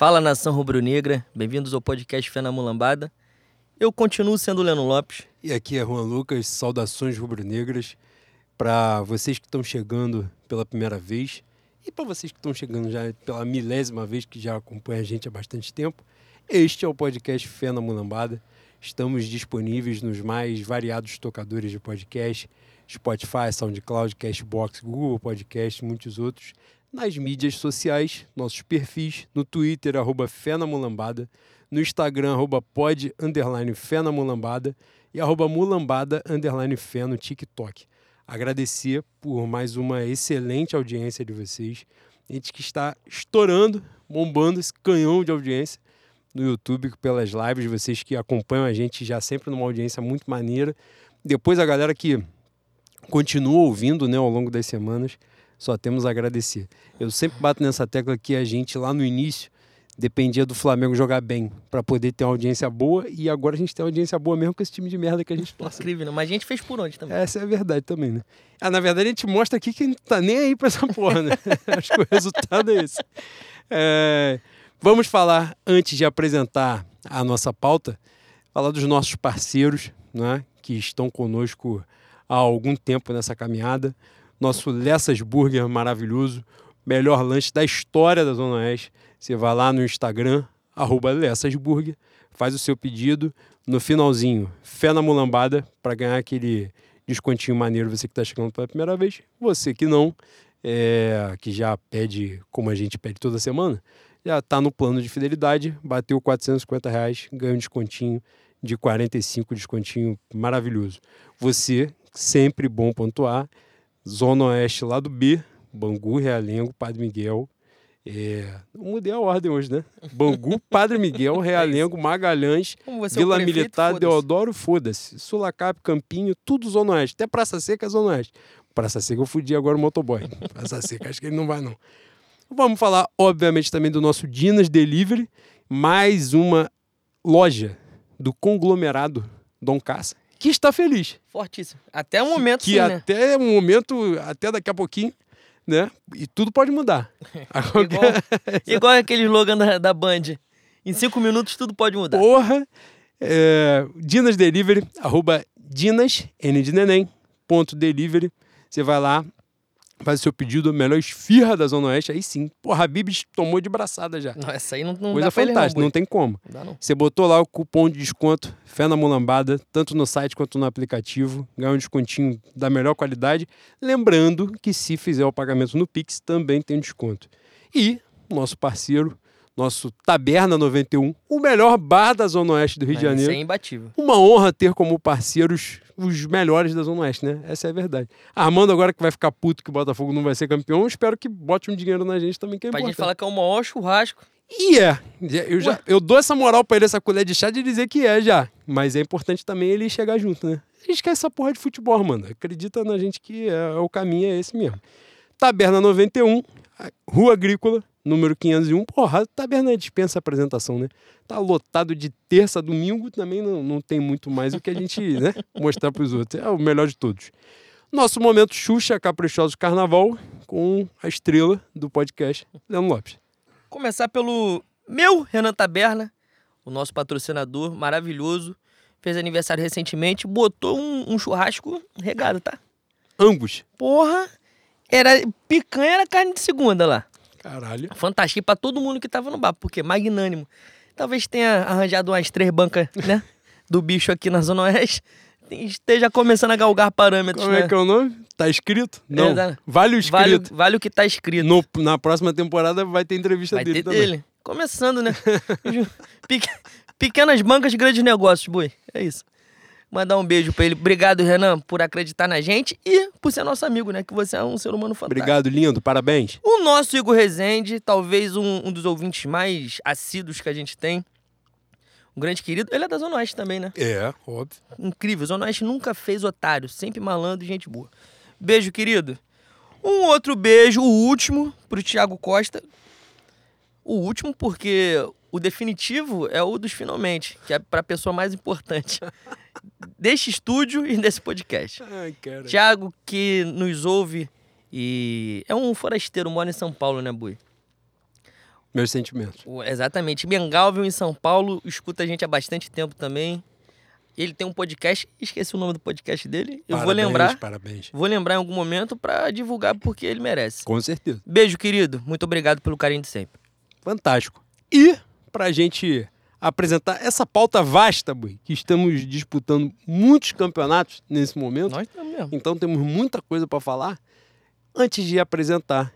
Fala nação rubro-negra, bem-vindos ao podcast Fé na Mulambada. Eu continuo sendo Leno Lopes. E aqui é Juan Lucas, saudações rubro-negras para vocês que estão chegando pela primeira vez e para vocês que estão chegando já pela milésima vez que já acompanham a gente há bastante tempo. Este é o podcast Fé na Mulambada. Estamos disponíveis nos mais variados tocadores de podcast, Spotify, SoundCloud, Cashbox, Google Podcast, muitos outros nas mídias sociais, nossos perfis, no Twitter, arroba Fé na Mulambada, no Instagram, arroba pod, underline Fé na Mulambada e arroba Mulambada, underline Fé no TikTok. Agradecer por mais uma excelente audiência de vocês. A gente que está estourando, bombando esse canhão de audiência no YouTube pelas lives, vocês que acompanham a gente já sempre numa audiência muito maneira. Depois a galera que continua ouvindo né, ao longo das semanas só temos a agradecer. Eu sempre bato nessa tecla que a gente lá no início dependia do Flamengo jogar bem para poder ter uma audiência boa e agora a gente tem uma audiência boa mesmo com esse time de merda que a gente torce. Incrível, né? mas a gente fez por onde também. Essa é a verdade também, né? Ah, na verdade a gente mostra aqui que a gente tá nem aí para essa porra, né? Acho que o resultado é esse. É... Vamos falar, antes de apresentar a nossa pauta, falar dos nossos parceiros, né? Que estão conosco há algum tempo nessa caminhada nosso Lessas Burger maravilhoso, melhor lanche da história da Zona Oeste. Você vai lá no Instagram, arroba Lessas Burger, faz o seu pedido. No finalzinho, fé na mulambada, para ganhar aquele descontinho maneiro, você que está chegando pela primeira vez. Você que não, é, que já pede, como a gente pede toda semana, já está no plano de fidelidade, bateu 450 reais, ganha um descontinho de 45, descontinho maravilhoso. Você, sempre bom pontuar. Zona Oeste, lado B, Bangu, Realengo, Padre Miguel. É, mudei a ordem hoje, né? Bangu, Padre Miguel, Realengo, Magalhães, Vila prefeito, Militar, foda Deodoro, foda-se. Sulacap, Campinho, tudo Zona Oeste. Até Praça Seca é Zona Oeste. Praça Seca eu fudi agora o motoboy. Praça Seca, acho que ele não vai não. Vamos falar, obviamente, também do nosso Dinas Delivery, mais uma loja do conglomerado Dom Caça, que está feliz. Fortíssimo. Até o momento, que, sim, que até o momento, até daqui a pouquinho, né? E tudo pode mudar. igual, igual aquele slogan da, da Band. Em cinco minutos tudo pode mudar. Porra! É, Dinas Delivery, arroba Dinas, N de neném, ponto delivery. Você vai lá, faz o seu pedido, a melhor esfirra da Zona Oeste, aí sim. Porra, a Bibis tomou de braçada já. Não, essa aí não, não Coisa dá fantástica, não, não, tem como. Não não. Você botou lá o cupom de desconto Fé na Mulambada, tanto no site quanto no aplicativo, ganha um descontinho da melhor qualidade. Lembrando que se fizer o pagamento no Pix, também tem desconto. E nosso parceiro, nosso Taberna 91, o melhor bar da Zona Oeste do Rio de Janeiro. Isso é imbatível. Uma honra ter como parceiros os melhores da Zona Oeste, né? Essa é a verdade. Armando agora que vai ficar puto que o Botafogo não vai ser campeão, espero que bote um dinheiro na gente também, que é pra importante. gente falar que é o maior churrasco. E é. Eu, já, eu dou essa moral pra ele, essa colher de chá de dizer que é já. Mas é importante também ele chegar junto, né? A gente quer essa porra de futebol, mano. Acredita na gente que é, o caminho é esse mesmo. Taberna 91, Rua Agrícola, número 501. Porra, a taberna dispensa a apresentação, né? Tá lotado de terça a domingo, também não, não tem muito mais o que a gente né, mostrar pros outros. É o melhor de todos. Nosso momento Xuxa Caprichoso Carnaval com a estrela do podcast, Leandro Lopes. Começar pelo meu Renan Taberna, o nosso patrocinador maravilhoso. Fez aniversário recentemente, botou um, um churrasco regado, tá? Angus. Porra, era picanha, era carne de segunda lá. Caralho. Fantástico para todo mundo que tava no bar, porque magnânimo. Talvez tenha arranjado umas três bancas, né? do bicho aqui na Zona Oeste. Esteja começando a galgar parâmetros. Como né? é que é o nome? Tá escrito? Não. É, vale o escrito. Vale, vale, o que tá escrito. No, na próxima temporada vai ter entrevista vai dele ter também. dele. Começando, né? Pequenas bancas, grandes negócios, boi. É isso. Mandar um beijo pra ele. Obrigado, Renan, por acreditar na gente e por ser nosso amigo, né? Que você é um ser humano fantástico. Obrigado, lindo. Parabéns. O nosso Igor Rezende, talvez um, um dos ouvintes mais assíduos que a gente tem. Um grande querido. Ele é da Zona Oeste também, né? É, óbvio. Incrível. Zona Oeste nunca fez otário. Sempre malandro e gente boa. Beijo, querido. Um outro beijo, o último, pro Thiago Costa. O último porque o definitivo é o dos finalmente, que é pra pessoa mais importante deste estúdio e desse podcast. Ai, cara. Thiago, que nos ouve e é um forasteiro, mora em São Paulo, né, Bui? Meus sentimentos. O- Exatamente. Mengalvio em São Paulo escuta a gente há bastante tempo também. Ele tem um podcast, esqueci o nome do podcast dele. Eu vou Parabéns, lembrar, Parabéns. vou lembrar em algum momento pra divulgar porque ele merece. Com certeza. Beijo, querido. Muito obrigado pelo carinho de sempre. Fantástico. E pra gente apresentar essa pauta vasta, Bui, que estamos disputando muitos campeonatos nesse momento, Nós estamos mesmo. então temos muita coisa para falar. Antes de apresentar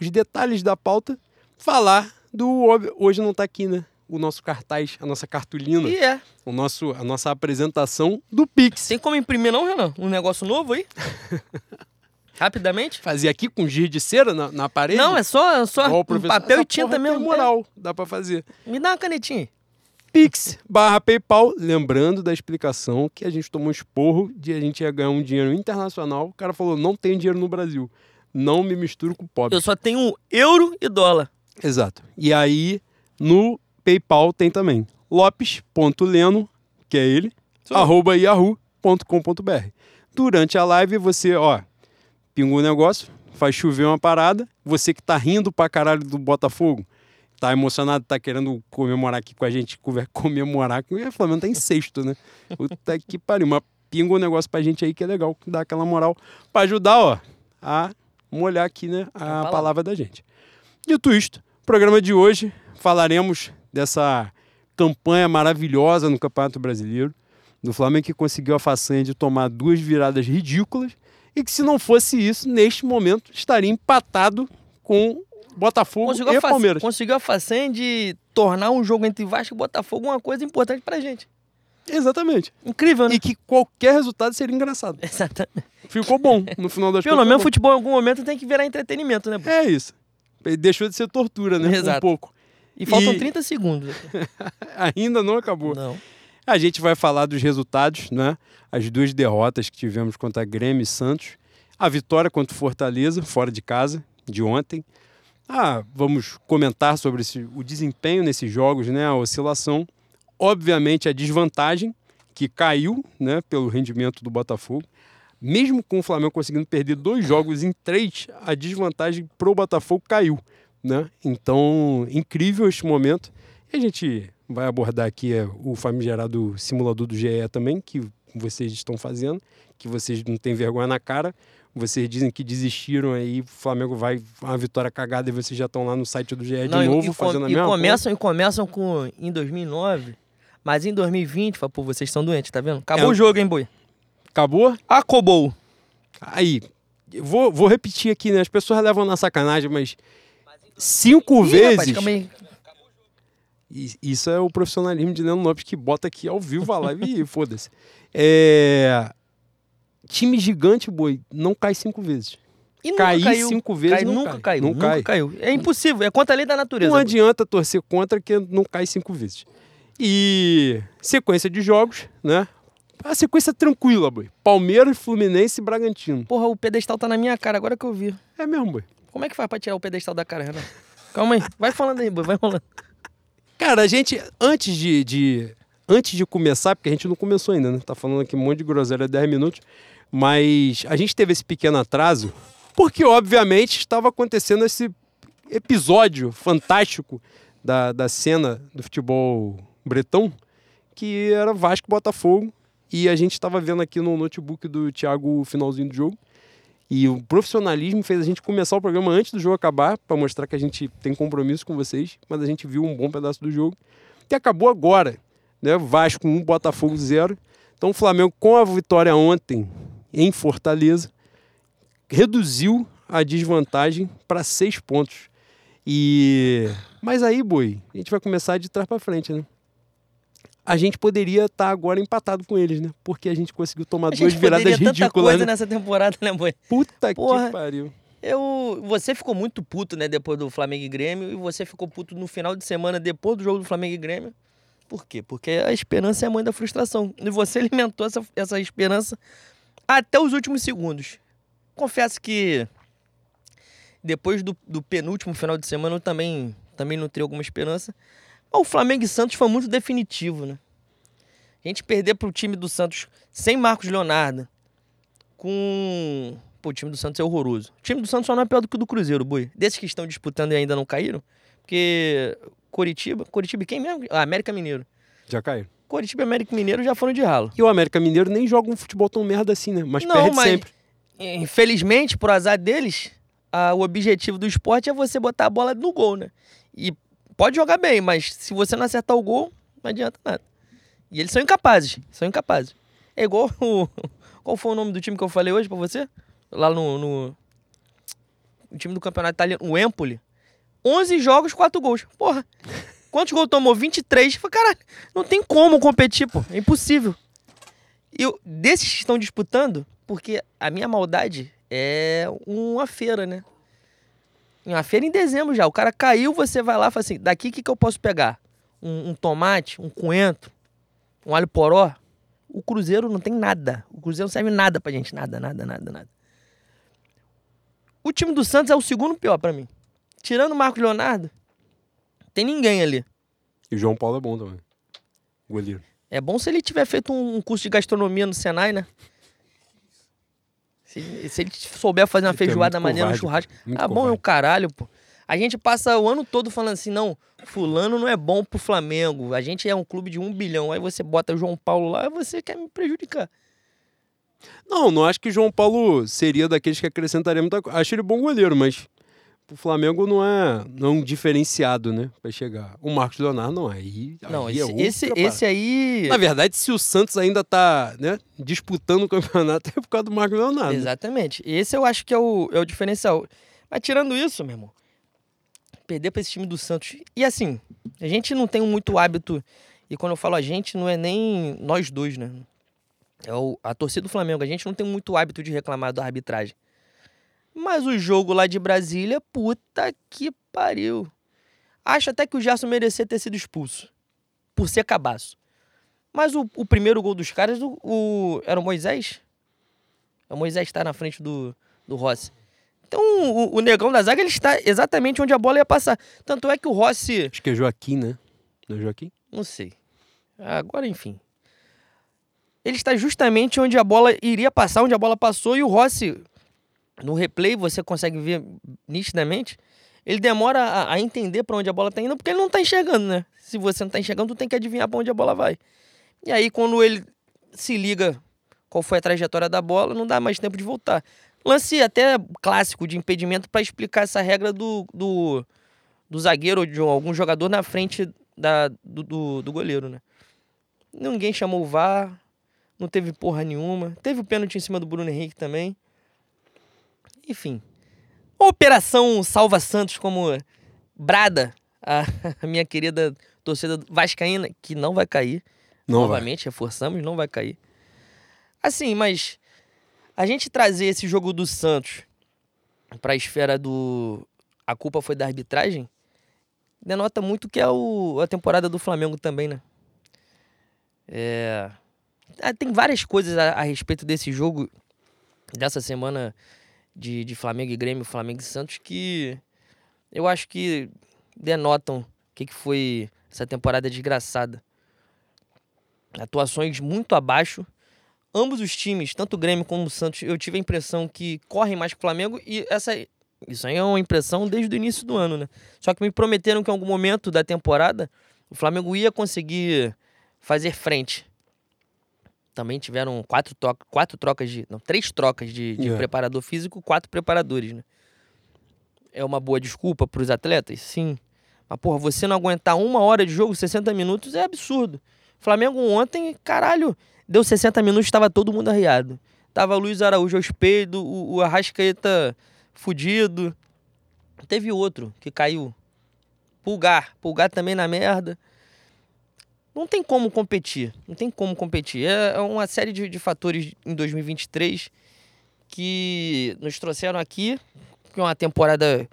os detalhes da pauta, falar do hoje não tá aqui, né? O nosso cartaz, a nossa cartolina, E é. o nosso, a nossa apresentação do Pix. Tem como imprimir não, Renan? Um negócio novo aí? Rapidamente? Fazer aqui com giz de cera na, na parede. Não, é só, só um papel Essa e tinta mesmo. Tem moral, dá para fazer. É. Me dá uma canetinha. Pix barra PayPal, lembrando da explicação que a gente tomou um esporro de a gente ia ganhar um dinheiro internacional. O cara falou: não tem dinheiro no Brasil. Não me misturo com pobre. Eu só tenho euro e dólar. Exato. E aí, no PayPal tem também lopes.leno, que é ele, Sou. arroba yahoo.com.br. Durante a live, você, ó, pinga um negócio, faz chover uma parada. Você que tá rindo pra caralho do Botafogo, tá emocionado, tá querendo comemorar aqui com a gente, comemorar com o Flamengo tá em sexto, né? Puta que pariu. Mas pinga um negócio pra gente aí que é legal, que dá aquela moral pra ajudar, ó, a molhar aqui, né, a palavra. palavra da gente. Dito isto, programa de hoje falaremos dessa campanha maravilhosa no Campeonato Brasileiro, do Flamengo que conseguiu a façanha de tomar duas viradas ridículas e que se não fosse isso, neste momento estaria empatado com Botafogo Conseguiu e Palmeiras. conseguiu a façanha de tornar um jogo entre Vasco e Botafogo uma coisa importante pra gente. Exatamente. Incrível, né? E que qualquer resultado seria engraçado. Exatamente. Ficou bom no final das Pelo menos futebol em algum momento tem que virar entretenimento, né? pô? É isso. Deixou de ser tortura, né? Um Exato. pouco. E faltam E- 30 segundos. Ainda não acabou. Não. A gente vai falar dos resultados, né? As duas derrotas que tivemos contra Grêmio e Santos. A vitória contra o Fortaleza, fora de casa, de ontem. Ah, vamos comentar sobre esse- o desempenho nesses jogos, né? A oscilação. Obviamente, a desvantagem que caiu, né? Pelo rendimento do Botafogo. Mesmo com o Flamengo conseguindo perder dois jogos em três, a desvantagem pro Botafogo caiu, né? Então, incrível este momento. E a gente vai abordar aqui é, o famigerado simulador do GE também, que vocês estão fazendo, que vocês não têm vergonha na cara. Vocês dizem que desistiram aí, o Flamengo vai uma vitória cagada e vocês já estão lá no site do GE de Não, e- novo e, com- fazendo a e mesma começam, e começam com em 2009, mas em 2020, fala, pô, vocês estão doentes, tá vendo? Acabou É. o jogo, hein, boi? coisa. Acabou? Acabou. Aí, vou, vou repetir aqui, né? As pessoas levam na sacanagem, mas cinco Ih, vezes. rapaz, Isso é o profissionalismo de Leandro Lopes que bota aqui ao vivo a live e foda-se. É... Time gigante, boi, não cai cinco vezes. E Cair caiu. cinco vezes Cai- não nunca cai. caiu. Não nunca cai. caiu. É impossível, é contra a lei da natureza. Não pô. adianta torcer contra que não cai cinco vezes. E sequência de jogos, né? A sequência tranquila, boi. Palmeiras, Fluminense e Bragantino. Porra, o pedestal tá na minha cara, agora que eu vi. É mesmo, boi. Como é que faz pra tirar o pedestal da cara, Renan? Calma aí, vai falando aí, boi, vai rolando. Cara, a gente, antes de, de- antes de começar, porque a gente não começou ainda, né? Tá falando aqui um monte de groselha 10 minutos, mas a gente teve esse pequeno atraso, porque obviamente estava acontecendo esse episódio fantástico da, da cena do futebol bretão, que era Vasco Botafogo, e a gente estava vendo aqui no notebook do Thiago o finalzinho do jogo. E o profissionalismo fez a gente começar o programa antes do jogo acabar, para mostrar que a gente tem compromisso com vocês, mas a gente viu um bom pedaço do jogo, que acabou agora, né? Vasco 1, Botafogo 0. Então o Flamengo, com a vitória ontem em Fortaleza, reduziu a desvantagem para seis pontos. E mas aí, boi, a gente vai começar de trás para frente, né? A gente poderia estar agora empatado com eles, né? Porque a gente conseguiu tomar A duas viradas tanta ridículas. coisa Né? nessa temporada, né, boi? Puta Porra. que pariu. Eu, você ficou muito puto, né, depois do Flamengo e Grêmio, e você ficou puto no final de semana depois do jogo do Flamengo e Grêmio. Por quê? Porque a esperança é a mãe da frustração. E você alimentou essa, essa esperança até os últimos segundos. Confesso que depois do, do penúltimo final de semana eu também, também nutriu alguma esperança. O Flamengo e Santos foi muito definitivo, né? A gente perder pro time do Santos sem Marcos Leonardo, com. Pô, o time do Santos é horroroso. O time do Santos só não é pior do que o do Cruzeiro, Bui. Desses que estão disputando e ainda não caíram, Porque Coritiba e quem mesmo? Ah, América Mineiro. Já caiu. Coritiba e América Mineiro já foram de ralo. E o América Mineiro nem joga um futebol tão merda assim, né? Mas Não, perde mas- sempre. Infelizmente, por azar deles, ah, o objetivo do esporte é você botar a bola no gol, né? E pode jogar bem, mas se você não acertar o gol, não adianta nada. E eles são incapazes, são incapazes. É igual o... Qual foi o nome do time que eu falei hoje pra você? Lá no... no... O time do campeonato italiano, o Empoli. 11 jogos, 4 gols. Porra, quantos gols tomou? 23. Falei, caralho, não tem como competir, pô. É impossível. E eu, desses que estão disputando, porque a minha maldade é uma feira, né? Uma feira em dezembro já. O cara caiu, você vai lá e fala assim: daqui o que, que eu posso pegar? Um, um tomate, um coentro, um alho poró. O Cruzeiro não tem nada. O Cruzeiro não serve nada pra gente. Nada, nada, nada, nada. O time do Santos é o segundo pior pra mim. Tirando o Marcos Leonardo, tem ninguém ali. E o João Paulo é bom também. Goleiro. É bom se ele tiver feito um um curso de gastronomia no Senai, né? Se, se ele souber fazer uma Ele é feijoada muito maneira no covarde, churrasco. Muito Ah, bom é o covarde. caralho, pô. A gente passa o ano todo falando assim, não, fulano não é bom pro Flamengo. A gente é um clube de um bilhão. Aí você bota o João Paulo lá e você quer me prejudicar. Não, não acho que o João Paulo seria daqueles que acrescentaria muita coisa. Acho ele bom goleiro, mas o Flamengo não é, não é um diferenciado, né? Pra chegar. O Marcos Leonardo não é. Aí, Não, aí esse, é esse, esse aí. Na verdade, se o Santos ainda tá né, disputando o campeonato, é por causa do Marcos Leonardo. Exatamente. Esse eu acho que é o, é o diferencial. Mas tirando isso, meu irmão, perder pra esse time do Santos. E assim, a gente não tem muito hábito. E quando eu falo a gente, não é nem nós dois, né? É o, a torcida do Flamengo. A gente não tem muito hábito de reclamar da arbitragem. Mas o jogo lá de Brasília, puta que pariu. Acho até que o Gerson merecia ter sido expulso. Por ser cabaço. Mas o, o primeiro gol dos caras, o, o- era o Moisés? O Moisés está na frente do, do Rossi. Então o, o negão da zaga ele está exatamente onde a bola ia passar. Tanto é que o Rossi. Acho que é Joaquim, né? Não é Joaquim? Não sei. Agora, enfim. Ele está justamente onde a bola iria passar, onde a bola passou, e o Rossi, no replay, você consegue ver nitidamente, ele demora a, a entender para onde a bola está indo, porque ele não está enxergando, né? Se você não está enxergando, tu tem que adivinhar para onde a bola vai. E aí, quando ele se liga qual foi a trajetória da bola, não dá mais tempo de voltar. Lance até clássico de impedimento para explicar essa regra do, do, do zagueiro ou de algum jogador na frente da, do, do, do goleiro, né? Ninguém chamou o VAR, não teve porra nenhuma. Teve o pênalti em cima do Bruno Henrique também. Enfim. Operação Salva Santos, como brada a, a minha querida torcida vascaína, que não vai cair. Não vai. Novamente, reforçamos, não vai cair. Assim, mas a gente trazer esse jogo do Santos para a esfera do a culpa foi da arbitragem, denota muito que é o, a temporada do Flamengo também, né? É, ah, tem várias coisas a, a respeito desse jogo dessa semana de, de Flamengo e Grêmio, Flamengo e Santos que eu acho que denotam o que, que foi essa temporada desgraçada. Atuações muito abaixo. Ambos os times, tanto o Grêmio como o Santos, eu tive a impressão que correm mais que o Flamengo e essa isso aí é uma impressão desde o início do ano, né? Só que me prometeram que em algum momento da temporada o Flamengo ia conseguir fazer frente. Também tiveram quatro, to- quatro trocas de. Não, três trocas de, de É. preparador físico, quatro preparadores, né? É uma boa desculpa para os atletas? Sim. Mas, porra, você não aguentar uma hora de jogo, 60 minutos, é absurdo. Flamengo ontem, caralho, deu 60 minutos, estava todo mundo arriado. Tava Luiz Araújo ao espelho, o, o Arrascaeta fudido. Teve outro que caiu. Pulgar. Pulgar também na merda. Não tem como competir. Não tem como competir. É é uma série de, de fatores em 2023 que nos trouxeram aqui, que é uma temporada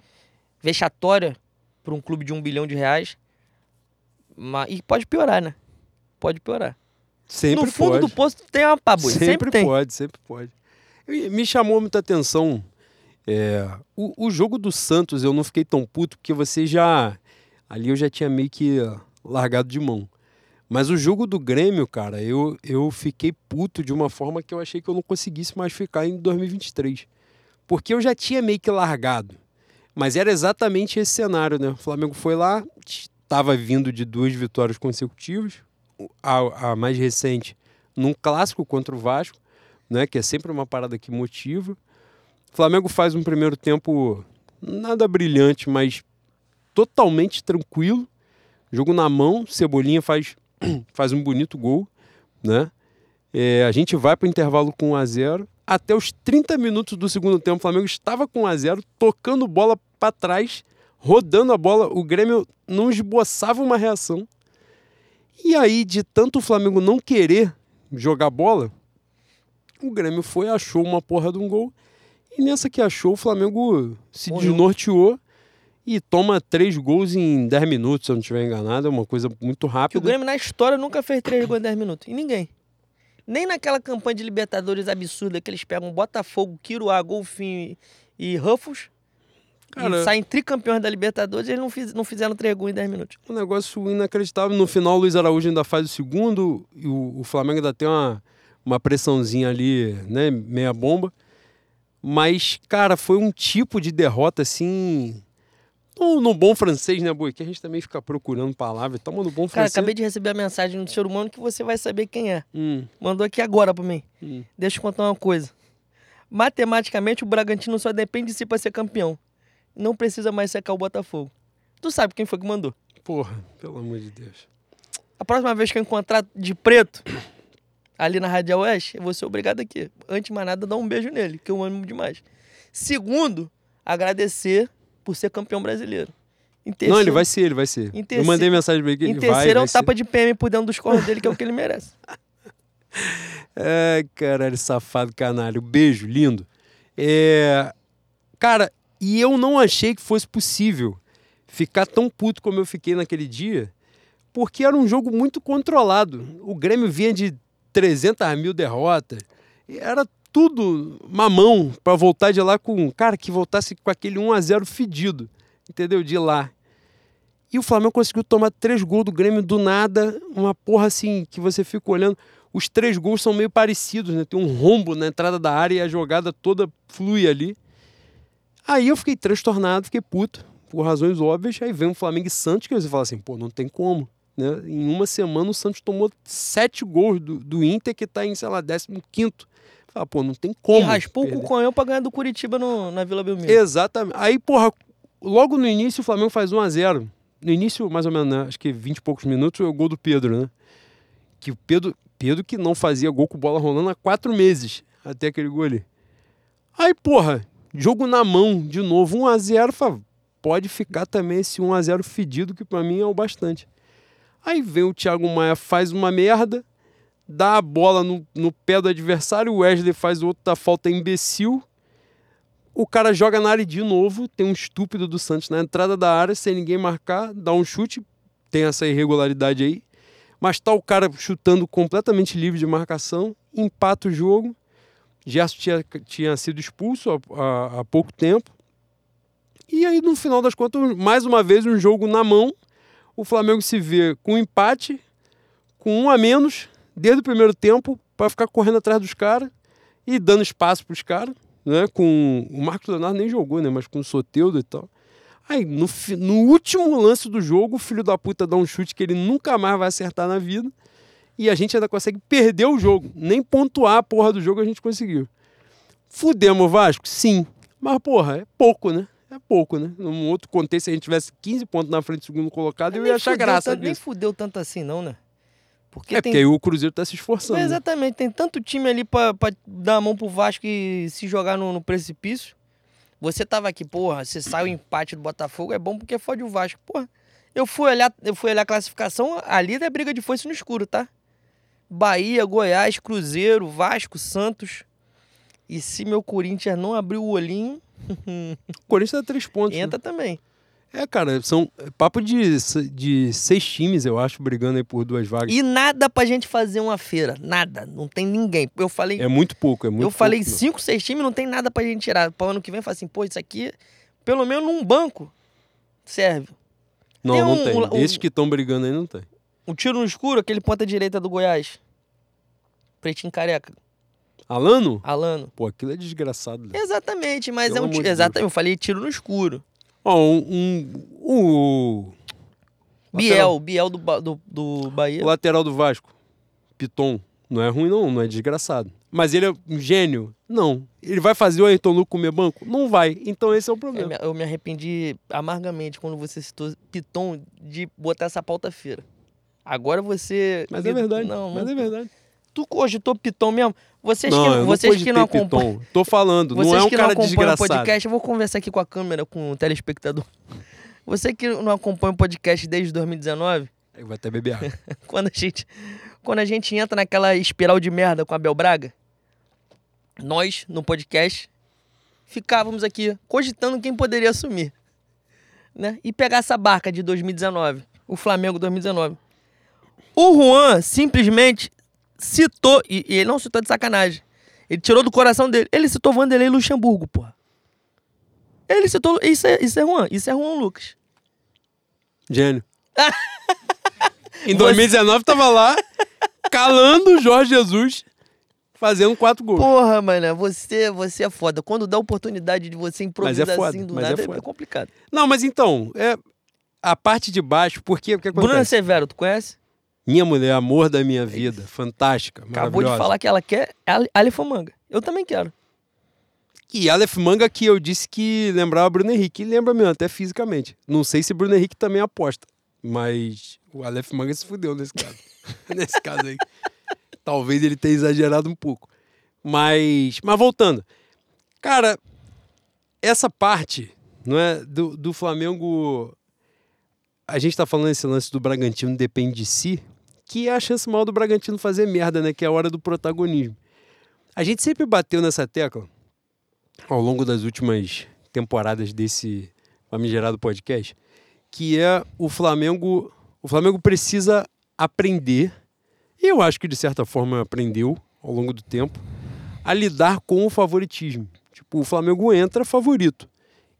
vexatória para um clube de um bilhão de reais. Mas, e pode piorar, né? Pode piorar. Sempre no fundo pode. do poço tem uma paboi. Sempre, Sempre, tem. pode, sempre pode. Me chamou muita atenção. é, o, o jogo do Santos eu não fiquei tão puto, porque você já. Ali eu já tinha meio que ah, largado de mão. Mas o jogo do Grêmio, cara, eu, eu fiquei puto de uma forma que eu achei que eu não conseguisse mais ficar em 2023. Porque eu já tinha meio que largado. Mas era exatamente esse cenário, né? O Flamengo foi lá, estava vindo de duas vitórias consecutivas, a, a mais recente num clássico contra o Vasco, né? Que é sempre uma parada que motiva. O Flamengo faz um primeiro tempo nada brilhante, mas totalmente tranquilo. Jogo na mão, Cebolinha faz, faz um bonito gol, né? É, a gente vai para o intervalo com 1 a 0 Até os 30 minutos do segundo tempo, o Flamengo estava com 1 a 0 tocando bola para trás, rodando a bola. O Grêmio não esboçava uma reação. E aí, de tanto o Flamengo não querer jogar bola, o Grêmio foi, achou uma porra de um gol. E nessa que achou, o Flamengo se Morreu. desnorteou e toma três gols em 10 minutos, se eu não estiver enganado. É uma coisa muito rápida. Que o Grêmio na história nunca fez três gols em 10 minutos. E ninguém. Nem naquela campanha de Libertadores absurda que eles pegam Botafogo, Quiruá, Golfinho e Ruffles. Cara, e saem tricampeões da Libertadores, eles não, fiz, não fizeram três gols em 10 minutos. Um negócio inacreditável. No final, o Luiz Araújo ainda faz o segundo, e o, o Flamengo ainda tem uma, uma pressãozinha ali, né? Meia bomba. Mas, cara, foi um tipo de derrota assim. No, no bom francês, né, Boi? Que a gente também fica procurando palavras. Toma no bom francês. Cara, acabei de receber a mensagem do ser humano que você vai saber quem é. Hum. Mandou aqui agora pra mim. Hum. Deixa eu contar uma coisa. Matematicamente, o Bragantino só depende de si pra ser campeão. Não precisa mais secar o Botafogo. Tu sabe quem foi que mandou? Porra, pelo amor de Deus. A próxima vez que eu encontrar de preto ali na Rádio Oeste, eu vou ser obrigado aqui. Antes de mais nada, dar um beijo nele, que eu amo demais. Segundo, agradecer por ser campeão brasileiro. Terceiro, não, ele vai ser, ele vai ser. Terceiro, eu mandei mensagem pra ele. Em terceiro vai, é um tapa de PM por dentro dos cornos dele, que é o que ele merece. é, caralho, safado canalho. Beijo, lindo. É... Cara, e eu não achei que fosse possível ficar tão puto como eu fiquei naquele dia, porque era um jogo muito controlado. O Grêmio vinha de 300 mil derrotas. Era tudo mamão para voltar de lá com. Cara, que voltasse com aquele 1 a 0 fedido, entendeu? De lá. E o Flamengo conseguiu tomar três gols do Grêmio do nada, uma porra assim que você fica olhando. Os três gols são meio parecidos, né? Tem um rombo na entrada da área e a jogada toda flui ali. Aí eu fiquei transtornado, fiquei puto, por razões óbvias. Aí vem o Flamengo e Santos, que você fala assim, pô, não tem como. Né? Em uma semana o Santos tomou sete gols do, do Inter, que está em, sei lá, 15 Fala, pô, não tem como. E raspou perder. o conhão pra ganhar do Curitiba no, na Vila Belmiro. Exatamente. Aí, porra, logo no início o Flamengo faz 1 a 0 No início, mais ou menos, né? acho que 20 e poucos minutos, é o gol do Pedro, né? Que o Pedro, Pedro que não fazia gol com bola rolando há quatro meses, até aquele gol ali. Aí, porra, jogo na mão, de novo, 1 a 0 fala, pode ficar também esse 1 a 0 fedido, que para mim é o bastante. Aí vem o Thiago Maia, faz uma merda, dá a bola no, no pé do adversário, o Wesley faz outra falta imbecil. O cara joga na área de novo, tem um estúpido do Santos na entrada da área, sem ninguém marcar, dá um chute, tem essa irregularidade aí. Mas tá o cara chutando completamente livre de marcação, empata o jogo. Gerson tinha, tinha sido expulso há, há, há pouco tempo. E aí, no final das contas, mais uma vez, um jogo na mão o Flamengo se vê com empate, com um a menos, desde o primeiro tempo, para ficar correndo atrás dos caras e dando espaço para os caras. Né? Com o Marcos Leonardo nem jogou, né? Mas com o Soteudo e tal. Aí, no, no último lance do jogo, o filho da puta dá um chute que ele nunca mais vai acertar na vida. E a gente ainda consegue perder o jogo. Nem pontuar a porra do jogo a gente conseguiu. Fudemos o Vasco? Sim. Mas, porra, é pouco, né? é pouco, né? Num outro contexto, se a gente tivesse 15 pontos na frente do segundo colocado, eu ia achar graça tanto, Nem fudeu tanto assim, não, né? Porque é tem... porque aí o Cruzeiro tá se esforçando. É, exatamente, tem tanto time ali pra, pra dar a mão pro Vasco e se jogar no, no precipício. Você tava aqui, porra, você sai o empate do Botafogo, é bom porque fode o Vasco. Porra, eu fui olhar, eu fui olhar a classificação, ali é briga de foice no escuro, tá? Bahia, Goiás, Cruzeiro, Vasco, Santos. E se meu Corinthians não abrir o olhinho, o Corinthians dá três pontos. Né? Entra né? também. É, cara, são papo de, de seis times, eu acho, brigando aí por duas vagas. E nada pra gente fazer uma feira. Nada. Não tem ninguém. Eu falei. É muito pouco, é muito Eu pouco, falei cinco, seis times, não tem nada pra gente tirar. Para ano que vem, fala assim, pô, isso aqui, pelo menos num banco, serve. Não, tem não um, tem. Um, Esses que estão brigando aí não tem. O tiro no escuro, aquele ponta direita do Goiás. Pretinho careca. Alano? Alano. Pô, aquilo é desgraçado. Né? Exatamente, mas Pelo é um tiro. Exatamente, eu falei tiro no escuro. Ó, um, um, o Biel, Biel do, do, do Bahia. o lateral do Vasco, Piton, não é ruim não, não é desgraçado. Mas ele é um gênio? Não. Ele vai fazer o Ayrton Lucas comer banco? Não vai. Então esse é o problema. eu me arrependi amargamente quando você citou Piton de botar essa pauta-feira. Agora você. Mas é verdade. Não, mas não- é verdade. Tu cogitou Piton mesmo? Vocês não, que, eu vocês não que não acompanham. Tô falando, Vocês não é um que cara não acompanham o podcast, eu vou conversar aqui com a câmera, com o telespectador. Você que não acompanha o podcast desde 2019, Aí Vai até beber água. quando a gente, quando a gente entra naquela espiral de merda com a Bel Braga, nós, no podcast, ficávamos aqui cogitando quem poderia assumir. Né? E pegar essa barca de 2019, o Flamengo 2019. O Juan simplesmente citou, e, e ele não citou de sacanagem, ele tirou do coração dele, ele citou Vanderlei Luxemburgo, porra. Ele citou, isso é, isso é Juan, isso é Juan Lucas. Gênio. em 2019 tava lá, calando o Jorge Jesus, fazendo quatro gols. Porra, mano, você, você é foda. Quando dá oportunidade de você improvisar foda, assim do mas é nada, é, foda. complicado. Não, mas então, é a parte de baixo, porque o que acontece? Bruna Severo, tu conhece? Minha mulher, amor da minha vida, fantástica, Acabou de falar que ela quer Ale- Alifamanga. Eu também quero. E Aleph Manga que eu disse que lembrava Bruno Henrique. E lembra mesmo, até fisicamente. Não sei se Bruno Henrique também aposta. Mas o Aleph Manga se fudeu nesse caso. nesse caso aí. Talvez ele tenha exagerado um pouco. Mas, mas voltando. Cara, essa parte não é, do, do Flamengo... A gente tá falando esse lance do Bragantino depende de si, que é a chance maior do Bragantino fazer merda, né? Que é a hora do protagonismo. A gente sempre bateu nessa tecla ao longo das últimas temporadas desse famigerado podcast, que é o Flamengo. O Flamengo precisa aprender, e eu acho que de certa forma aprendeu ao longo do tempo, a lidar com o favoritismo. Tipo, o Flamengo entra favorito.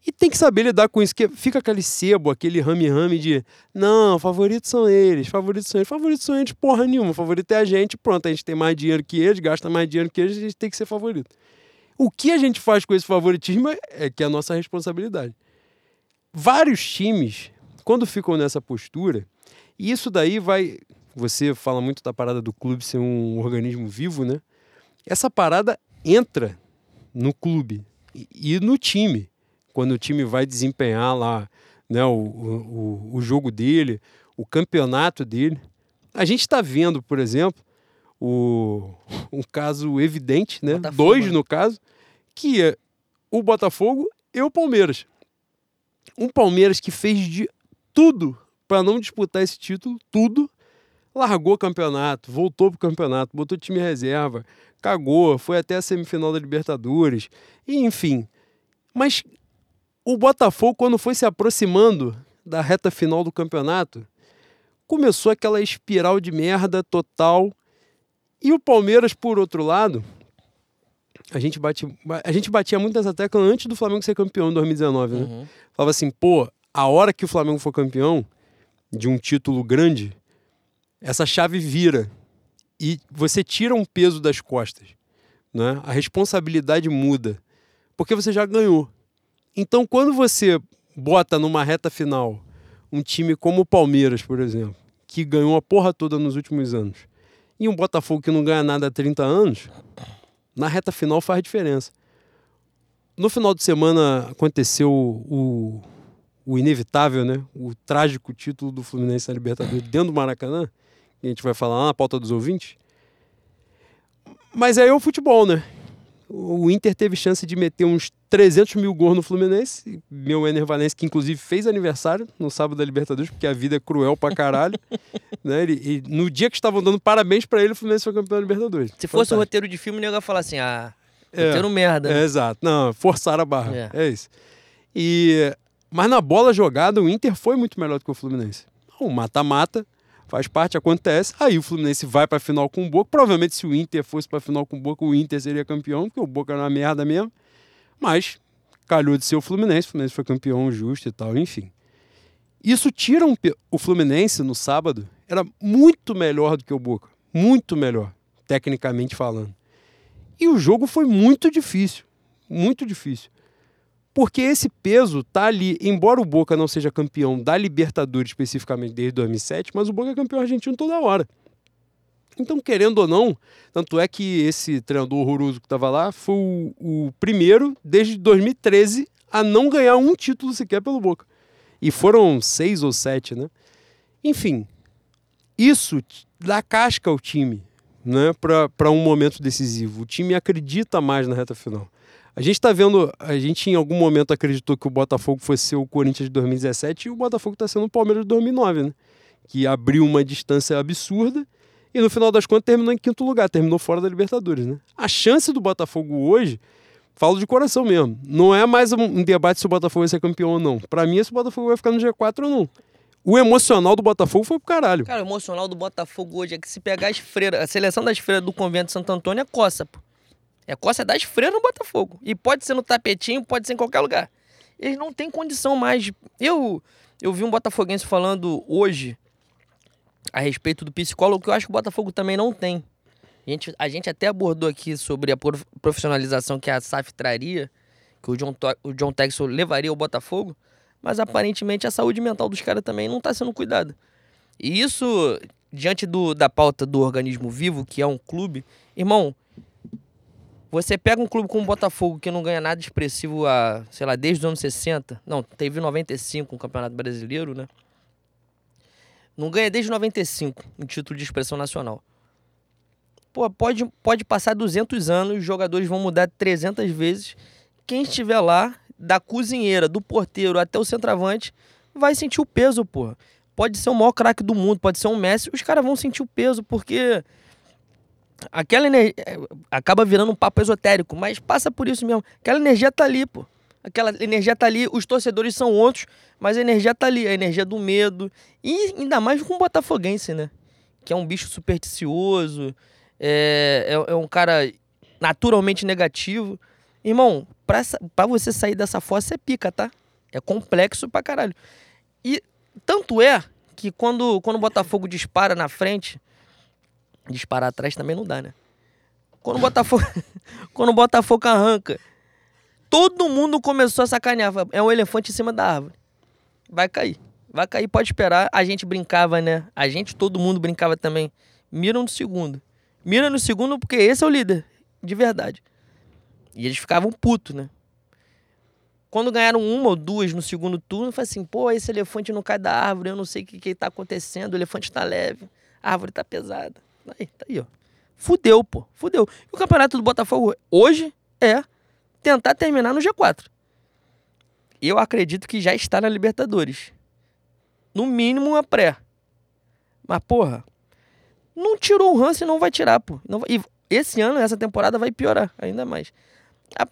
E tem que saber lidar com isso, que fica aquele sebo, aquele rame-rame de não, favoritos são eles, favoritos são eles, favoritos são eles, porra nenhuma, favorito é a gente, pronto, a gente tem mais dinheiro que eles, gasta mais dinheiro que eles, a gente tem que ser favorito. O que a gente faz com esse favoritismo é- é que é a nossa responsabilidade. Vários times, quando ficam nessa postura, e isso daí vai. Você fala muito da parada do clube ser um organismo vivo, né? Essa parada entra no clube e, e no time. Quando o time vai desempenhar lá né, o, o, o jogo dele, o campeonato dele. A gente está vendo, por exemplo, o, um caso evidente, né? Botafogo, Dois né? no caso, que é o Botafogo e o Palmeiras. Um Palmeiras que fez de tudo para não disputar esse título, tudo, largou o campeonato, voltou pro campeonato, botou time reserva, cagou, foi até a semifinal da Libertadores, enfim. Mas o Botafogo, quando foi se aproximando da reta final do campeonato, começou aquela espiral de merda total. E o Palmeiras, por outro lado, a gente, bate, a gente batia muito nessa tecla antes do Flamengo ser campeão em 2019, né? Uhum. Falava assim, pô, a hora que o Flamengo for campeão de um título grande, essa chave vira e você tira um peso das costas, né? A responsabilidade muda, porque você já ganhou. Então, quando você bota numa reta final um time como o Palmeiras, por exemplo, que ganhou a porra toda nos últimos anos, e um Botafogo que não ganha nada há 30 anos, na reta final faz diferença. No final de semana aconteceu o, o inevitável, né? O trágico título do Fluminense na Libertadores dentro do Maracanã, que a gente vai falar lá na pauta dos ouvintes. Mas aí é o futebol, né? O Inter teve chance de meter uns 300 mil gols no Fluminense. Meu Ener Valencia, que inclusive fez aniversário no sábado da Libertadores, porque a vida é cruel pra caralho. né? Ele- e no dia que estavam dando parabéns pra ele, o Fluminense foi campeão da Libertadores. Se fosse o Fantástico. roteiro de filme, o nego ia falar assim: ah, É. roteiro merda. É, exato. Não, forçar a barra. É. É. isso. E, mas na bola jogada, o Inter foi muito melhor do que o Fluminense. O mata-mata faz parte, acontece. Aí o Fluminense vai pra final com o Boca. Provavelmente, se o Inter fosse pra final com o Boca, o Inter seria campeão, porque o Boca era uma merda mesmo. Mas calhou de ser o Fluminense. O Fluminense foi campeão justo e tal, enfim. Isso tira um. pe- O Fluminense no sábado era muito melhor do que o Boca. Muito melhor, tecnicamente falando. E o jogo foi muito difícil. Muito difícil. Porque esse peso tá ali, embora o Boca não seja campeão da Libertadores especificamente desde 2007, mas o Boca é campeão argentino toda hora. Então, querendo ou não, tanto é que esse treinador horroroso que estava lá foi o, o, primeiro desde 2013 a não ganhar um título sequer pelo Boca. E foram seis ou sete, né? Enfim, isso dá casca ao time né, para um momento decisivo. O time acredita mais na reta final. A gente está vendo, a gente em algum momento acreditou que o Botafogo fosse ser o Corinthians de 2017 e o Botafogo está sendo o Palmeiras de 2009, né? Que abriu uma distância absurda e no final das contas terminou em quinto lugar, terminou fora da Libertadores, né? A chance do Botafogo hoje, falo de coração mesmo, não é mais um debate se o Botafogo vai ser campeão ou não. Para mim, se o Botafogo vai ficar no G4 ou não. O emocional do Botafogo foi pro caralho. Cara, o emocional do Botafogo hoje é que se pegar as freiras, a seleção das freiras do convento de Santo Antônio é coça, pô. É coça das freiras no Botafogo. E pode ser no tapetinho, pode ser em qualquer lugar. Eles não têm condição mais. Eu, eu vi um botafoguense falando hoje a respeito do psicólogo que eu acho que o Botafogo também não tem. A gente, a gente até abordou aqui sobre a profissionalização que a SAF traria, que o John, o John Texel levaria ao Botafogo, mas aparentemente a saúde mental dos caras também não está sendo cuidada. E isso, diante do, da pauta do organismo vivo, que é um clube, irmão, você pega um clube como o Botafogo, que não ganha nada expressivo há, sei lá, desde os anos 60. Não, teve 95 um campeonato brasileiro, né? Não ganha desde 95 um título de expressão nacional. Pô, pode, pode passar 200 anos, os jogadores vão mudar 300 vezes. Quem estiver lá, da cozinheira, do porteiro até o centroavante, vai sentir o peso, pô. Pode ser o maior craque do mundo, pode ser um Messi, os caras vão sentir o peso, porque aquela energia acaba virando um papo esotérico, mas passa por isso mesmo. Aquela energia tá ali, pô. Aquela energia tá ali, os torcedores são outros, mas a energia tá ali, a energia do medo. E ainda mais com o Botafoguense, né? Que é um bicho supersticioso, é, é, é um cara naturalmente negativo. Irmão, pra, pra você sair dessa fossa é pica, tá? É complexo pra caralho. E tanto é que quando, quando o Botafogo dispara na frente, Disparar atrás também não dá, né? Quando o Botafogo, quando o Botafogo arranca, todo mundo começou a sacanear. É um elefante em cima da árvore. Vai cair. Vai cair, pode esperar. A gente brincava, né? A gente, todo mundo brincava também. Mira no segundo. Mira no segundo porque esse é o líder. De verdade. E eles ficavam putos, né? Quando ganharam uma ou duas no segundo turno, foi assim, pô, esse elefante não cai da árvore, eu não sei o que, que tá acontecendo, o elefante tá leve, a árvore tá pesada. Aí, tá aí, ó. Fudeu, pô. Fudeu. E o campeonato do Botafogo hoje é tentar terminar no G4. Eu acredito que já está na Libertadores. No mínimo uma pré. Mas, porra, não tirou o Hans e não vai tirar, pô. Não vai... E esse ano, essa temporada, vai piorar ainda mais. A...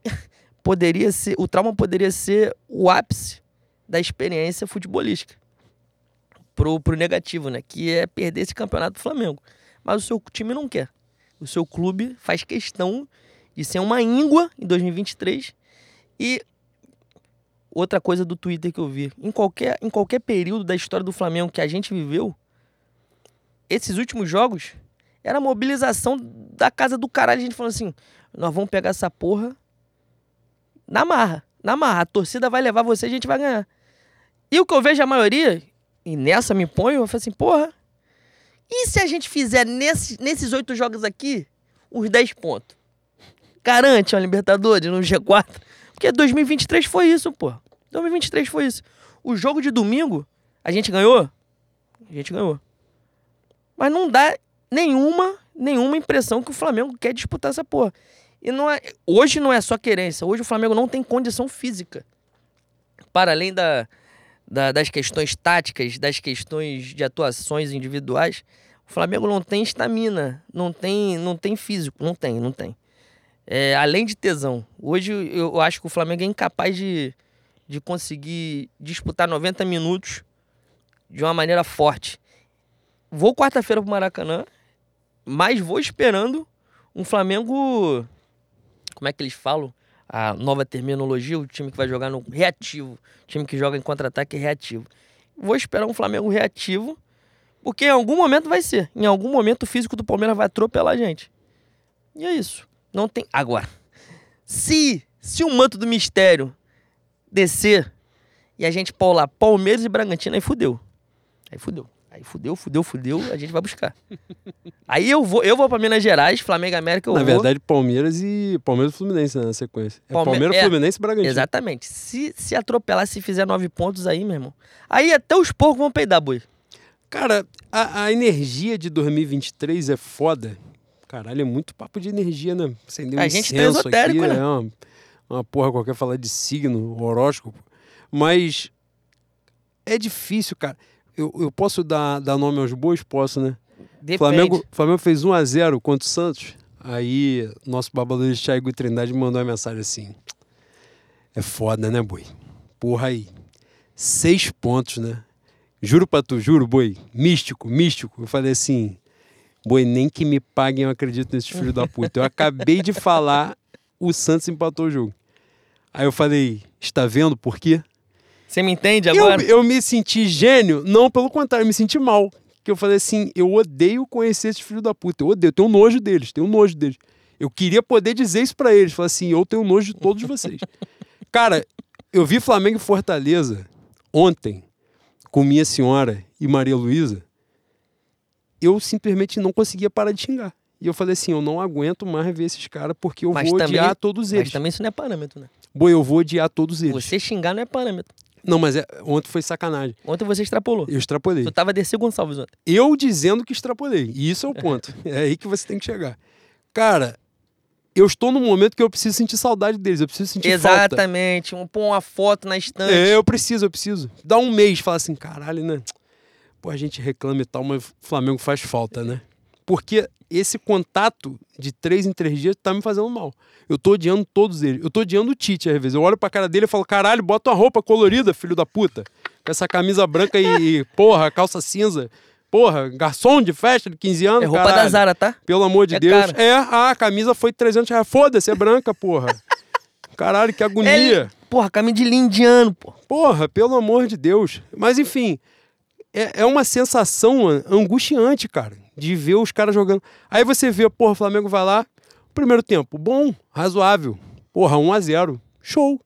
Poderia ser, o trauma poderia ser o ápice da experiência futebolística. Pro, pro negativo, né? Que é perder esse campeonato do Flamengo mas o seu time não quer. O seu clube faz questão de ser uma íngua em 2023. E outra coisa do Twitter que eu vi, em qualquer, em qualquer período da história do Flamengo que a gente viveu, esses últimos jogos era mobilização da casa do caralho, a gente falando assim, nós vamos pegar essa porra na marra, na marra, a torcida vai levar você, a gente vai ganhar. E o que eu vejo a maioria, e nessa me ponho, eu falo assim, porra, e se a gente fizer nesse, nesses oito jogos aqui, uns 10 pontos? Garante uma Libertadores no G4? Porque 2023 foi isso, pô. 2023 foi isso. O jogo de domingo, a gente ganhou? A gente ganhou. Mas não dá nenhuma, nenhuma impressão que o Flamengo quer disputar essa porra. E não é, hoje não é só querência. Hoje o Flamengo não tem condição física. Para além da, da, das questões táticas, das questões de atuações individuais, o Flamengo não tem estamina, não tem, não tem físico, não tem, não tem. É, além de tesão. Hoje eu acho que o Flamengo é incapaz de, de conseguir disputar 90 minutos de uma maneira forte. Vou quarta-feira pro Maracanã, mas vou esperando um Flamengo. Como é que eles falam? A nova terminologia, o time que vai jogar no reativo, time que joga em contra-ataque reativo. Vou esperar um Flamengo reativo, porque em algum momento vai ser. Em algum momento o físico do Palmeiras vai atropelar a gente. E é isso. Não tem. Agora, se, se o manto do mistério descer e a gente lá Palmeiras e Bragantino, aí fudeu. Aí fudeu. Aí fudeu, fudeu, fudeu, a gente vai buscar. Aí eu vou, eu vou pra Minas Gerais, Flamengo América, eu Na vou. verdade, Palmeiras e Palmeiras e Fluminense né, na sequência. É Palme- Palmeiras, é. Fluminense e Bragantino. Exatamente. Se, se atropelar, se fizer nove pontos aí, meu irmão. Aí até os porcos vão peidar, boi. Cara, a, a energia de 2023 é foda. Caralho, é muito papo de energia, né? Acender um A gente tá esotérico, aqui, né? É uma, uma porra qualquer falar de signo, horóscopo. Mas é difícil, cara. Eu, eu posso dar, dar nome aos bois? Posso, né? Depende. Flamengo, Flamengo fez 1x0 contra o Santos. Aí, nosso babador de Thiago Trindade mandou uma mensagem assim. É foda, né, boi? Porra aí. Seis pontos, né? Juro pra tu, juro, boi. Místico, místico. Eu falei assim, boi, nem que me paguem eu acredito nesse filho da puta. Eu acabei de falar, o Santos empatou o jogo. Aí eu falei, está vendo por quê? Você me entende Eu, agora? eu me senti gênio? Não, pelo contrário, eu me senti mal. Que eu falei assim, eu odeio conhecer esses filhos da puta. Eu odeio, eu tenho nojo deles, tenho nojo deles. Eu queria poder dizer isso pra eles. Falar assim, eu tenho nojo de todos vocês. Cara, eu vi Flamengo e Fortaleza ontem com minha senhora e Maria Luísa. Eu simplesmente não conseguia parar de xingar. E eu falei assim, eu não aguento mais ver esses caras porque eu Mas vou também- odiar todos Mas eles. também isso não é parâmetro, né? Boi, eu vou odiar todos eles. Você xingar não é parâmetro. Não, mas é- ontem foi sacanagem. Ontem você extrapolou. Eu extrapolei. Tu tava DC Gonçalves ontem. Eu dizendo que extrapolei. E isso é o ponto. É aí que você tem que chegar. Cara, eu estou num momento que eu preciso sentir saudade deles. Eu preciso sentir falta. Exatamente. Pôr uma foto na estante. É, eu preciso, eu preciso. Dá um mês, fala assim, caralho, né? Pô, a gente reclama e tal, mas o Flamengo faz falta, né? Porque esse contato de três em três dias tá me fazendo mal. Eu tô odiando todos eles. Eu tô odiando o Tite às vezes. Eu olho pra cara dele e falo, caralho, bota uma roupa colorida, filho da puta. Com essa camisa branca e, e, porra, calça cinza. Porra, garçom de festa de 15 anos, É roupa caralho. da Zara, tá? Pelo amor de É Deus. cara. É, ah, a camisa foi 300 reais. Foda-se, é branca, porra. Caralho, que agonia. Porra, caminho de linha indiano, pô. Porra, pelo amor de Deus. Mas enfim, é, é uma sensação an- angustiante, cara, de ver os caras jogando. Aí você vê, porra, o Flamengo vai lá, primeiro tempo, bom, razoável. Porra, 1 a 0 Show.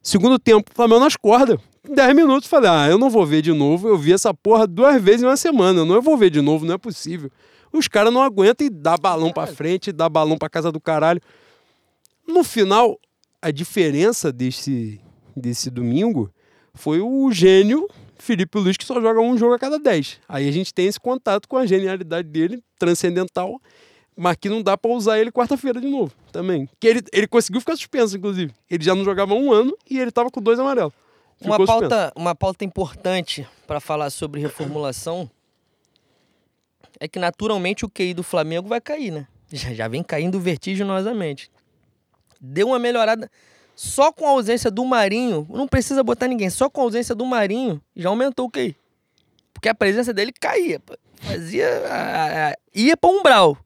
Segundo tempo, o Flamengo nas cordas. 10 minutos, falei, ah, eu não vou ver de novo. Eu vi essa porra duas vezes em uma semana. Eu não vou ver de novo, não é possível. Os caras não aguentam e dá balão pra frente, dá balão pra casa do caralho. No final, a diferença desse, desse domingo foi o gênio Felipe Luiz, que só joga um jogo a cada 10. Aí a gente tem esse contato com a genialidade dele, transcendental, mas que não dá pra usar ele quarta-feira de novo também. Que ele, ele conseguiu ficar suspenso, inclusive. Ele já não jogava um ano e ele tava com dois amarelos. Uma suspenso. pauta, uma pauta importante para falar sobre reformulação é que naturalmente o QI do Flamengo vai cair, né? Já, já vem caindo vertiginosamente. Deu uma melhorada. Só com a ausência do Marinho, não precisa botar ninguém, só com a ausência do Marinho já aumentou o QI. Porque a presença dele caía. Fazia. a- a- ia para umbral.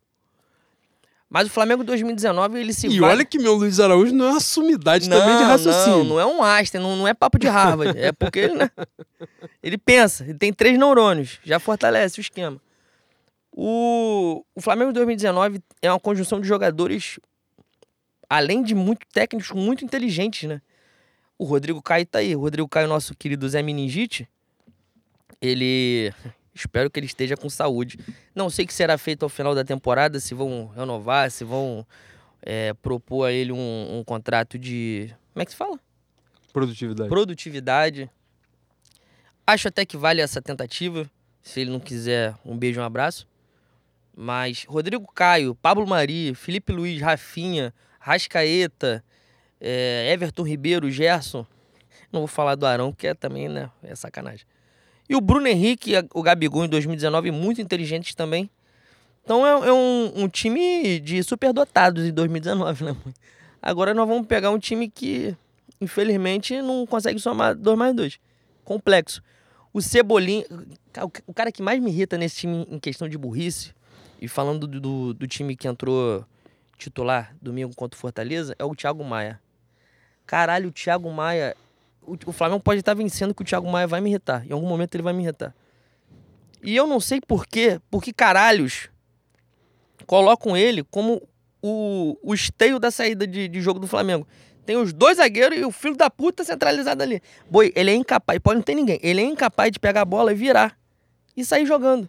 Mas o Flamengo 2019 ele se E vai- olha que meu Luiz Araújo não é uma sumidade também de raciocínio. não, não é um Einstein, não, não é papo de Harvard. é porque ele, né, ele pensa, ele tem três neurônios, já fortalece o esquema. O, o Flamengo 2019 é uma conjunção de jogadores, além de muito técnicos, muito inteligentes, né? O Rodrigo Caio tá aí. O Rodrigo Caio, nosso querido Zé Meningite, ele. Espero que ele esteja com saúde. Não sei o que será feito ao final da temporada, se vão renovar, se vão é, propor a ele um, um contrato de. Como é que se fala? Produtividade. Produtividade. Acho até que vale essa tentativa. Se ele não quiser, um beijo, um abraço. Mas Rodrigo Caio, Pablo Mari, Felipe Luiz, Rafinha, Rascaeta, é, Everton Ribeiro, Gerson. Não vou falar do Arão, porque é também, né? É sacanagem. E o Bruno Henrique o Gabigol em 2019, muito inteligentes também. Então é, é um, um time de superdotados em 2019, né? Agora nós vamos pegar um time que, infelizmente, não consegue somar 2 mais 2. Complexo. O Cebolinha. O cara que mais me irrita nesse time em questão de burrice, e falando do, do, do time que entrou titular domingo contra o Fortaleza, é o Thiago Maia. Caralho, o Thiago Maia. O, o Flamengo pode estar vencendo que o Thiago Maia vai me irritar. Em algum momento ele vai me irritar. E eu não sei por quê, porque caralhos colocam ele como o, o esteio da saída de, de jogo do Flamengo. Tem os dois zagueiros e o filho da puta centralizado ali. Boi, ele é incapaz, pode não ter ninguém. Ele é incapaz de pegar a bola e virar e sair jogando.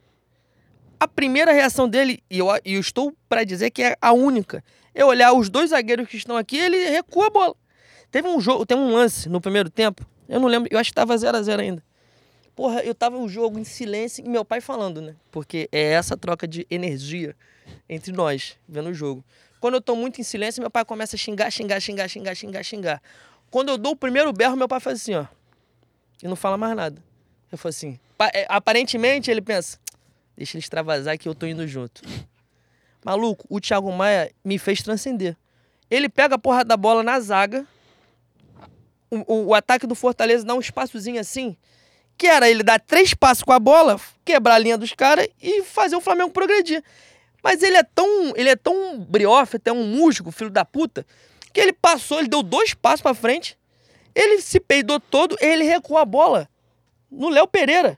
A primeira reação dele, e eu, eu estou para dizer que é a única, é olhar os dois zagueiros que estão aqui ele recua a bola. Teve um jogo, tem um lance no primeiro tempo, eu não lembro, eu acho que tava 0 a 0 ainda. Porra, eu tava o jogo em silêncio e meu pai falando, né? Porque é essa troca de energia entre nós, vendo o jogo. Quando eu tô muito em silêncio, meu pai começa a xingar, xingar, xingar, xingar, xingar, xingar. Quando eu dou o primeiro berro, meu pai faz assim, ó. E não fala mais nada. Eu falo assim. é, Aparentemente ele pensa, deixa ele extravasar que eu tô indo junto. Maluco, o Thiago Maia me fez transcender. Ele pega a porra da bola na zaga. O, o, o ataque do Fortaleza dá um espaçozinho assim. Que era ele dar três passos com a bola, quebrar a linha dos caras e fazer o Flamengo progredir. Mas ele é tão, ele é tão briofe, até um músico, filho da puta, que ele passou, ele deu dois passos para frente, ele se peidou todo, ele recuou a bola no Léo Pereira.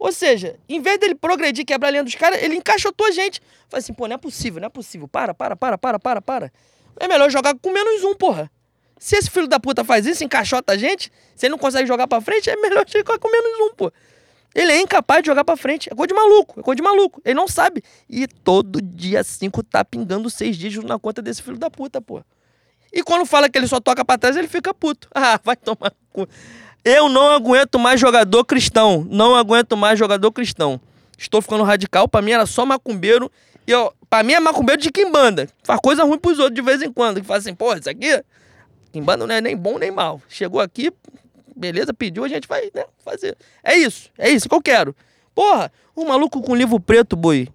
Ou seja, em vez dele progredir, quebrar a linha dos caras, ele encaixotou a gente. Falei assim, pô, não é possível, não é possível. Para, para, para, para, para, para. É melhor jogar com menos um, porra. Se esse filho da puta faz isso, encaixota a gente, se ele não consegue jogar pra frente, é melhor jogar com menos um, pô. Ele é incapaz de jogar pra frente. É coisa de maluco, é coisa de maluco. Ele não sabe. E todo dia 5 tá pingando seis dígitos na conta desse filho da puta, pô. E quando fala que ele só toca pra trás, ele fica puto. Ah, vai tomar cu. Eu não aguento mais jogador cristão. Não aguento mais jogador cristão. Estou ficando radical. Pra mim era só macumbeiro. E eu, pra mim é macumbeiro de quimbanda. Faz coisa ruim pros outros de vez em quando. Que faz assim, porra, isso aqui. Quimbanda não é nem bom nem mal. Chegou aqui, beleza, pediu, a gente vai né, fazer. É isso, é isso que eu quero. Porra, um maluco com livro preto, boi,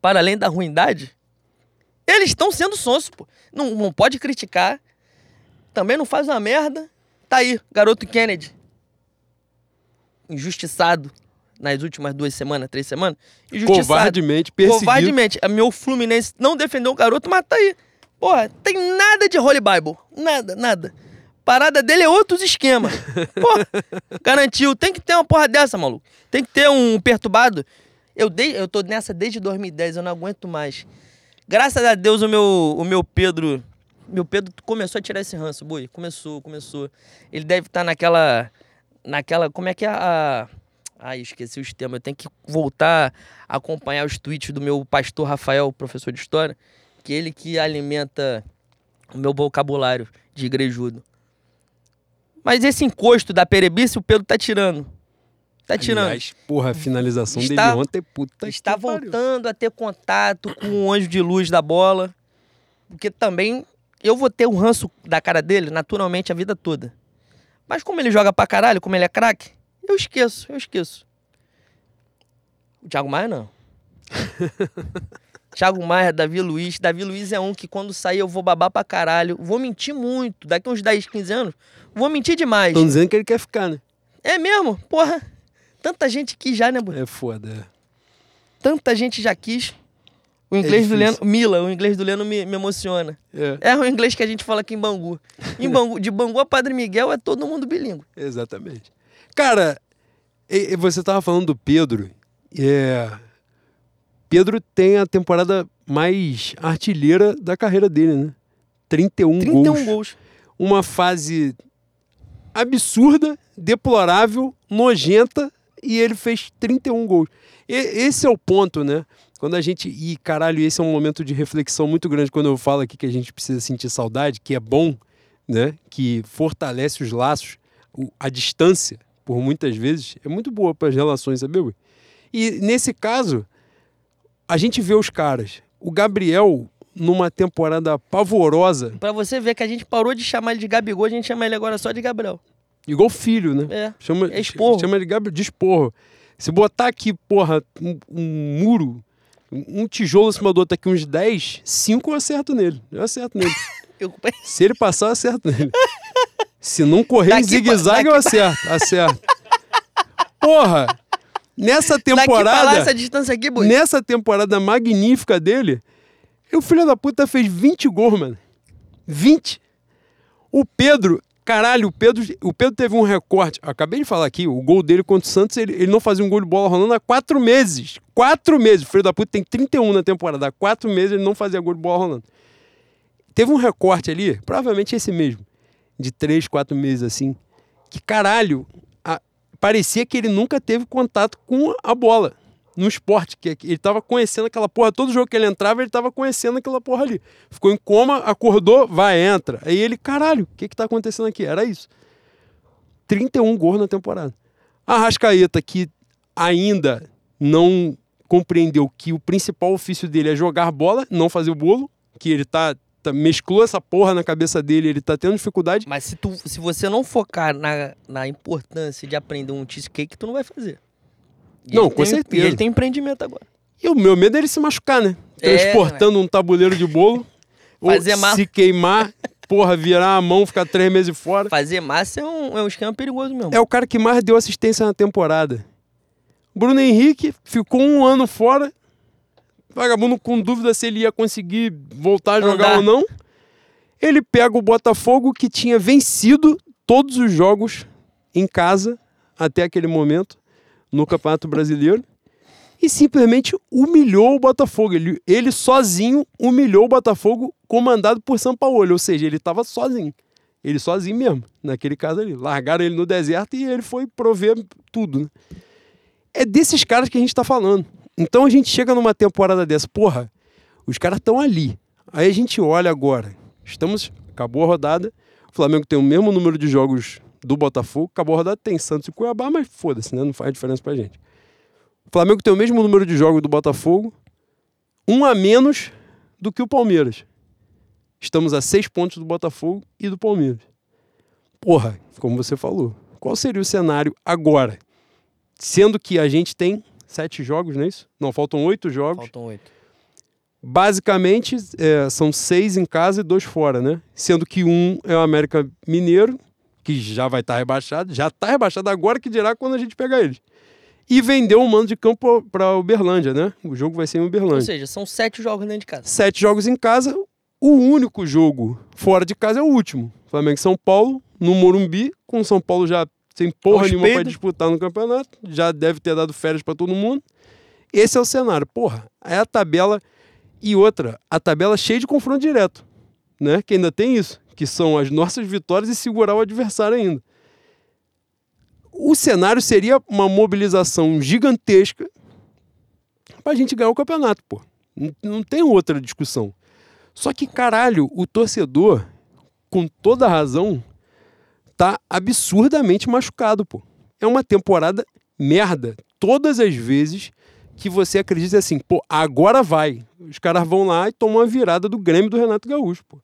para além da ruindade, eles estão sendo sonsos, pô. Não, não pode criticar, também não faz uma merda. Tá aí, garoto Kennedy. Injustiçado nas últimas duas semanas, três semanas. Injustiçado. Covardemente perseguido. Covardemente. A meu Fluminense não defendeu o garoto, mas tá aí. Porra, tem nada de Holy Bible. Nada, nada parada dele é outros esquemas. Pô, garantiu. Tem que ter uma porra dessa, maluco. Tem que ter um perturbado. Eu, dei, eu tô nessa desde 2010, eu não aguento mais. Graças a Deus o meu, o meu Pedro. Meu Pedro começou a tirar esse ranço, boi. Começou, começou. Ele deve estar tá naquela. Naquela. Como é que é a. Ai, esqueci os temas. Eu tenho que voltar a acompanhar os tweets do meu pastor Rafael, professor de história, que ele que alimenta o meu vocabulário de igrejudo. Mas esse encosto da perebice o Pedro tá tirando. Tá tirando. Aliás, porra, a finalização está, dele ontem, puta Está voltando pariu. a ter contato com o anjo de luz da bola. Porque também eu vou ter o um ranço da cara dele naturalmente a vida toda. Mas como ele joga pra caralho, como ele é craque, eu esqueço, eu esqueço. O Thiago Maia não. Thiago Maia, Davi Luiz. Davi Luiz é um que quando sair eu vou babar pra caralho. Vou mentir muito. Daqui uns 10, 15 anos, vou mentir demais. Estão dizendo que ele quer ficar, né? É mesmo? Porra. Tanta gente quis já, né, Bruno? É foda. É. Tanta gente já quis. O inglês é do Leno, Mila, o inglês do Leno me, me emociona. É. é o inglês que a gente fala aqui em Bangu. Em Bangu, de Bangu a Padre Miguel é todo mundo bilíngue. Exatamente. Cara, você tava falando do Pedro. É, Pedro tem a temporada mais artilheira da carreira dele, né? 31, 31 gols. gols. Uma fase absurda, deplorável, nojenta, e ele fez 31 gols. E, esse é o ponto, né? Quando a gente. E caralho, esse é um momento de reflexão muito grande quando eu falo aqui que a gente precisa sentir saudade, que é bom, né? Que fortalece os laços, a distância, por muitas vezes, é muito boa para as relações, sabe? E nesse caso, a gente vê os caras. O Gabriel, numa temporada pavorosa. Pra você ver que a gente parou de chamar ele de Gabigol, a gente chama ele agora só de Gabriel. Igual filho, né? É. Chama, é esporro. Chama ele de Gabriel de esporro. Se botar aqui, porra, um, um muro, um tijolo em cima do outro aqui, uns 10, 5 eu acerto nele. Eu acerto nele. eu... Se ele passar, eu acerto nele. Se não correr daqui em zigue-zague, eu acerto. Acerto. Porra! Nessa temporada. essa distância aqui, boy. Nessa temporada magnífica dele, o filho da puta fez 20 gols, mano. 20. O Pedro, caralho, o Pedro, o Pedro teve um recorte. Acabei de falar aqui, o gol dele contra o Santos, ele, ele não fazia um gol de bola rolando há quatro meses. Quatro meses. O filho da puta tem 31 na temporada. Há quatro meses ele não fazia gol de bola rolando. teve um recorte ali, provavelmente esse mesmo, de três, quatro meses assim, que caralho, a- parecia que ele nunca teve contato com a bola no esporte, que ele tava conhecendo aquela porra, todo jogo que ele entrava, ele tava conhecendo aquela porra ali. Ficou em coma, acordou, vai, entra. Aí ele, caralho, o que que tá acontecendo aqui? Era isso. 31 gols na temporada. A Rascaeta, que ainda não compreendeu que o principal ofício dele é jogar bola, não fazer o bolo, que ele tá, tá- mesclou essa porra na cabeça dele, ele tá tendo dificuldade. Mas se, tu, se você não focar na, na importância de aprender um cheesecake, tu não vai fazer. E Não, com tem- certeza. E ele tem empreendimento agora. E o meu medo é ele se machucar, né? É, Transportando um tabuleiro de bolo, ou Fazer mal. se queimar, porra, virar a mão, ficar três meses fora. Fazer massa é um, é um esquema perigoso mesmo. É o cara que mais deu assistência na temporada. Bruno Henrique ficou um ano fora. Vagabundo com dúvida se ele ia conseguir voltar a jogar Andar. ou não. Ele pega o Botafogo que tinha vencido todos os jogos em casa até aquele momento no Campeonato Brasileiro e simplesmente humilhou o Botafogo. Ele, ele sozinho humilhou o Botafogo, comandado por São Paulo. Ou seja, ele estava sozinho. Ele sozinho mesmo, naquele caso ali. Largaram ele no deserto e ele foi prover tudo. né? É desses caras que a gente tá falando. Então a gente chega numa temporada dessa, porra, os caras estão ali. Aí a gente olha agora. Estamos. Acabou a rodada. O Flamengo tem o mesmo número de jogos do Botafogo. Acabou a rodada, tem Santos e Cuiabá, mas foda-se, né? Não faz diferença pra gente. O Flamengo tem o mesmo número de jogos do Botafogo, um a menos do que o Palmeiras. Estamos a seis pontos do Botafogo e do Palmeiras. Porra, como você falou, qual seria o cenário agora? Sendo que a gente tem sete jogos, não é isso? Não, faltam oito jogos. Faltam oito. Basicamente, é, são seis em casa e dois fora, né? Sendo que um é o América Mineiro, que já vai estar rebaixado, já está rebaixado agora, que dirá quando a gente pegar eles. E vendeu o mando de campo para Uberlândia, né? O jogo vai ser em Ou Uberlândia. seja, são sete jogos dentro de casa. Sete jogos em casa, o único jogo fora de casa é o último. Flamengo e São Paulo, no Morumbi, com o São Paulo já sem porra Aos nenhuma para disputar no campeonato, já deve ter dado férias para todo mundo. Esse é o cenário. Porra, é a tabela. E outra, a tabela cheia de confronto direto, né? Que ainda tem isso, que são as nossas vitórias e segurar o adversário ainda. O cenário seria uma mobilização gigantesca pra gente ganhar o campeonato, pô. Não, não tem outra discussão. Só que, caralho, o torcedor, com toda razão, tá absurdamente machucado, pô. É uma temporada merda. Todas as vezes que você acredita assim, pô, agora vai. Os caras vão lá e tomam a virada do Grêmio do Renato Gaúcho, pô.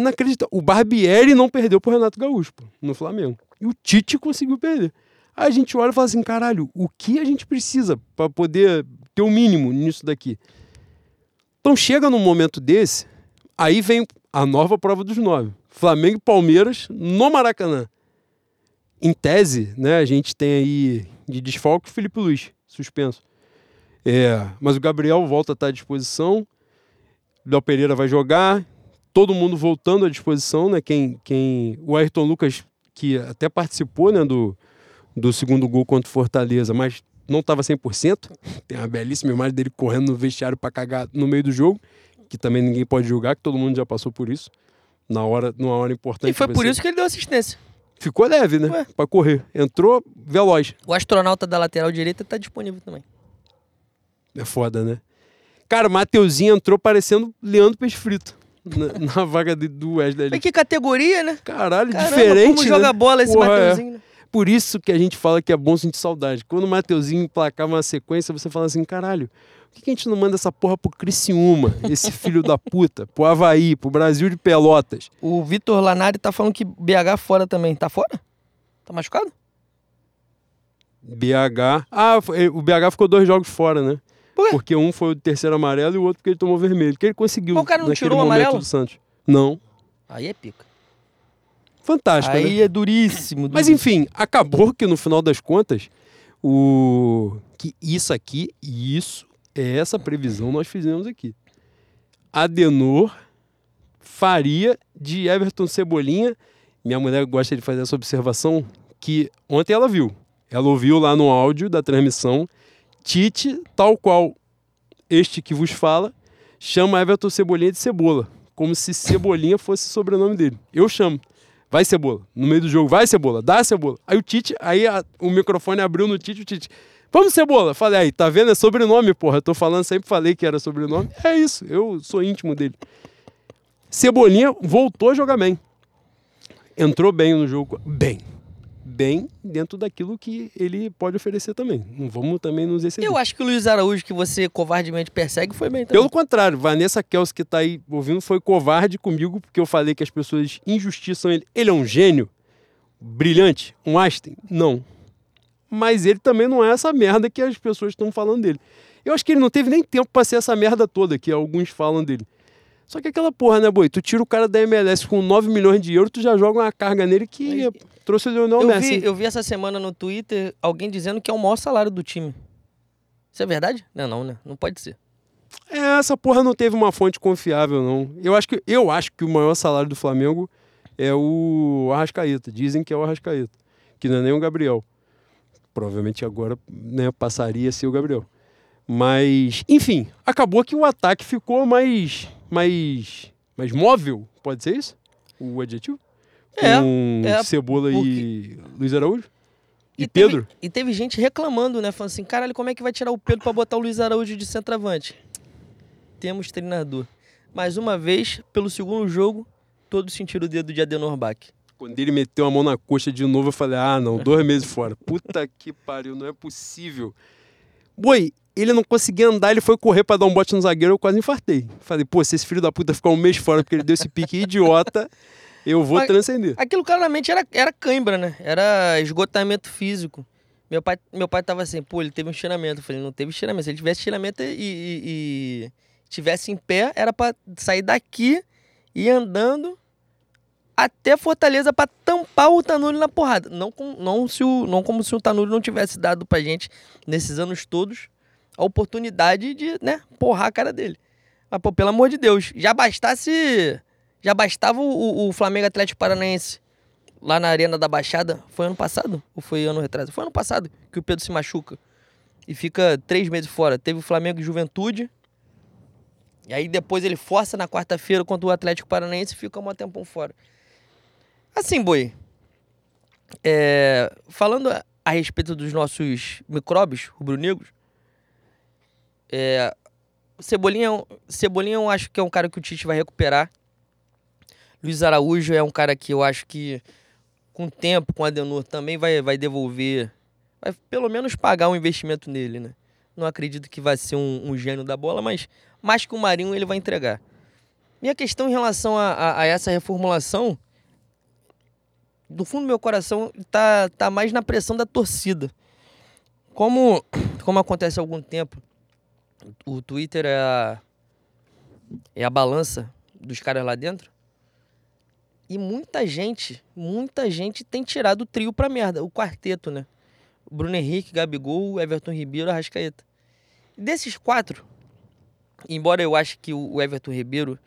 Inacreditável. O Barbieri não perdeu pro Renato Gaúcho, pô, no Flamengo. E o Tite conseguiu perder. Aí a gente olha e fala assim, caralho, o que a gente precisa para poder ter o mínimo nisso daqui? Então chega num momento desse, aí vem a nova prova dos nove. Flamengo e Palmeiras no Maracanã. Em tese, né, a gente tem aí de desfalque o Felipe Luiz, suspenso. É, mas o Gabriel volta a estar à disposição. Léo Pereira vai jogar. Todo mundo voltando à disposição, né? Quem, quem, o Ayrton Lucas, que até participou né, do, do segundo gol contra o Fortaleza, mas não estava 100%. Tem uma belíssima imagem dele correndo no vestiário para cagar no meio do jogo, que também ninguém pode julgar, que todo mundo já passou por isso. Na hora, numa hora importante. E foi por isso que ele deu assistência. Ficou leve, né? Pra correr. Entrou veloz. O astronauta da lateral direita tá disponível também. É foda, né? Cara, o Mateuzinho entrou parecendo Leandro Peixe Frito. Na, na vaga de- do Wesley ali. Mas que categoria, né? Caralho, Caramba, diferente. como né? joga bola esse Porra, é. Mateuzinho, né? Por isso que a gente fala que é bom sentir saudade. Quando o Mateuzinho emplacava uma sequência, você fala assim: caralho, por que que a gente não manda essa porra pro Criciúma, esse filho da puta, pro Havaí, pro Brasil de Pelotas? O Vitor Lanari tá falando que BH fora também. Tá fora? Tá machucado? BH. Ah, foi- o BH ficou dois jogos fora, né? Porque um foi o terceiro amarelo e o outro porque ele tomou vermelho. Que ele conseguiu Mas o cara não tirou o amarelo? do Santos. Não. Aí é pica. Fantástico, né? Aí é duríssimo. Mas duríssimo. enfim, acabou que no final das contas, o que isso aqui, e isso é essa previsão nós fizemos aqui. Adenor faria de Everton Cebolinha. Minha mulher gosta de fazer essa observação que ontem ela viu. Ela ouviu lá no áudio da transmissão Tite, tal qual este que vos fala, chama Everton Cebolinha de cebola, como se Cebolinha fosse o sobrenome dele. Eu chamo. Vai Cebola. No meio do jogo, vai Cebola, dá Cebola. Aí o Tite, aí a- o microfone abriu no Tite, o Tite. Vamos Cebola. Falei, aí, tá vendo? É sobrenome, porra. Eu tô falando, sempre falei que era sobrenome. É isso, eu sou íntimo dele. Cebolinha voltou a jogar bem. Entrou bem no jogo. Bem. Bem dentro daquilo que ele pode oferecer também. Não vamos também nos exceder. Eu acho que o Luiz Araújo, que você covardemente persegue, foi bem também. Pelo contrário, Vanessa Kels, que tá aí ouvindo, foi covarde comigo, porque eu falei que as pessoas injustiçam ele. Ele é um gênio? Brilhante? Um Einstein? Não. Mas ele também não é essa merda que as pessoas estão falando dele. Eu acho que ele não teve nem tempo pra ser essa merda toda que alguns falam dele. Só que aquela porra, né, boi? Tu tira o cara da MLS com 9 milhões de euros, tu já joga uma carga nele que trouxe o Leonel Eu Messi. vi, eu vi essa semana no Twitter alguém dizendo que é o maior salário do time. Isso é verdade? Não, não, né? Não pode ser. É, essa porra não teve uma fonte confiável, não. Eu acho que, eu acho que o maior salário do Flamengo é o Arrascaeta. Dizem que é o Arrascaeta, que não é nem o Gabriel. Provavelmente agora né, passaria a ser o Gabriel. Mas, enfim, acabou que o ataque ficou mais, mais, mais móvel, pode ser isso? O adjetivo? É, Com é, Cebola e Luiz Araújo? E, teve- Pedro? e teve gente reclamando, né? Falando assim, caralho, como é que vai tirar o Pedro pra botar o Luiz Araújo de centroavante? Temos treinador. Mais uma vez, pelo segundo jogo, todos sentiram o dedo de Adenor Bach. Quando ele meteu a mão na coxa de novo, eu falei: ah, não, dois meses fora. Puta que pariu, não é possível. Boi, ele não conseguia andar, ele foi correr pra dar um bote no zagueiro, eu quase infartei. Falei: pô, se esse filho da puta ficar um mês fora porque ele deu esse pique idiota, eu vou Mas- transcender. Aquilo claramente era, era cãibra, né? Era esgotamento físico. Meu pai, meu pai tava assim, pô, ele teve um estiramento. Eu falei, não teve estiramento. Se ele tivesse estiramento e, e, e tivesse em pé, era pra sair daqui e andando até Fortaleza pra tampar o Tanuri na porrada. Não, com, não, se o, não como se o Tanuri não tivesse dado pra gente, nesses anos todos, a oportunidade de, né, porrar a cara dele. Mas, pô, pelo amor de Deus, já bastasse. Já bastava o, o- o Flamengo Atlético Paranaense lá na Arena da Baixada. Foi ano passado? Ou foi ano retrasado? Foi ano passado que o Pedro se machuca e fica três meses fora. Teve o Flamengo e Juventude. E aí depois ele força na quarta-feira contra o Atlético Paranaense e fica um tempão fora. Assim, Boi. é, falando a, a respeito dos nossos micróbios rubro-negros, é, Cebolinha, Cebolinha eu acho que é um cara que o Tite vai recuperar. Luiz Araújo é um cara que eu acho que com o tempo, com o Adenor, também vai, vai devolver, vai pelo menos pagar um investimento nele, né? Não acredito que vai ser um, um gênio da bola, mas mais que o Marinho ele vai entregar. Minha questão em relação a, a- a essa reformulação, do fundo do meu coração, tá, tá mais na pressão da torcida. Como, como acontece há algum tempo, o Twitter é a, é a balança dos caras lá dentro. E muita gente, muita gente tem tirado o trio pra merda, o quarteto, né? Bruno Henrique, Gabigol, Everton Ribeiro, Arrascaeta. Desses quatro, embora eu ache que o Everton Ribeiro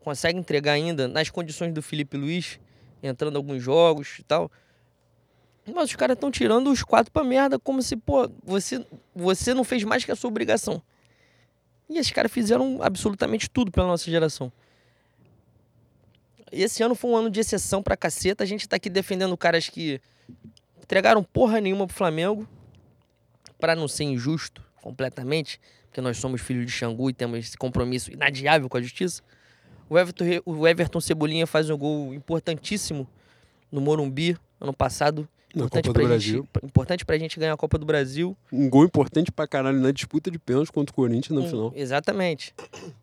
consegue entregar ainda nas condições do Felipe Luiz, entrando alguns jogos e tal. Mas os caras estão tirando os quatro pra merda, como se, pô, você, você não fez mais que a sua obrigação. E esses caras fizeram absolutamente tudo pela nossa geração. Esse ano foi um ano de exceção pra caceta. A gente tá aqui defendendo caras que entregaram porra nenhuma pro Flamengo. Pra não ser injusto completamente, porque nós somos filhos de Xangu e temos esse compromisso inadiável com a justiça. O Everton, o Everton Cebolinha faz um gol importantíssimo no Morumbi ano passado. Na Importante Copa do Brasil. Gente, importante pra gente ganhar a Copa do Brasil. Um gol importante pra caralho na disputa de pênalti contra o Corinthians no Hum, final. Exatamente.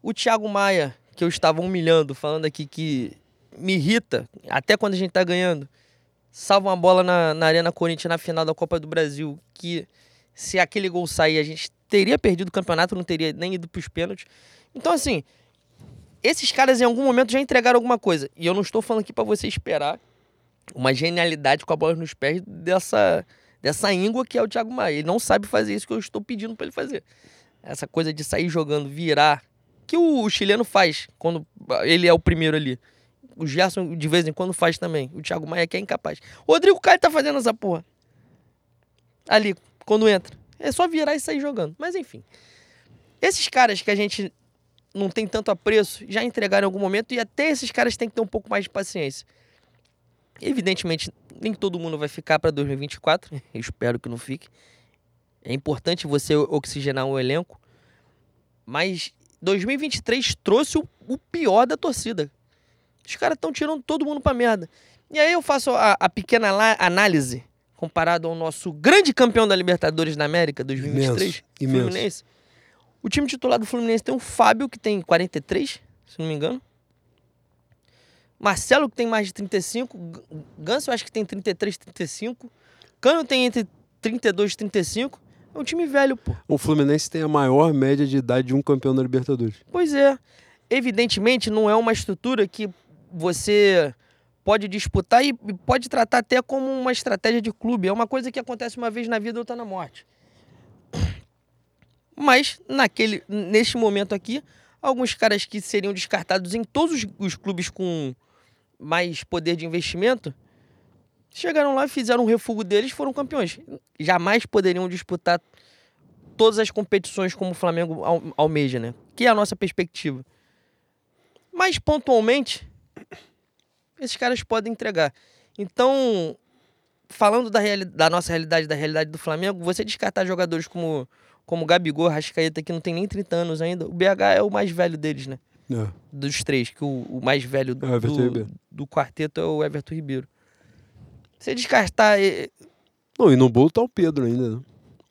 O Thiago Maia, que eu estava humilhando, falando aqui que me irrita, até quando a gente tá ganhando, salva uma bola na, na Arena Corinthians na final da Copa do Brasil, que se aquele gol sair, a gente teria perdido o campeonato, não teria nem ido pros pênaltis. Então, assim, esses caras em algum momento já entregaram alguma coisa. E eu não estou falando aqui para você esperar uma genialidade com a bola nos pés dessa, dessa íngua que é o Thiago Maia. Ele não sabe fazer isso que eu estou pedindo para ele fazer. Essa coisa de sair jogando, virar, que o, chileno faz quando ele é o primeiro ali. O Gerson de vez em quando faz também. O Thiago Maia que é incapaz. O Rodrigo Caio tá fazendo essa porra. Ali, quando entra. É só virar e sair jogando. Mas enfim. Esses caras que a gente não tem tanto apreço, já entregaram em algum momento e até esses caras têm que ter um pouco mais de paciência. Evidentemente, nem todo mundo vai ficar para 2024, eu espero que não fique. É importante você oxigenar um elenco, mas 2023 trouxe o, pior da torcida. Os caras estão tirando todo mundo pra merda. E aí eu faço a, a pequena análise comparado ao nosso grande campeão da Libertadores da América 2023, imenso, Fluminense. Imenso. O time titular do Fluminense tem o Fábio, que tem 43, se não me engano. Marcelo, que tem mais de 35. Ganso, eu acho que tem 33, 35. Cano tem entre 32 e 35. É um time velho, pô. O Fluminense tem a maior média de idade de um campeão da Libertadores. Pois é. Evidentemente, não é uma estrutura que você pode disputar e pode tratar até como uma estratégia de clube. É uma coisa que acontece uma vez na vida, outra na morte. Mas naquele, neste momento aqui, alguns caras que seriam descartados em todos os, os clubes com mais poder de investimento chegaram lá, fizeram um refugo deles, foram campeões. Jamais poderiam disputar todas as competições como o Flamengo almeja, né? Que é a nossa perspectiva. Mas pontualmente, esses caras podem entregar. Então, falando da, da nossa realidade, da realidade do Flamengo, você descartar jogadores como como Gabigol, Rascaeta, que não tem nem 30 anos ainda, o BH é o mais velho deles, né? É. Dos três, que o, o mais velho do, É, do, do quarteto é o Everton Ribeiro. Você descartar eh, Não, e no bolo tá o Pedro ainda, né?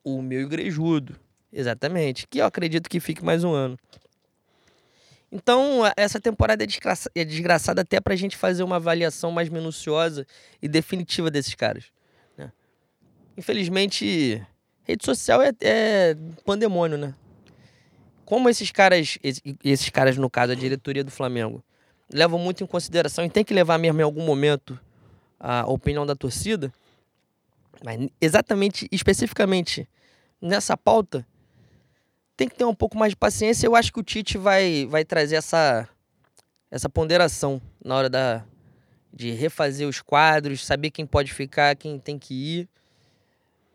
o meu igrejudo, exatamente, que eu acredito que fique mais um ano. Então, essa temporada é, desgraça- é desgraçada até pra gente fazer uma avaliação mais minuciosa e definitiva desses caras. né? Infelizmente, rede social é, é pandemônio, né? Como esses caras, esse- esses caras, no caso, a diretoria do Flamengo, levam muito em consideração e tem que levar mesmo em algum momento a opinião da torcida, mas exatamente, especificamente nessa pauta, tem que ter um pouco mais de paciência. Eu acho que o Tite vai, vai trazer essa, essa ponderação na hora da, de refazer os quadros, saber quem pode ficar, quem tem que ir.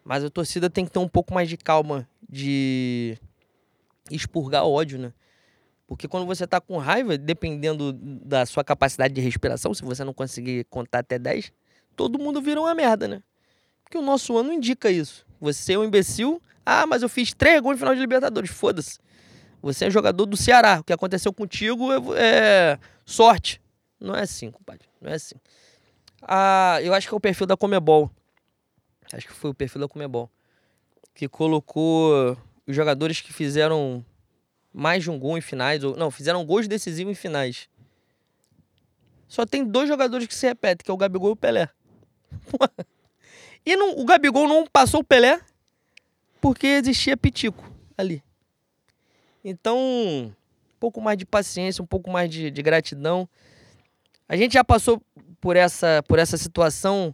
Mas a torcida tem que ter um pouco mais de calma de expurgar ódio, né? Porque quando você tá com raiva, dependendo da sua capacidade de respiração, se você não conseguir contar até 10, todo mundo vira uma merda, né? Porque o nosso ano indica isso. Você é um imbecil. Ah, mas eu fiz três gols no final de Libertadores. Foda-se. Você é jogador do Ceará. O que aconteceu contigo é, é sorte. Não é assim, compadre. Não é assim. Ah, eu acho que é o perfil da Comebol. Acho que foi o perfil da Comebol. Que colocou os jogadores que fizeram mais de um gol em finais. Ou, não, fizeram gols decisivos em finais. Só tem dois jogadores que se repetem, que é o Gabigol e o Pelé. E não, o Gabigol não passou o Pelé porque existia Pitico ali. Então, um pouco mais de paciência, um pouco mais de, de gratidão. A gente já passou por essa, por essa situação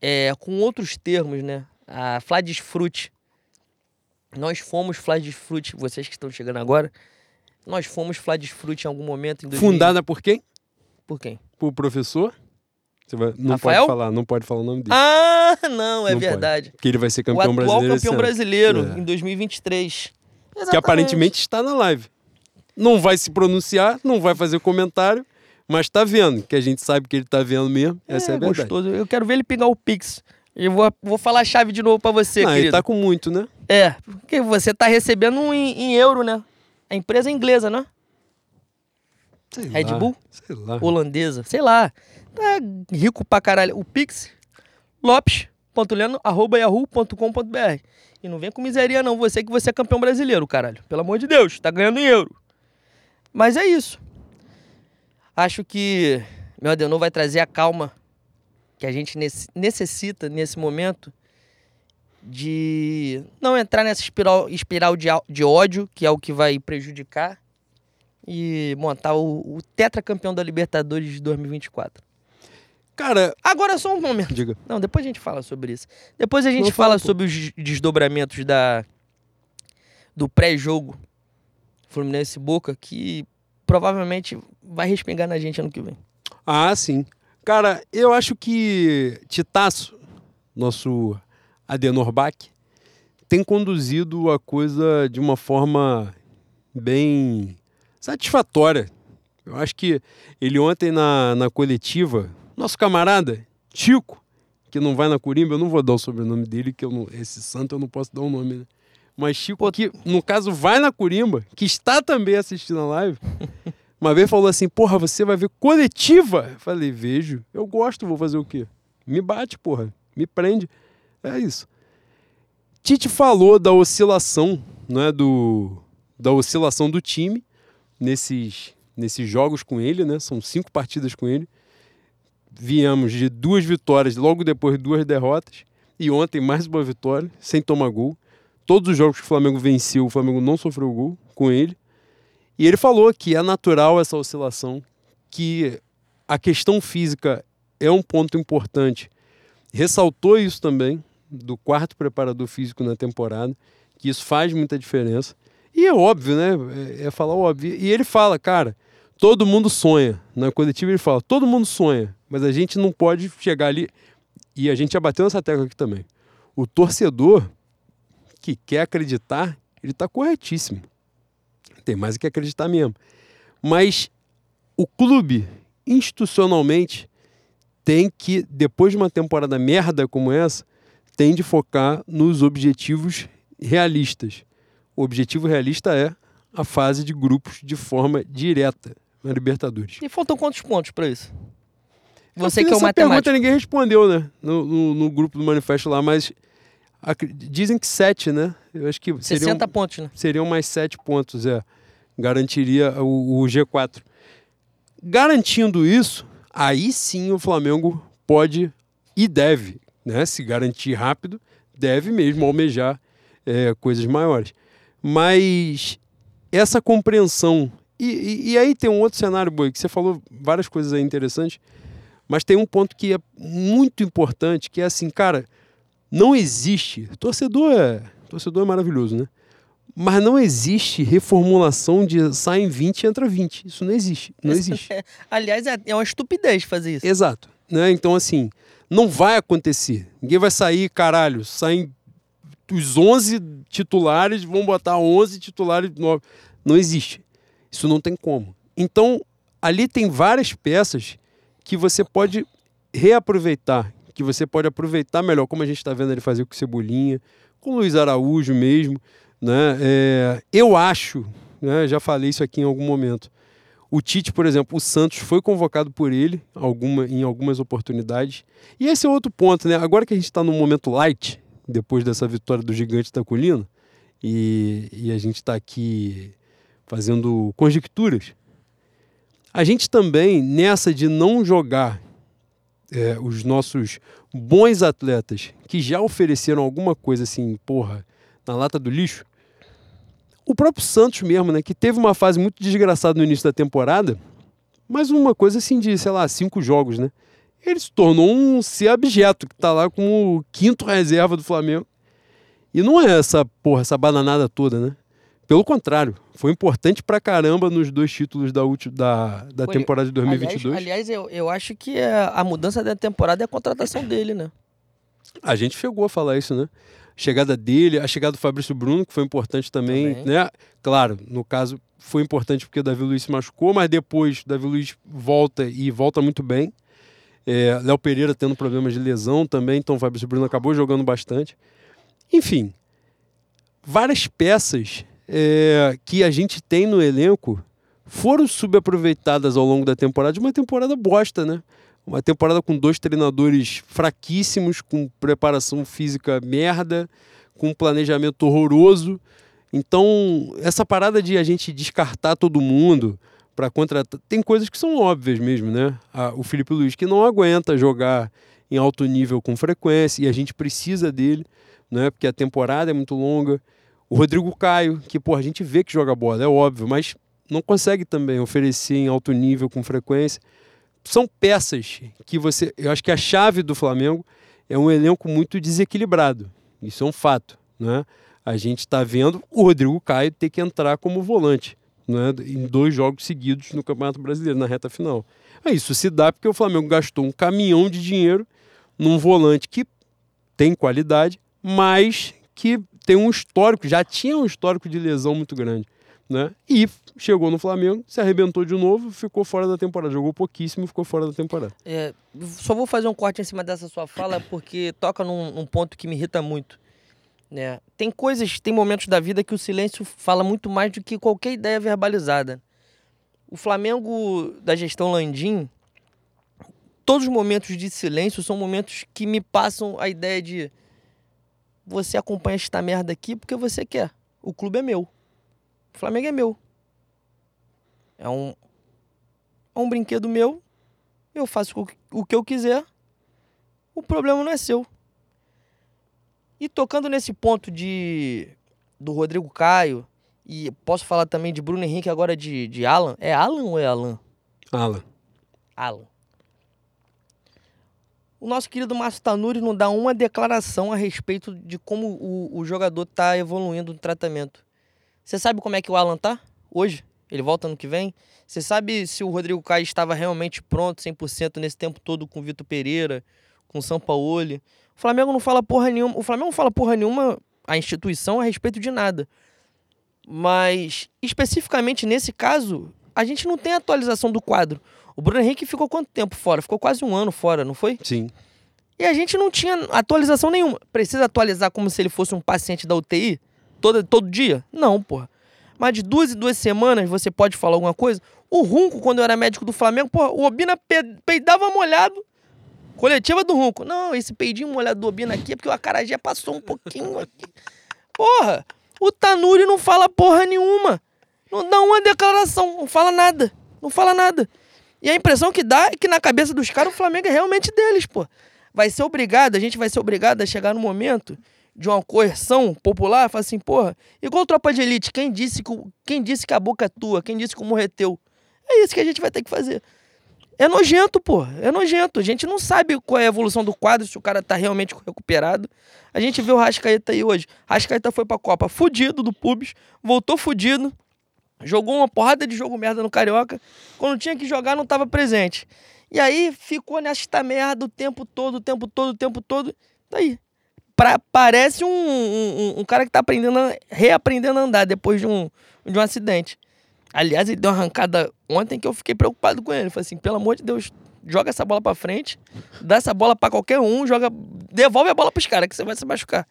é, com outros termos, né? A Fladisfrute. Nós fomos Fladisfrute, vocês que estão chegando agora, nós fomos Fladisfrute em algum momento em 2000. Fundada por quem? Por quem? Por professor? Você vai- não Rafael? pode falar, não pode falar o nome dele. Ah, não, é Não pode. verdade. Porque ele vai ser O campeão atual brasileiro campeão brasileiro É. em 2023. Que Exatamente. aparentemente está na live. Não vai se pronunciar, não vai fazer comentário, mas tá vendo, que a gente sabe que ele tá vendo mesmo. Essa é, a verdade. gostoso. Eu quero ver ele pingar o Pix. Eu vou, vou falar a chave de novo pra você, Não, ele querido. tá com muito, né? É, porque você tá recebendo um em, em euro, né? A empresa é inglesa, né? Sei Red lá, Bull? Sei lá. Holandesa, sei lá. Tá rico pra caralho. O Pix, lopes.leno.yahoo.com.br E não vem com miseria não, você que você é campeão brasileiro, caralho. Pelo amor de Deus, tá ganhando em euro. Mas é isso. Acho que meu Adenor vai trazer a calma que a gente necessita nesse momento de não entrar nessa espiral, espiral de, de ódio, que é o que vai prejudicar, e montar o, o tetracampeão da Libertadores de 2024. Cara, Agora só um momento. diga. Não, depois a gente fala sobre isso. Depois a gente Não fala fala, sobre os desdobramentos da do pré-jogo Fluminense Boca, que provavelmente vai respingar na gente ano que vem. Ah, sim. Cara, eu acho que Titaço, nosso Adenor Bach, tem conduzido a coisa de uma forma bem satisfatória. Eu acho que ele ontem na, na coletiva, nosso camarada, Chico, que não vai na Corimba, eu não vou dar o sobrenome dele, que eu não, esse santo eu não posso dar o nome, né? Mas Chico, que no caso vai na Corimba, que está também assistindo a live, uma vez falou assim: Porra, você vai ver coletiva? Eu falei: Vejo, eu gosto, vou fazer o quê? Me bate, porra, me prende. É isso. Tite falou da oscilação, né, do, da oscilação do time nesses, nesses jogos com ele, né? São cinco partidas com ele. Viemos de duas vitórias, logo depois duas derrotas. E ontem mais uma vitória, sem tomar gol. Todos os jogos que o Flamengo venceu, o Flamengo não sofreu gol com ele. E ele falou que é natural essa oscilação, que a questão física é um ponto importante. Ressaltou isso também do quarto preparador físico na temporada, que isso faz muita diferença. E é óbvio, né? É, é falar óbvio. E ele fala, cara, todo mundo sonha. Na coletiva ele fala, todo mundo sonha, mas a gente não pode chegar ali. E a gente já bateu nessa tecla aqui também. O torcedor que quer acreditar, ele está corretíssimo. Tem mais que acreditar mesmo. Mas o clube, institucionalmente, tem que, depois de uma temporada merda como essa, tem de focar nos objetivos realistas. O objetivo realista é a fase de grupos de forma direta na Libertadores. E faltam quantos pontos para isso? Você que é o essa matemático. pergunta ninguém respondeu, né? No, no, no grupo do manifesto lá, mas dizem que sete, né? Eu acho que seriam, 60 pontos, né? seriam mais sete pontos, é. Garantiria o, o G4. Garantindo isso, aí sim o Flamengo pode e deve, né? Se garantir rápido, deve mesmo almejar é, coisas maiores. Mas essa compreensão. E, e- e aí tem um outro cenário, Boi, que você falou várias coisas aí interessantes, mas tem um ponto que é muito importante, que é assim, cara, não existe. Torcedor é, torcedor é maravilhoso, né? Mas não existe reformulação de sai em 20 e entra 20. Isso não existe. Não existe. Aliás, é, é uma estupidez fazer isso. Exato. Né? Então, assim, não vai acontecer. Ninguém vai sair, caralho, saem os 11 titulares, vão botar 11 titulares novos. Não existe. Isso não tem como. Então, ali tem várias peças que você pode reaproveitar, que você pode aproveitar melhor, como a gente está vendo ele fazer com o Cebolinha, com o Luiz Araújo mesmo. Né? É, eu acho, né, já falei isso aqui em algum momento, o Tite, por exemplo, o Santos foi convocado por ele alguma, em algumas oportunidades. E esse é outro ponto, né? Agora que a gente está num momento light, depois dessa vitória do Gigante da Colina, e, e a gente está aqui fazendo conjecturas, a gente também, nessa de não jogar é, os nossos bons atletas que já ofereceram alguma coisa assim, porra, na lata do lixo, o próprio Santos mesmo, né, que teve uma fase muito desgraçada no início da temporada, mas uma coisa assim de, sei lá, cinco jogos, né? Ele se tornou um ser abjeto, que tá lá como quinto reserva do Flamengo. E não é essa, porra, essa bananada toda, né? Pelo contrário, foi importante pra caramba nos dois títulos da, ulti- da, da temporada de 2022. Aliás, aliás, eu, eu acho que a mudança da temporada é a contratação dele, né? A gente chegou a falar isso, né? Chegada dele, a chegada do Fabrício Bruno, que foi importante também, Também. né? Claro, no caso foi importante porque o Davi Luiz se machucou, mas depois o Davi Luiz volta e volta muito bem. É, Léo Pereira tendo problemas de lesão também, então o Fabrício Bruno acabou jogando bastante. Enfim, várias peças é, que a gente tem no elenco foram subaproveitadas ao longo da temporada, de uma temporada bosta, né? Uma temporada com dois treinadores fraquíssimos, com preparação física merda, com planejamento horroroso. Então, essa parada de a gente descartar todo mundo para contratar. Tem coisas que são óbvias mesmo, né? O Felipe Luiz que não aguenta jogar em alto nível com frequência e a gente precisa dele, né? Porque a temporada é muito longa. O Rodrigo Caio, que pô, a gente vê que joga bola, é óbvio, mas não consegue também oferecer em alto nível com frequência. São peças que você. Eu acho que a chave do Flamengo é um elenco muito desequilibrado. Isso é um fato. Né? A gente está vendo o Rodrigo Caio ter que entrar como volante né? em dois jogos seguidos no Campeonato Brasileiro, na reta final. Ah, Isso se dá porque o Flamengo gastou um caminhão de dinheiro num volante que tem qualidade, mas que tem um histórico, já tinha um histórico de lesão muito grande. Né? E chegou no Flamengo, se arrebentou de novo, ficou fora da temporada. Jogou pouquíssimo, ficou fora da temporada. É, só vou fazer um corte em cima dessa sua fala, porque toca num, num ponto que me irrita muito. Né? Tem coisas, tem momentos da vida que o silêncio fala muito mais do que qualquer ideia verbalizada. O Flamengo da gestão Landim, todos os momentos de silêncio são momentos que me passam a ideia de você acompanha esta merda aqui porque você quer. O clube é meu. O Flamengo é meu. É um, é um brinquedo meu. Eu faço o que- o que eu quiser. O problema não é seu. E tocando nesse ponto de do Rodrigo Caio, e posso falar também de Bruno Henrique agora de, de Alan. É Alan ou é Alan? Alan. Alan. O nosso querido Márcio Tanuri não dá uma declaração a respeito de como o, o jogador está evoluindo no tratamento. Você sabe como é que o Alan tá hoje? Ele volta ano que vem? Você sabe se o Rodrigo Caio estava realmente pronto 100% nesse tempo todo com o Vitor Pereira, com o Sampaoli? O Flamengo não fala porra nenhuma. O Flamengo não fala porra nenhuma, a instituição, a respeito de nada. Mas, especificamente nesse caso, a gente não tem atualização do quadro. O Bruno Henrique ficou quanto tempo fora? Ficou quase um ano fora, não foi? Sim. E a gente não tinha atualização nenhuma. Precisa atualizar como se ele fosse um paciente da UTI todo, todo dia? Não, porra. Mas de duas em duas semanas você pode falar alguma coisa? O Runco, quando eu era médico do Flamengo, porra, o Obina pe- peidava molhado. Coletiva do Runco. Não, esse peidinho molhado do Obina aqui é porque o acarajé passou um pouquinho aqui. Porra, o Tanuri não fala porra nenhuma. Não dá uma declaração, não fala nada. Não fala nada. E a impressão que dá é que na cabeça dos caras o Flamengo é realmente deles, pô. Vai ser obrigado, a gente vai ser obrigado a chegar no momento de uma coerção popular, falar assim, porra, igual tropa de elite, quem disse que, quem disse que a boca é tua, quem disse que o morro é teu? É isso que a gente vai ter que fazer. É nojento, pô. É nojento. A gente não sabe qual é a evolução do quadro, se o cara tá realmente recuperado. A gente vê o Rascaeta aí hoje. Rascaeta foi pra Copa fudido do Pubs, voltou fudido, jogou uma porrada de jogo merda no Carioca. Quando tinha que jogar, não tava presente. E aí ficou nesta merda o tempo todo, o tempo todo, o tempo todo. Tá aí. Pra- parece um, um, um cara que tá aprendendo, a- reaprendendo a andar depois de um, de um acidente. Aliás, ele deu uma arrancada ontem que eu fiquei preocupado com ele. Falei assim, pelo amor de Deus, joga essa bola pra frente, dá essa bola pra qualquer um, joga, devolve a bola pros caras que você vai se machucar.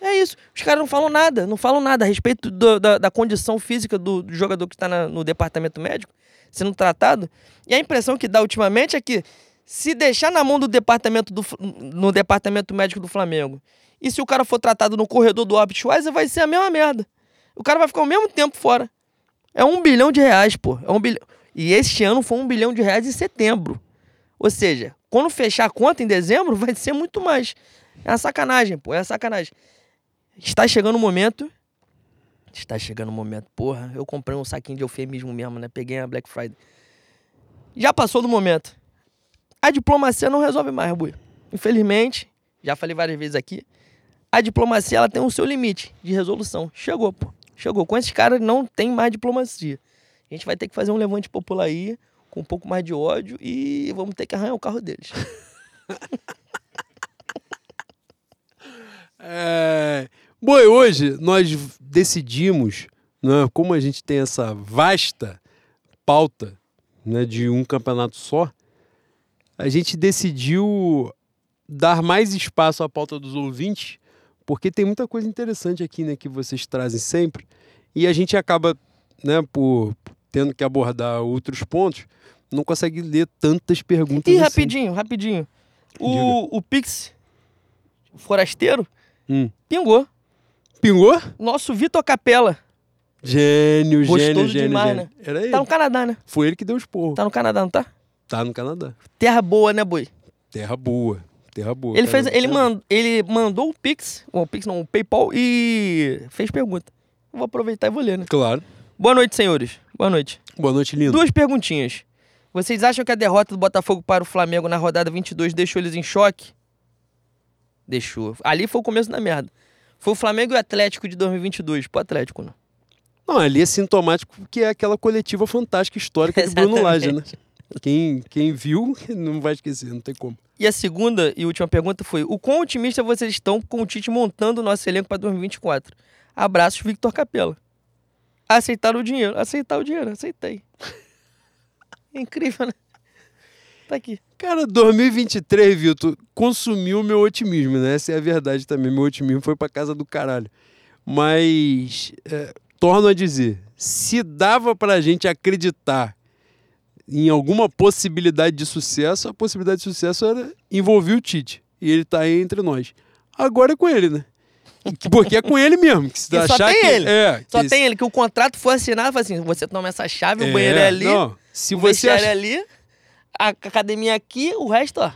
É isso. Os caras não falam nada, não falam nada a respeito do- da, da condição física do, do jogador que está no departamento médico sendo tratado. E a impressão que dá ultimamente é que se deixar na mão do departamento do, no departamento médico do Flamengo e se o cara for tratado no corredor do Schweizer, vai ser a mesma merda. O cara vai ficar o mesmo tempo fora. É um bilhão de reais, pô. É um bilhão. E este ano foi um bilhão de reais em setembro. Ou seja, quando fechar a conta em dezembro, vai ser muito mais. É uma sacanagem, pô. É uma sacanagem. Está chegando o momento. Está chegando o momento. Porra, eu comprei um saquinho de eufemismo mesmo, né? Peguei a Black Friday. Já passou do momento. A diplomacia não resolve mais, Bui. Infelizmente, já falei várias vezes aqui, a diplomacia ela tem o seu limite de resolução. Chegou, pô. Chegou. Com esses caras não tem mais diplomacia. A gente vai ter que fazer um levante popular aí, com um pouco mais de ódio, e vamos ter que arranhar o carro deles. É... Boi, hoje nós decidimos, né, como a gente tem essa vasta pauta né, de um campeonato só, a gente decidiu dar mais espaço à pauta dos ouvintes, porque tem muita coisa interessante aqui né, que vocês trazem sempre, e a gente acaba, né, por tendo que abordar outros pontos, não consegue ler tantas perguntas E assim. rapidinho, rapidinho. O, o Pix Forasteiro Hum. pingou. Pingou? Nosso Vitor Capela. Gênio, Gostoso gênio, gênio, demais, gênio. né? Era ele. Tá no Canadá, né? Foi ele que deu os porros. Tá no Canadá, não tá? Tá no Canadá. Terra boa, né, boi? Terra boa. Terra boa. Ele, fez, ele, mand, ele mandou o Pix, o Pix não, o PayPal e fez pergunta. Vou aproveitar e vou ler, né? Claro. Boa noite, senhores. Boa noite. Boa noite, lindo. Duas perguntinhas. Vocês acham que a derrota do Botafogo para o Flamengo na rodada 22 deixou eles em choque? Deixou. Ali foi o começo da merda. Foi o Flamengo e o Atlético de 2022. Pro Atlético, né? Não, ali é sintomático que é aquela coletiva fantástica histórica do Bruno Lage, né? Quem, quem viu não vai esquecer, não tem como. E a segunda e última pergunta foi: o quão otimista vocês estão com o Tite montando o nosso elenco para 2024? Abraços, Victor Capela. Aceitar o dinheiro. Aceitar o dinheiro, aceitei. É incrível, né? Tá aqui. Cara, 2023, Vitor, consumiu meu otimismo, né? Essa é a verdade também. Meu otimismo foi pra casa do caralho. Mas, é, torno a dizer, se dava pra gente acreditar em alguma possibilidade de sucesso, a possibilidade de sucesso era envolver o Tite. E ele tá aí entre nós. Agora é com ele, né? Porque é com ele mesmo. Que se Que só achar tem que, ele. É, Só que tem ele, que o contrato foi assinado, assim, você toma essa chave, É, o banheiro é ali, Não, se o você acha... é ali, a academia aqui, o resto, ó,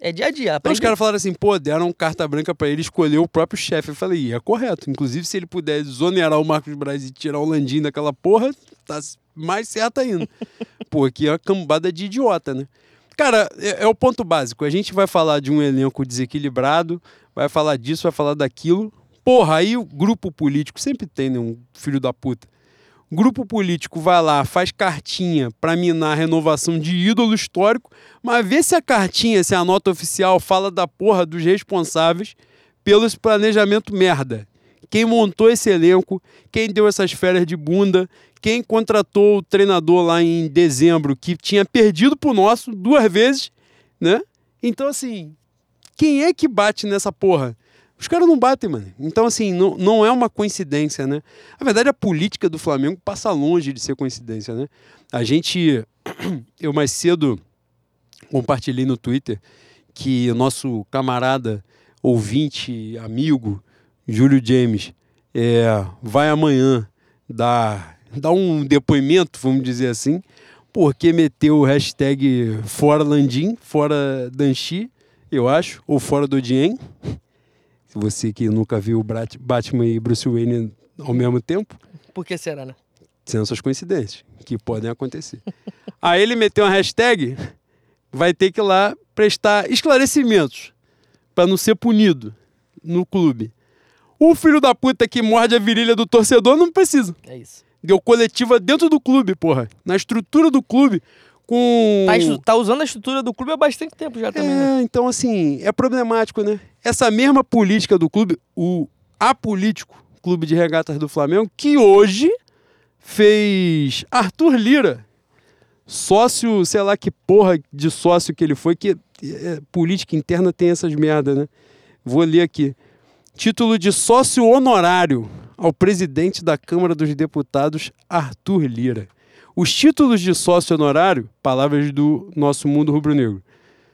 é dia a dia. Então os caras falaram assim, pô, deram carta branca pra ele escolher o próprio chefe. Eu falei, é correto. Inclusive, se ele puder exonerar o Marcos Braz e tirar o Landim daquela porra, tá mais certo ainda. pô, aqui é uma cambada de idiota, né? Cara, é, é o ponto básico. A gente vai falar de um elenco desequilibrado, vai falar disso, vai falar daquilo. Porra, aí o grupo político sempre tem, né? Um filho da puta. Grupo político vai lá, faz cartinha pra minar a renovação de ídolo histórico, mas vê se a cartinha, se a nota oficial fala da porra dos responsáveis pelo planejamento merda. Quem montou esse elenco, quem deu essas férias de bunda, quem contratou o treinador lá em dezembro, que tinha perdido pro nosso duas vezes, né? Então, assim, quem é que bate nessa porra? Os caras não batem, mano. Então, assim, não, não é uma coincidência, né? Na verdade, a política do Flamengo passa longe de ser coincidência, né? A gente, eu mais cedo compartilhei no Twitter que o nosso camarada, ouvinte, amigo, Júlio James, é, vai amanhã dar, dar um depoimento, vamos dizer assim, porque meteu o hashtag fora Landim, fora Danchi, eu acho, ou fora do Dien. Se você que nunca viu Batman e Bruce Wayne ao mesmo tempo, Por que será, né? são essas coincidências que podem acontecer. Aí ele meteu uma hashtag, vai ter que ir lá prestar esclarecimentos para não ser punido no clube. O filho da puta que morde a virilha do torcedor não precisa. É isso. Deu coletiva dentro do clube, porra. Na estrutura do clube, com. Tá, tá usando a estrutura do clube há bastante tempo já também, né? É, então assim, é problemático, né? Essa mesma política do clube, o apolítico Clube de Regatas do Flamengo, que hoje fez Arthur Lira, sócio, sei lá que porra de sócio que ele foi, que é, política interna tem essas merdas, né? Vou ler aqui. Título de sócio honorário ao presidente da Câmara dos Deputados, Arthur Lira. Os títulos de sócio honorário, palavras do nosso mundo rubro-negro,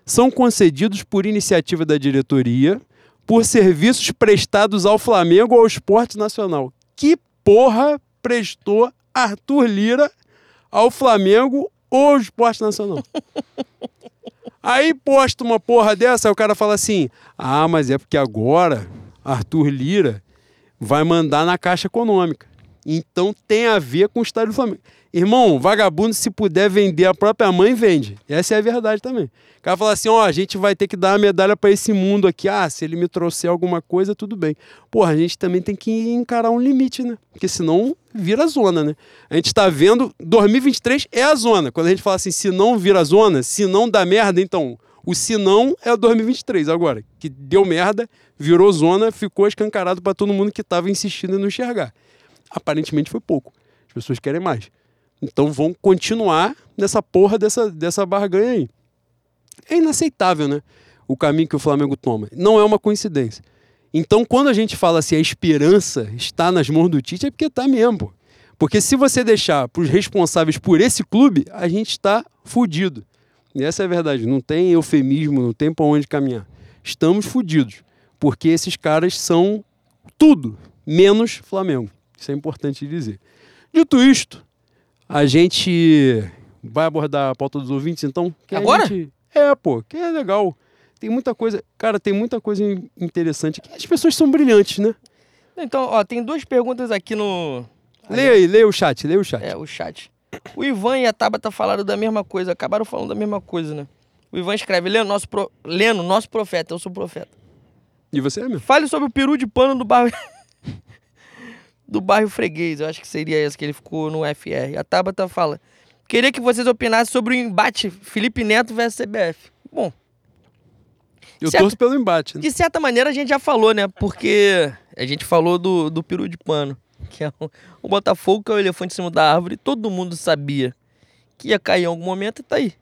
são concedidos por iniciativa da diretoria por serviços prestados ao Flamengo ou ao esporte nacional. Que porra prestou Arthur Lira ao Flamengo ou ao esporte nacional? Aí posta uma porra dessa, aí o cara fala assim: ah, mas é porque agora Arthur Lira vai mandar na Caixa Econômica. Então tem a ver com o estádio do Flamengo. Irmão, vagabundo, se puder vender a própria mãe, vende. Essa é a verdade também. O cara fala assim: ó, a gente vai ter que dar uma medalha para esse mundo aqui. Ah, se ele me trouxer alguma coisa, tudo bem. Porra, a gente também tem que encarar um limite, né? Porque senão vira zona, né? A gente tá vendo, 2023 é a zona. Quando a gente fala assim, se não vira zona, se não dá merda, então o se não é o 2023 agora. Que deu merda, virou zona, ficou escancarado para todo mundo que tava insistindo em não enxergar. Aparentemente foi pouco. As pessoas querem mais. Então vão continuar nessa porra dessa, dessa barganha aí. É inaceitável, né? O caminho que o Flamengo toma. Não é uma coincidência. Então, quando a gente fala assim, a esperança está nas mãos do Tite, é porque está mesmo. pô. Porque se você deixar para os responsáveis por esse clube, a gente está fudido. E essa é a verdade. Não tem eufemismo, não tem para onde caminhar. Estamos fudidos. Porque esses caras são tudo, menos Flamengo. Isso é importante dizer. Dito isto, a gente vai abordar a pauta dos ouvintes, então. Agora? gente- É, pô, que é legal. Tem muita coisa. Cara, tem muita coisa in- interessante aqui. As pessoas são brilhantes, né? Então, ó, tem duas perguntas aqui no. Leia aí, leia o chat, leia o chat. É, o chat. O Ivan e a Tabata falaram da mesma coisa, acabaram falando da mesma coisa, né? O Ivan escreve, Leno, nosso, pro... Leno, nosso profeta, eu sou profeta. E você é mesmo? Fale sobre o peru de pano do bairro. do bairro Freguês, eu acho que seria esse que ele ficou no FR. A Tabata fala: Queria que vocês opinassem sobre o embate Felipe Neto versus CBF. Bom, Eu Certo. torço pelo embate. Né? de certa maneira a gente já falou, né? Porque a gente falou do, do peru de pano. Que é o, o Botafogo, que é o elefante em cima da árvore. Todo mundo sabia que ia cair em algum momento e tá aí.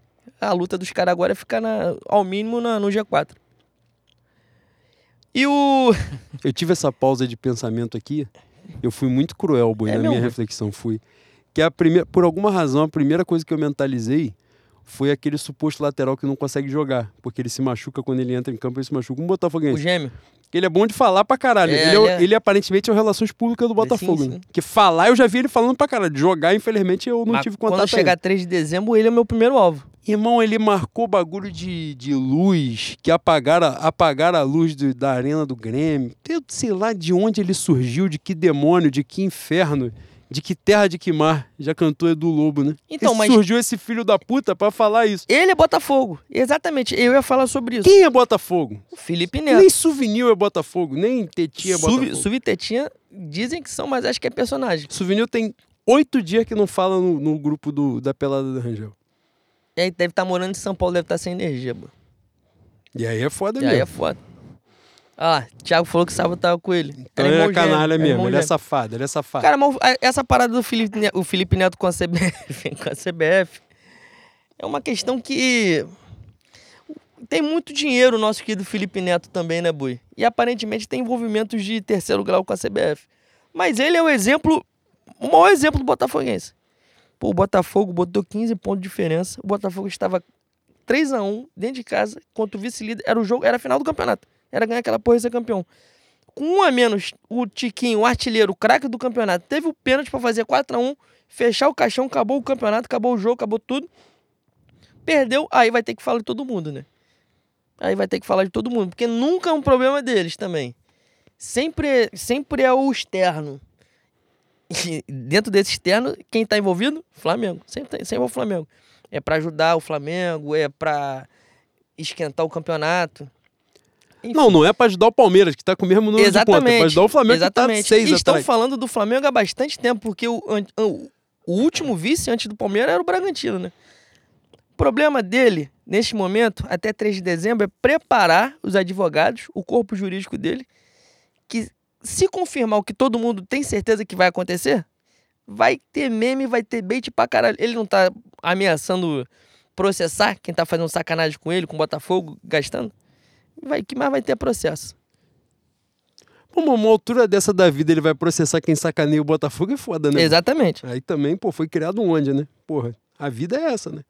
A luta dos caras agora é ficar na, ao mínimo na, no G4. E o. Eu tive essa pausa de pensamento aqui. Eu fui muito cruel, Boi, É na minha reflexão. Fui. Que a primeira, por alguma razão, a primeira coisa que eu mentalizei foi aquele suposto lateral que não consegue jogar. Porque ele se machuca quando ele entra em campo, ele se machuca. Um O Botafoguense. gêmeo. Ele é bom de falar pra caralho. É, ele, é, é- ele aparentemente é o Relações Públicas do Botafogo. sim, né? sim. Que falar eu já vi ele falando pra caralho. De jogar, infelizmente, eu não Mas tive contato Quando chegar 3 de dezembro, ele é o meu primeiro alvo. Irmão, ele marcou bagulho de, de luz, que apagaram, apagaram a luz do- da arena do Grêmio. Eu sei lá de onde ele surgiu, de que demônio, de que inferno, de que terra de que mar. Já cantou Edu Lobo, né? Então, Esse mas- Surgiu esse filho da puta pra falar isso. Ele é Botafogo. Exatamente. Eu ia falar sobre isso. Quem é Botafogo? O Felipe Neto. Nem Souvenir é Botafogo, nem Tetinha é Suvi, Botafogo. Subtetinha dizem que são, mas acho que é personagem. Souvenir tem oito dias que não fala no, no grupo do, da Pelada do Rangel. E aí deve estar morando em São Paulo, deve estar sem energia, mano. E aí é foda E mesmo. aí é foda. Ah, Thiago falou que o sábado tava com ele. Então ele é gêmeo, canalha era mesmo, ele é safado, ele é safado. Cara, mas a- essa parada do Felipe, o Felipe Neto com a CBF, com a CBF é uma questão que tem muito dinheiro o nosso querido Felipe Neto também, né, Bui? E aparentemente tem envolvimentos de terceiro grau com a CBF. Mas ele é o exemplo, o maior exemplo do Botafoguense. Pô, o Botafogo botou 15 pontos de diferença. O Botafogo estava 3 a 1 dentro de casa contra o vice-líder. Era o jogo, era a final do campeonato. Era ganhar aquela porra e ser campeão. Com um a menos, o Tiquinho, o artilheiro, o craque do campeonato, teve o pênalti pra fazer 4 a 1 fechar o caixão, acabou o campeonato, acabou o jogo, acabou tudo. Perdeu, aí vai ter que falar de todo mundo, né? Aí vai ter que falar de todo mundo, porque nunca é um problema deles também. Sempre, sempre é o externo. E dentro desse externo, quem tá envolvido? Flamengo. Sempre, sempre é o Flamengo. É pra ajudar o Flamengo, é pra esquentar o campeonato. Não, não é pra ajudar o Palmeiras, que tá com o mesmo número de pontos. É Exatamente. pra ajudar o Flamengo Exatamente. que tá seis e estão atrás. falando do Flamengo há bastante tempo, porque o, o, o último vice antes do Palmeiras era o Bragantino, né? O problema dele, neste momento, até 3 de dezembro, é preparar os advogados, o corpo jurídico dele, que se confirmar o que todo mundo tem certeza que vai acontecer, vai ter meme, vai ter bait pra caralho. Ele não tá ameaçando processar quem tá fazendo sacanagem com ele, com o Botafogo, gastando? Vai, que mais vai ter processo. Pô, uma altura dessa da vida ele vai processar quem sacaneia o Botafogo é foda, né? Exatamente. Aí também, pô, foi criado onde, né? Porra, a vida é essa, né?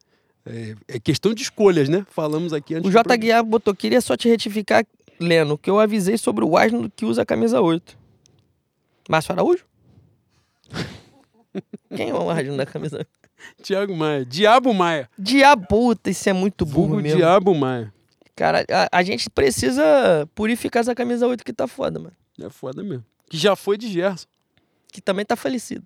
É, é questão de escolhas, né? Falamos aqui antes. O J. Guiar botou, queria só te retificar, Leno, que eu avisei sobre o Asno que usa a camisa 8. Márcio Araújo? Quem é o Asno da camisa 8? Tiago Maia. Diabo Maia. Diabuta, isso é muito burro Vulgo mesmo. Diabo Maia. Cara, a, a gente precisa purificar essa camisa 8 que tá foda, mano. É foda mesmo. Que já foi de Gerson. Que também tá falecido.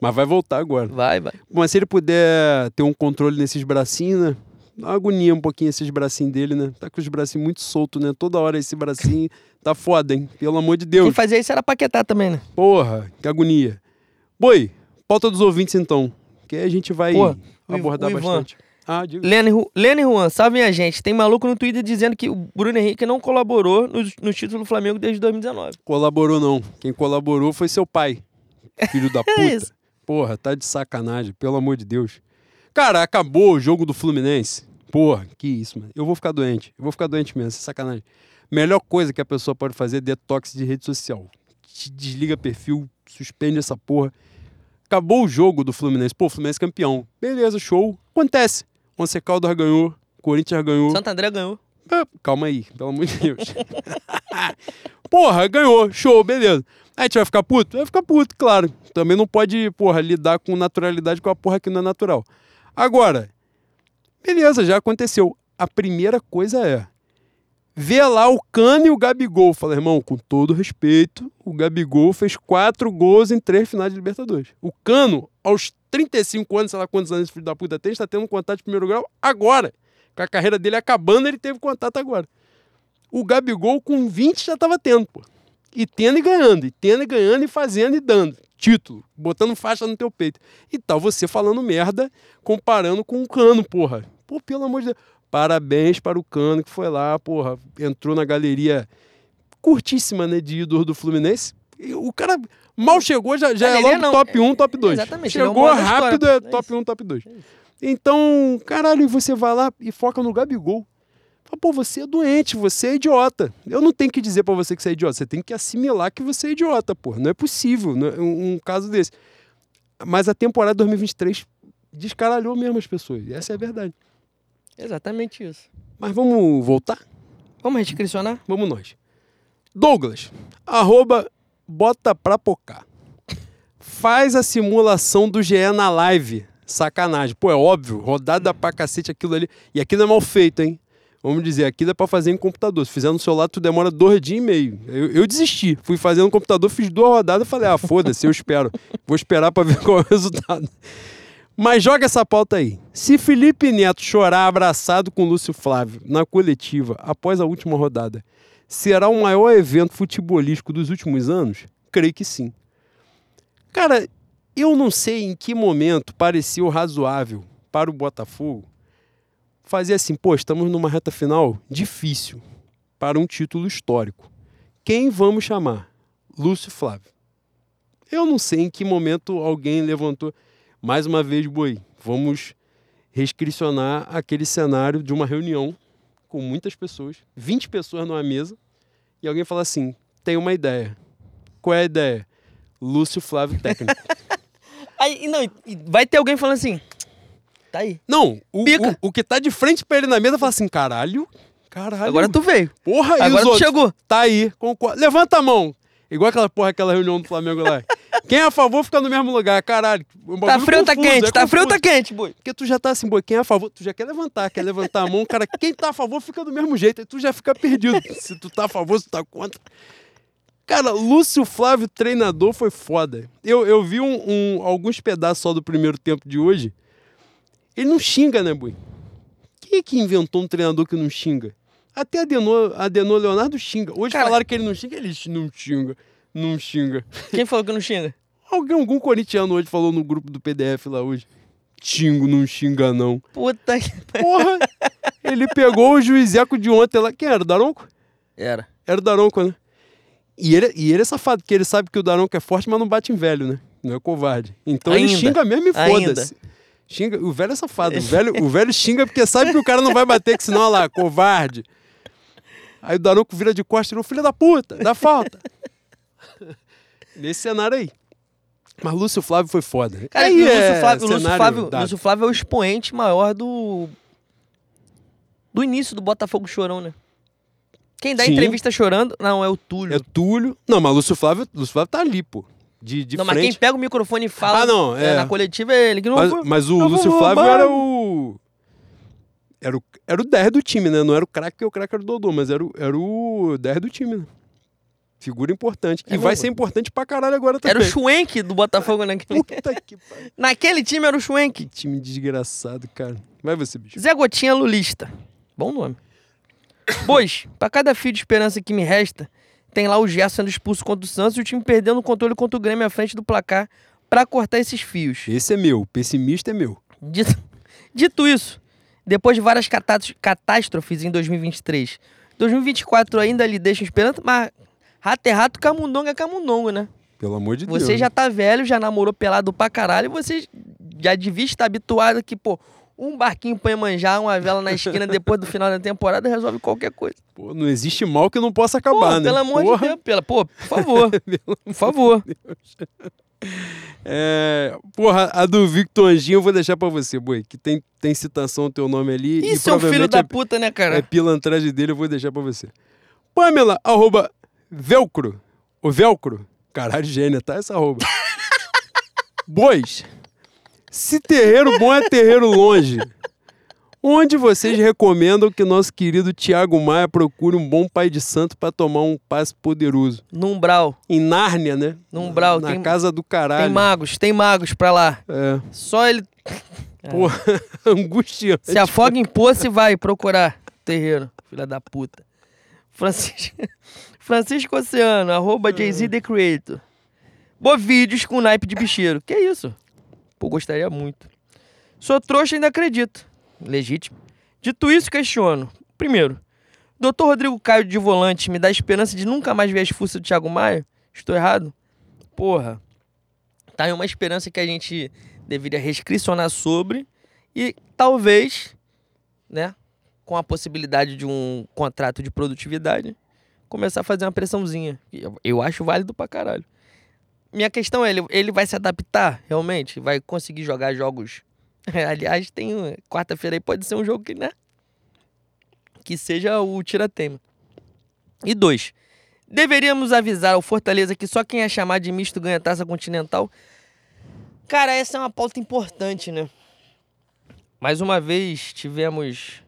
Mas vai voltar agora. Vai, vai. Mas se ele puder ter um controle nesses bracinhos, né? Dá uma agonia um pouquinho esses bracinhos dele, né? Tá com os bracinhos muito soltos, né? Toda hora esse bracinho tá foda, hein? Pelo amor de Deus. Quem fazia isso era Paquetá também, né? Porra, que agonia. Boi, pauta dos ouvintes então. Que aí a gente vai Iv- abordar o Ivan. bastante. Ah. Lene, Juan, salvem a gente. Tem maluco no Twitter dizendo que o Bruno Henrique não colaborou no, no título do Flamengo desde 2019. Colaborou não. Quem colaborou foi seu pai. Filho da puta. isso. Porra, tá de sacanagem, pelo amor de Deus. Cara, acabou o jogo do Fluminense. Porra, que isso, mano. Eu vou ficar doente. Eu vou ficar doente mesmo, isso é sacanagem. Melhor coisa que a pessoa pode fazer é detox de rede social. Te desliga perfil, suspende essa porra. Acabou o jogo do Fluminense. Pô, Fluminense campeão. Beleza, show. Acontece. Once Caldas ganhou, Corinthians ganhou. Santo André ganhou. Ah, Calma aí, pelo amor de Deus. porra, ganhou, show, beleza. Aí a gente vai ficar puto? Vai ficar puto, claro. Também não pode, porra, lidar com naturalidade com a porra que não é natural. Agora, beleza, já aconteceu. A primeira coisa é ver lá o Cano e o Gabigol. Fala, irmão, com todo respeito, o Gabigol fez quatro gols em três finais de Libertadores. O Cano, aos 35 anos, sei lá quantos anos esse filho da puta tem, está tendo um contato de primeiro grau agora. Com a carreira dele acabando, ele teve contato agora. O Gabigol, com 20, já estava tendo, pô. E tendo e ganhando, e tendo e ganhando, e fazendo e dando. Título, botando faixa no teu peito. E tal você falando merda, comparando com o Cano, porra. Pô, pelo amor de Deus. Parabéns para o Cano que foi lá, porra. Entrou na galeria curtíssima, né, de ídolo do Fluminense. O cara mal chegou, já, já é é logo não. top 1, top 2. Exatamente, é Chegou rápido, é É top isso. 1, top 2. Então, caralho, você vai lá e foca no Gabigol. Fala, Pô, você é doente, você é idiota. Eu não tenho que dizer pra você que você é idiota, você tem que assimilar que você é idiota, pô. Não é possível não é um, caso desse. Mas a temporada 2023 descaralhou mesmo as pessoas. Essa é a verdade. Exatamente isso. Mas vamos voltar? Vamos redscricionar? Vamos nós. Douglas, arroba bota pra pocar. Faz a simulação do GE na live. Sacanagem. Pô, é óbvio, rodada pra cacete aquilo ali. E aquilo é mal feito, hein? Vamos dizer, aquilo é pra fazer em computador. Se fizer no celular, tu demora dois dias e meio. Eu, eu desisti. Fui fazer no computador, fiz duas rodadas e falei, ah, foda-se, eu espero. Vou esperar pra ver qual é o resultado. Mas joga essa pauta aí. Se Felipe Neto chorar abraçado com Lúcio Flávio na coletiva após a última rodada, será o maior evento futebolístico dos últimos anos? Creio que sim. Cara, eu não sei em que momento pareceu razoável para o Botafogo fazer assim, pô, estamos numa reta final difícil para um título histórico. Quem vamos chamar? Lúcio Flávio. Eu não sei em que momento alguém levantou. Mais uma vez, Boi, vamos restricionar aquele cenário de uma reunião com muitas pessoas, 20 pessoas numa mesa, e alguém fala assim: tem uma ideia. Qual é a ideia? Lúcio Flávio técnico. Aí, não, vai ter alguém falando assim. Tá aí. Não, o, o, o que tá de frente pra ele na mesa fala assim: caralho, caralho. Agora tu veio. Porra, Agora tu outros? chegou. Tá aí, concordo. Levanta a mão. Igual aquela porra, aquela reunião do Flamengo lá. Quem é a favor fica no mesmo lugar, caralho. Um Tá frio tá confuso, quente? é tá frio confuso. tá quente, boi? Porque tu já tá assim, boi, quem é a favor, tu já quer levantar, quer levantar a mão, cara, quem tá a favor fica do mesmo jeito, aí tu já fica perdido. se tu tá a favor, se tu tá contra. Cara, Lúcio Flávio, treinador, foi foda. Eu, eu vi um, um- alguns pedaços só do primeiro tempo de hoje. Ele não xinga, né, boi? Quem é que inventou um treinador que não xinga? Até Adenor, Adenor Leonardo xinga. Hoje Cara- falaram que ele não xinga, ele não xinga, não xinga. Quem falou que não xinga? Alguém, algum corintiano hoje falou no grupo do PDF lá hoje. Xingo, não xinga não. Puta que. Porra! ele pegou o juizeco de ontem lá. Quem era? O Daronco? Era. Era o Daronco, né? E ele, e ele é safado, porque ele sabe que o Daronco é forte, mas não bate em velho, né? Não é covarde. Então ele Ainda. xinga mesmo e foda-se. Xinga. O velho é safado. O velho, o velho xinga porque sabe que o cara não vai bater, que senão, olha lá, covarde. Aí o Daronco vira de costas e falou, filho da puta, dá falta. Nesse cenário aí. Mas Lúcio Flávio foi foda. Cara, Aí e o Lúcio é Flávio, Lúcio Flávio. Lúcio Flávio é o expoente maior do. Do início do Botafogo chorão, né? Quem dá Sim. entrevista chorando. Não, é o Túlio. É Túlio. Não, mas Lúcio Flávio, Lúcio Flávio tá ali, pô. De, de não, mas quem frente. pega o microfone e fala Ah, não, é. na coletiva é ele que não Mas, mas o Lúcio Flávio era o. Era o, era o 10 do time, né? Não era o craque, porque o craque era o Dodô, mas era o, era o 10 do time, né? Figura importante. E É, vai vamos- ser importante pra caralho agora também. Era o Schwenk do Botafogo naquele. Puta que pariu. Naquele time era o Schwenk. Que time desgraçado, cara. Vai você, bicho. Zé Gotinha Lulista. Bom nome. Pois, pra cada fio de esperança que me resta, tem lá o Gerson sendo expulso contra o Santos e o time perdendo o controle contra o Grêmio à frente do placar pra cortar esses fios. Esse é meu. Pessimista é meu. Dito, dito isso, depois de várias catás- catástrofes em 2023, 2024 ainda lhe deixa esperança, mas rato é rato, camundongo é camundongo, né? Pelo amor de Deus. Você já tá velho, já namorou pelado pra caralho, e você já devia estar habituado que, pô, um barquinho põe manjar, uma vela na esquina depois do final da temporada resolve qualquer coisa. Pô, não existe mal que não possa Pô, acabar, né? pelo amor Porra. de Deus, pela, pô, por favor, por favor. É, porra, a do Victor Anjinho eu vou deixar pra você, boi. Que tem, tem citação do teu nome ali. e Isso é um filho da é- puta, né, cara? É pilantragem dele, eu vou deixar pra você. Pamela, arroba velcro. O velcro. Caralho, gênia, tá essa arroba. Bois. Se terreiro bom é terreiro longe. Onde vocês recomendam que nosso querido Tiago Maia procure um bom pai de santo pra tomar um passe poderoso? No umbral, Em Nárnia, né? no umbral, Na tem, casa do caralho. tem magos, tem magos pra lá. É. Só ele Porra, angustiante. se afoga em poço e vai procurar terreiro, filha da puta. Francisco, Francisco Oceano, arroba Jay-Z The Creator. Bovídeos com naipe de bicheiro. Que isso? Pô, gostaria muito. Sou trouxa e ainda acredito. Legítimo. Dito isso, questiono. Primeiro, Dr. Rodrigo Caio de volante me dá esperança de nunca mais ver as fuças do Thiago Maia? Estou errado? Porra. Tá aí uma esperança que a gente deveria restricionar sobre e talvez, né, com a possibilidade de um contrato de produtividade, começar a fazer uma pressãozinha. Eu, eu acho válido pra caralho. Minha questão é, ele, ele vai se adaptar realmente? Vai conseguir jogar jogos? Aliás, tem quarta-feira aí pode ser um jogo que, né? Que seja o tira-tema. E dois, deveríamos avisar ao Fortaleza que só quem é chamado de misto ganha taça continental. Cara, essa é uma pauta importante, né? Mais uma vez tivemos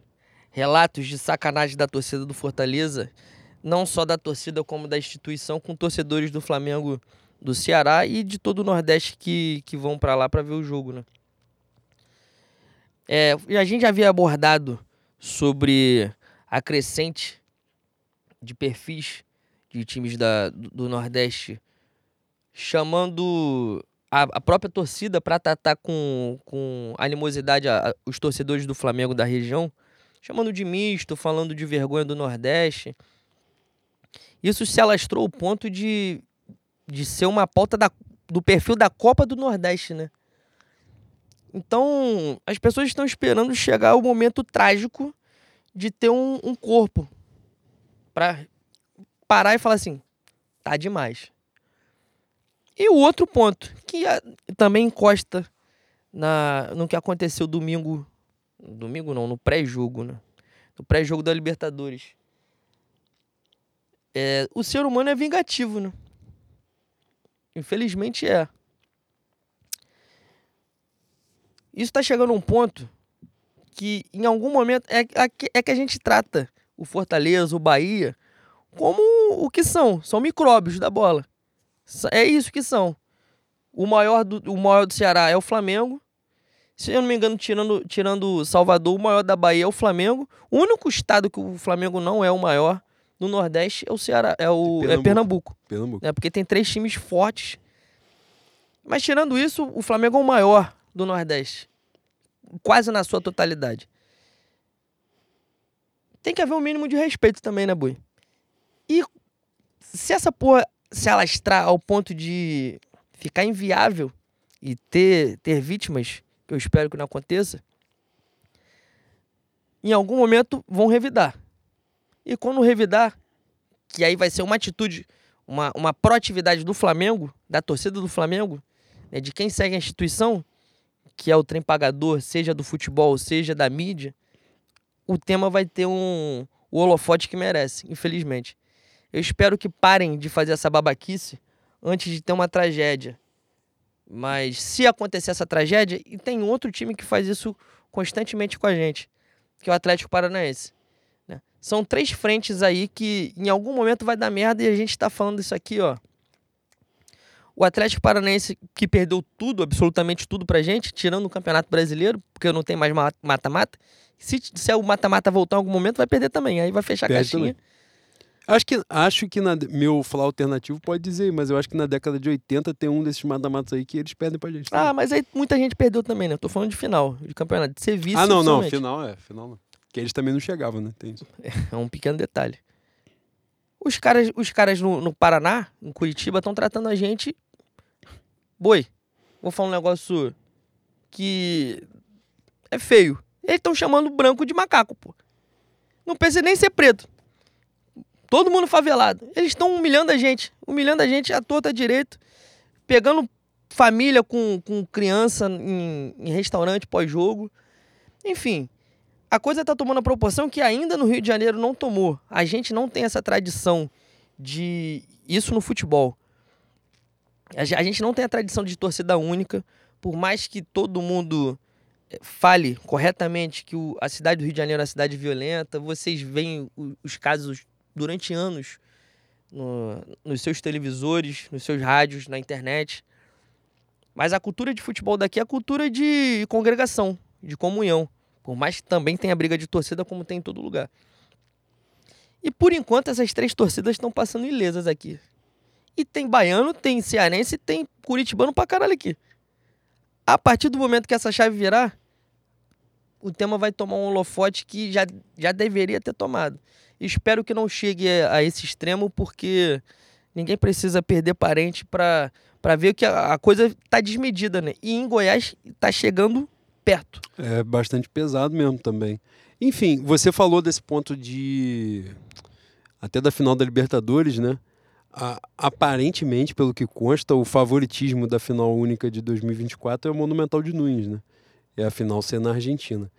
relatos de sacanagem da torcida do Fortaleza, não só da torcida como da instituição, com torcedores do Flamengo do Ceará e de todo o Nordeste que, que vão para lá para ver o jogo, né? É, a gente já havia abordado sobre a crescente de perfis de times da, do Nordeste chamando a, a própria torcida para tratar com, com animosidade a, a, os torcedores do Flamengo da região, chamando de misto, falando de vergonha do Nordeste. Isso se alastrou ao ponto de, de ser uma pauta da, do perfil da Copa do Nordeste, né? Então, as pessoas estão esperando chegar o momento trágico de ter um, um corpo para parar e falar assim: tá demais. E o outro ponto, que também encosta na, no que aconteceu domingo. Domingo não, no pré-jogo, né? No pré-jogo da Libertadores. É, o ser humano é vingativo, né? Infelizmente é. Isso está chegando a um ponto que em algum momento é, é que a gente trata o Fortaleza, o Bahia, como o que são. São micróbios da bola. É isso que são. O maior do, o maior do Ceará é o Flamengo. Se eu não me engano, tirando, tirando Salvador, o maior da Bahia é o Flamengo. O único estado que o Flamengo não é o maior no Nordeste é o Ceará, é o Pernambuco. É Pernambuco. Pernambuco. É porque tem três times fortes. Mas tirando isso, o Flamengo é o maior do Nordeste. Quase na sua totalidade. Tem que haver um mínimo de respeito também, né, Bui? E se essa porra se alastrar ao ponto de ficar inviável e ter, ter vítimas, que eu espero que não aconteça, em algum momento vão revidar. E quando revidar, que aí vai ser uma atitude, uma, uma proatividade do Flamengo, da torcida do Flamengo, né, de quem segue a instituição, que é o trem pagador, seja do futebol, seja da mídia, o tema vai ter um, o holofote que merece, infelizmente. Eu espero que parem de fazer essa babaquice antes de ter uma tragédia. Mas se acontecer essa tragédia, e tem outro time que faz isso constantemente com a gente, que é o Atlético Paranaense. Né? São três frentes aí que em algum momento vai dar merda e a gente está falando isso aqui, ó. O Atlético Paranaense que perdeu tudo, absolutamente tudo pra gente, tirando o Campeonato Brasileiro, porque não tem mais mata-mata. Se, se o mata-mata voltar em algum momento, vai perder também. Aí vai fechar Perde a caixinha. Também. Acho que, acho que na, meu falar alternativo pode dizer, mas eu acho que na década de 80 tem um desses mata-matas aí que eles perdem pra gente. Também. Ah, mas aí muita gente perdeu também, né? Eu tô falando de final, de campeonato, de serviço. Ah, não, não, final é, final não. Que eles também não chegavam, né? Tem isso. É um pequeno detalhe. Os caras, os caras no, no Paraná, em Curitiba, estão tratando a gente. Boi, vou falar um negócio que é feio. Eles estão chamando branco de macaco, pô. Não precisa nem ser preto. Todo mundo favelado. Eles estão humilhando a gente. Humilhando a gente à torta direito. Pegando família com, com criança em, em restaurante pós-jogo. Enfim, a coisa está tomando a proporção que ainda no Rio de Janeiro não tomou. A gente não tem essa tradição de. Isso no futebol. A gente não tem a tradição de torcida única. Por mais que todo mundo eh, fale corretamente que a cidade do Rio de Janeiro é uma cidade violenta, vocês veem os casos durante anos no, nos seus televisores, nos seus rádios, na internet. Mas a cultura de futebol daqui é a cultura de congregação, de comunhão. Por mais que também tenha briga de torcida, como tem em todo lugar. E por enquanto essas três torcidas estão passando ilesas aqui. E tem baiano, tem cearense, tem curitibano pra caralho aqui. A partir do momento que essa chave virar, o tema vai tomar um holofote que já, já deveria ter tomado. Espero que não chegue a esse extremo, porque Ninguém precisa perder parente pra, pra ver que a, a coisa tá desmedida, né? E em Goiás tá chegando perto. É bastante pesado mesmo também. Enfim, você falou desse ponto de. Até da final da Libertadores, né? A- aparentemente, pelo que consta, o favoritismo da final única de 2024 é o Monumental de Nunes, né? É a final ser na Argentina.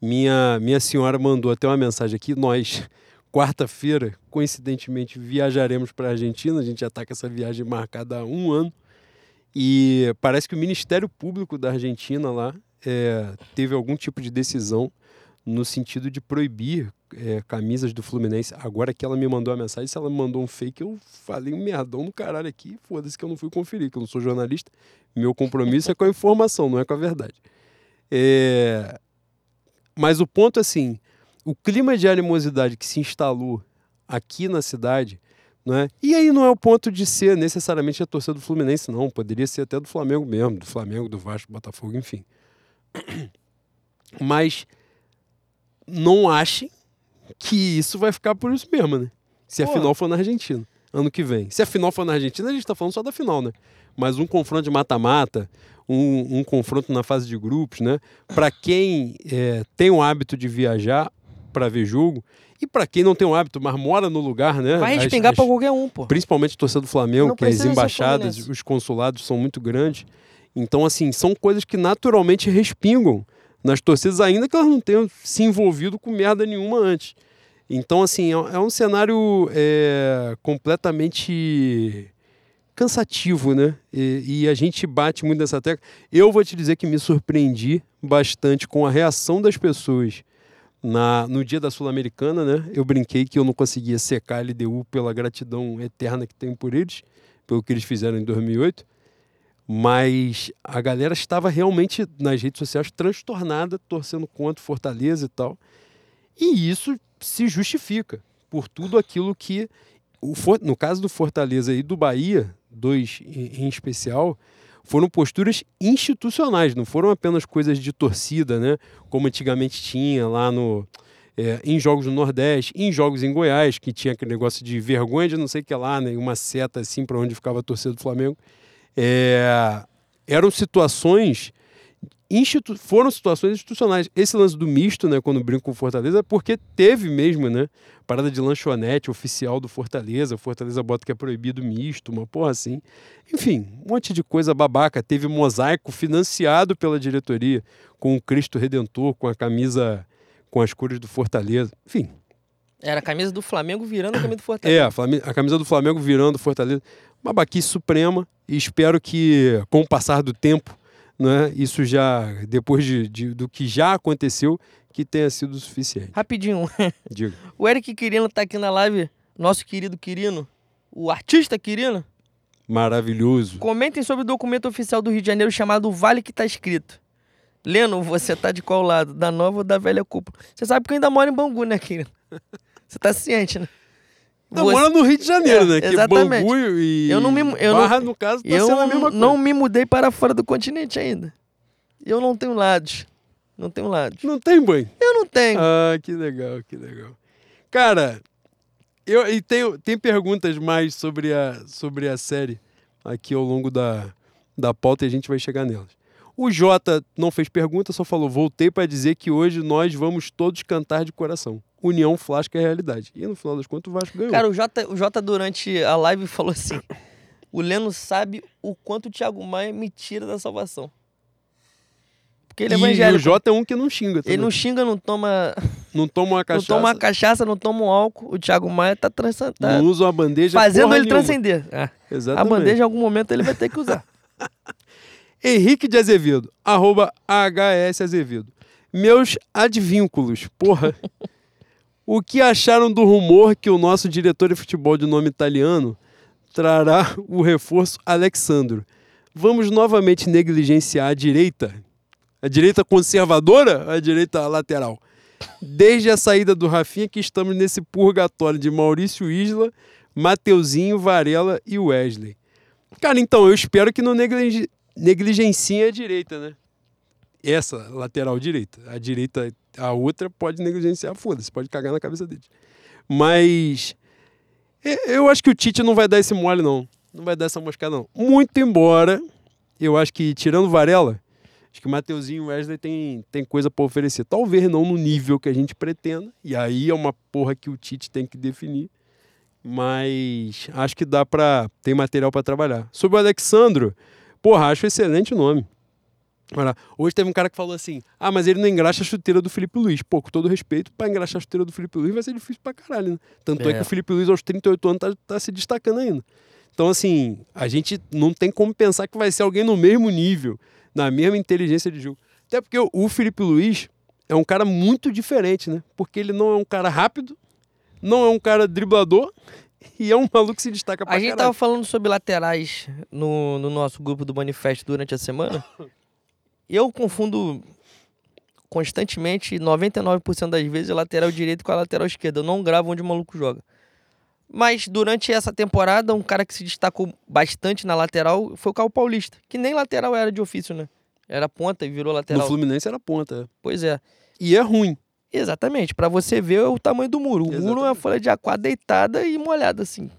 Minha, minha senhora mandou até uma mensagem aqui. Nós, quarta-feira, coincidentemente, viajaremos para a Argentina. A gente já está com essa viagem marcada há um ano. E parece que o Ministério Público da Argentina lá é, teve algum tipo de decisão no sentido de proibir é, camisas do Fluminense. Agora que ela me mandou a mensagem, se ela me mandou um fake, eu falei um merdão no caralho aqui. Foda-se que eu não fui conferir, que eu não sou jornalista. Meu compromisso é com a informação, não é com a verdade. É, Mas o ponto é assim: o clima de animosidade que se instalou aqui na cidade. Não é? E aí não é o ponto de ser necessariamente a torcida do Fluminense, não. Poderia ser até do Flamengo mesmo, do Flamengo, do Vasco, do Botafogo, enfim. Mas não achem que isso vai ficar por isso mesmo, né? Se a Pô. final for na Argentina, ano que vem. Se a final for na Argentina, a gente tá falando só da final, né? Mas um confronto de mata-mata, um, um confronto na fase de grupos, né? Para quem é, tem o hábito de viajar para ver jogo, e para quem não tem o hábito, mas mora no lugar, né? Vai respingar pra qualquer um, pô. principalmente torcida do Flamengo, Não que as embaixadas, os consulados são muito grandes. Então, assim, são coisas que naturalmente respingam nas torcidas, ainda que elas não tenham se envolvido com merda nenhuma antes. Então, assim, é, é um cenário é, completamente cansativo, né? E, e a gente bate muito nessa tecla. Eu vou te dizer que me surpreendi bastante com a reação das pessoas na, no dia da Sul-Americana, né? Eu brinquei que eu não conseguia secar a LDU pela gratidão eterna que tenho por eles, pelo que eles fizeram em 2008. Mas a galera estava realmente nas redes sociais transtornada, torcendo contra Fortaleza e tal. E isso se justifica por tudo aquilo que, no caso do Fortaleza e do Bahia, dois em em especial, foram posturas institucionais, não foram apenas coisas de torcida, né? Como antigamente tinha lá no. é, em jogos no Nordeste, em jogos em Goiás, que tinha aquele negócio de vergonha de não sei o que lá, né? Uma seta assim para onde ficava a torcida do Flamengo. É, eram situações. Institu foram situações institucionais. Esse lance do misto, né, quando brinco com o Fortaleza, é porque teve mesmo, né? Parada de lanchonete oficial do Fortaleza. O Fortaleza bota que é proibido misto, uma porra assim. Enfim, um monte de coisa babaca. Teve mosaico financiado pela diretoria com o Cristo Redentor, com a camisa com as cores do Fortaleza. Enfim, Era a camisa do Flamengo virando a camisa do Fortaleza. é, a, a camisa do Flamengo virando Fortaleza. Uma baquice suprema. E espero que, com o passar do tempo, né, isso já, depois de, de- do que já aconteceu, que tenha sido o suficiente. Rapidinho, Diga. o Eric Quirino tá aqui na live, nosso querido Quirino, o artista Quirino. Maravilhoso. Comentem sobre o documento oficial do Rio de Janeiro chamado Vale que tá escrito. Leno, você tá de qual lado? Da nova ou da velha cúpula? Você sabe que eu ainda moro em Bangu, né, Quirino? Você tá ciente, né? Não, Você- mora no Rio de Janeiro, É, né? Que exatamente. Bangu e Eu não me- eu não- Barra, no caso, tá Eu sendo a mesma coisa. não me mudei para fora do continente ainda. Eu não tenho lados. Não tenho lados. Não tem banho. Eu não tenho. Ah, que legal, que legal. Cara, eu e tenho, tem perguntas mais sobre a, sobre a série aqui ao longo da, da pauta e a gente vai chegar nelas. O Jota não fez pergunta, só falou: voltei para dizer que hoje nós vamos todos cantar de coração. União Flasca é realidade. E no final das contas o Vasco ganhou. Cara, o Jota, o Jota durante a live falou assim: o Leno sabe o quanto o Thiago Maia me tira da salvação. Porque ele é e evangélico. o Jota é um que não xinga também. Ele não xinga, não toma, Não toma uma não cachaça, toma uma cachaça, não toma um álcool. O Thiago Maia tá, transa- tá não usa uma bandeja fazendo ele nenhuma. transcender. É. A Exatamente. bandeja, em algum momento, ele vai ter que usar. Henrique de Azevedo, arroba HS Azevedo. Meus advínculos, porra. o que acharam do rumor que o nosso diretor de futebol de nome italiano trará o reforço Alexandro? Vamos novamente negligenciar a direita? A direita conservadora a direita lateral? Desde a saída do Rafinha que estamos nesse purgatório de Maurício Isla, Mateuzinho, Varela e Wesley. Cara, então, eu espero que não negligen- negligenciem a direita, né? Essa lateral direita. A direita, a outra pode negligenciar, foda-se, pode cagar na cabeça deles. Mas Eu acho que o Tite não vai dar esse mole, não. Não vai dar essa moscada, não. Muito embora, eu acho que, tirando Varela, acho que Mateuzinho e Wesley tem, tem coisa pra oferecer. Talvez não no nível que a gente pretenda. E aí é uma porra que o Tite tem que definir. Mas acho que dá pra. Tem material pra trabalhar. Sobre o Alexandro, porra, acho excelente o nome. Olha, hoje teve um cara que falou assim: ah, mas ele não engraxa a chuteira do Felipe Luiz. Pô, com todo respeito, pra engraxar a chuteira do Felipe Luiz vai ser difícil pra caralho, né? Tanto é, É. que o Felipe Luiz, aos 38 anos, tá, tá se destacando ainda. Então, assim, a gente não tem como pensar que vai ser alguém no mesmo nível, na mesma inteligência de jogo. Até porque o- o Felipe Luiz é um cara muito diferente, né? Porque ele não é um cara rápido, não é um cara driblador e é um maluco que se destaca pra A gente caralho. tava falando sobre laterais no, no nosso grupo do Manifesto durante a semana. Eu confundo constantemente, 99% das vezes, a lateral direito com a lateral esquerda. Eu não gravo onde o maluco joga. Mas durante essa temporada, um cara que se destacou bastante na lateral foi o Caio Paulista, que nem lateral era de ofício, né? Era ponta e virou No lateral. Fluminense era ponta. é. Pois é. E é ruim. Exatamente, Pra você ver o tamanho do muro. O muro é uma Exatamente. folha de aquário deitada e molhada assim.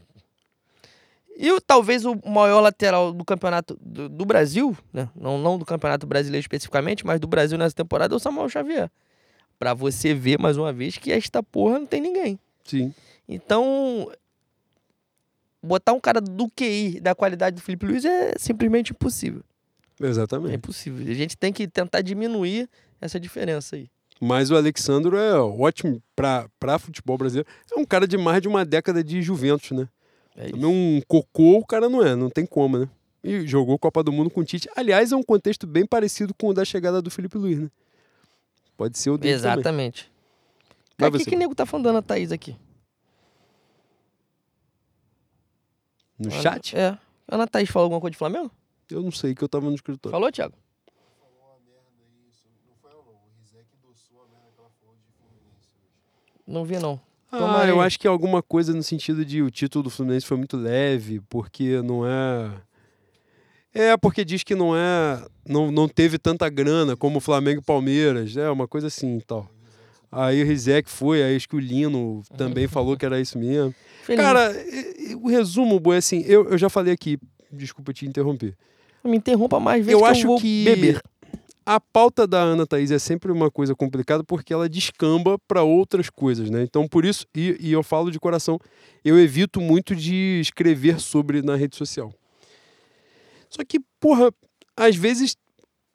E o, talvez o maior lateral do campeonato do, do Brasil, né? não, não do campeonato brasileiro especificamente, mas do Brasil nessa temporada é o Samuel Xavier. Pra você ver mais uma vez que esta porra não tem ninguém. Sim. Então, botar um cara do QI da qualidade do Felipe Luiz é simplesmente impossível. É Exatamente. impossível. A gente tem que tentar diminuir essa diferença aí. Mas o Alexandro é ótimo pra futebol brasileiro. É um cara de mais de uma década de Juventus, né? É um cocô o cara não é, não tem como, né? E jogou Copa do Mundo com o Tite. Aliás, é um contexto bem parecido com o da chegada do Felipe Luiz, né? Pode ser o dele. Exatamente. Cara, o que, que o nego tá falando Ana Thaís aqui? No Ana- chat? É. A Ana Thaís falou alguma coisa de Flamengo? Eu não sei, que eu tava no escritório. Falou, Thiago? Não vi, não. Ah, Toma eu aí. acho que é alguma coisa no sentido de o título do Fluminense foi muito leve, porque não é. É, porque diz que não é. Não, não teve tanta grana como o Flamengo e Palmeiras. É, uma coisa assim e tal. Aí o Rizek foi, aí acho que o Lino também falou que era isso mesmo. Feliz. Cara, o resumo, Boi, é assim, eu, eu já falei aqui, desculpa te interromper. me interrompa mais vezes Eu que acho eu vou que beber. A pauta da Ana Thaís é sempre uma coisa complicada porque ela descamba para outras coisas, né? Então, por isso, e, e eu falo de coração, eu evito muito de escrever sobre na rede social. Só que, porra, às vezes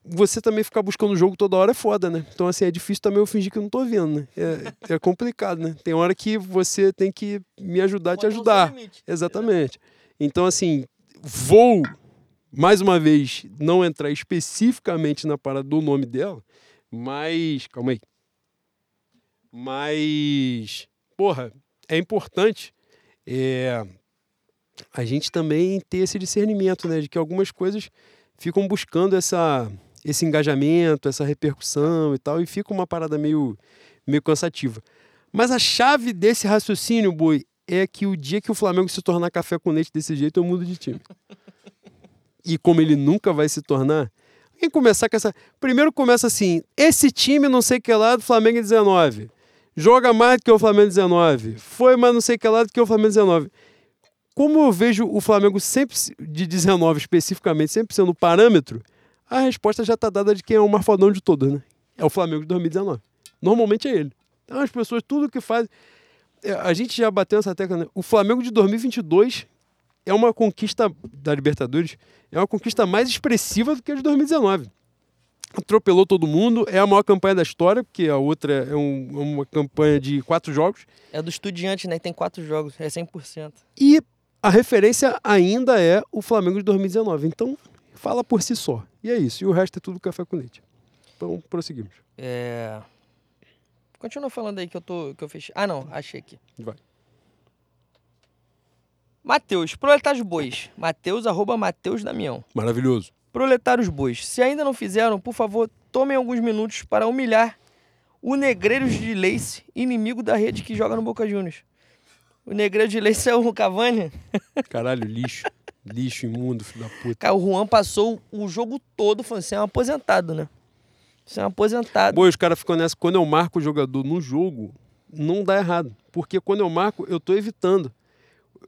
você também ficar buscando o jogo toda hora é foda, né? Então, assim, é difícil também eu fingir que eu não tô vendo, né? É, é complicado, né? Tem hora que você tem que me ajudar a te ajudar. Exatamente. Então, assim, vou, mais uma vez, não entrar especificamente na parada do nome dela, mas. Calma aí. Mas. Porra, é importante é, a gente também ter esse discernimento, né? De que algumas coisas ficam buscando essa, esse engajamento, essa repercussão e tal, e fica uma parada meio, meio cansativa. Mas a chave desse raciocínio, Boi, é que o dia que o Flamengo se tornar café com leite desse jeito, eu mudo de time. e como ele nunca vai se tornar, quem começar com essa. Primeiro começa assim: esse time não sei que lá do Flamengo em 19. Joga mais do que o Flamengo em 19. Foi mais não sei que lá do que o Flamengo em 19. Como eu vejo o Flamengo sempre se- de 19 especificamente, sempre sendo parâmetro, a resposta já está dada de quem é o mais fodão de todos, né? É o Flamengo de 2019. Normalmente é ele. Então as pessoas, tudo que fazem. É, A gente já bateu nessa tecla, né? O Flamengo de 2022 é uma conquista da Libertadores, é uma conquista mais expressiva do que a de 2019. Atropelou todo mundo, é a maior campanha da história, porque a outra é um- uma campanha de quatro jogos. É do Estudiante, né? Tem quatro jogos, é 100%. E a referência ainda é o Flamengo de 2019. Então, fala por si só. E é isso. E o resto é tudo café com leite. Então, prosseguimos. É... Continua falando aí que eu, tô, que eu fechei. Ah, não, achei aqui. Vai. Matheus, Proletários Bois. Matheus, arroba Matheus Damião. Maravilhoso. Proletários Bois, se ainda não fizeram, por favor, tomem alguns minutos para humilhar o Negreiros de Leice, inimigo da rede que joga no Boca Juniors. O Negreiro de Leice é o Cavani. Caralho, lixo. lixo imundo, filho da puta. Cara, o Juan passou o jogo todo falando, você é um aposentado, né? Você é um aposentado. Boa, os caras ficam nessa. Quando eu marco o jogador no jogo, não dá errado. Porque quando eu marco, eu tô evitando.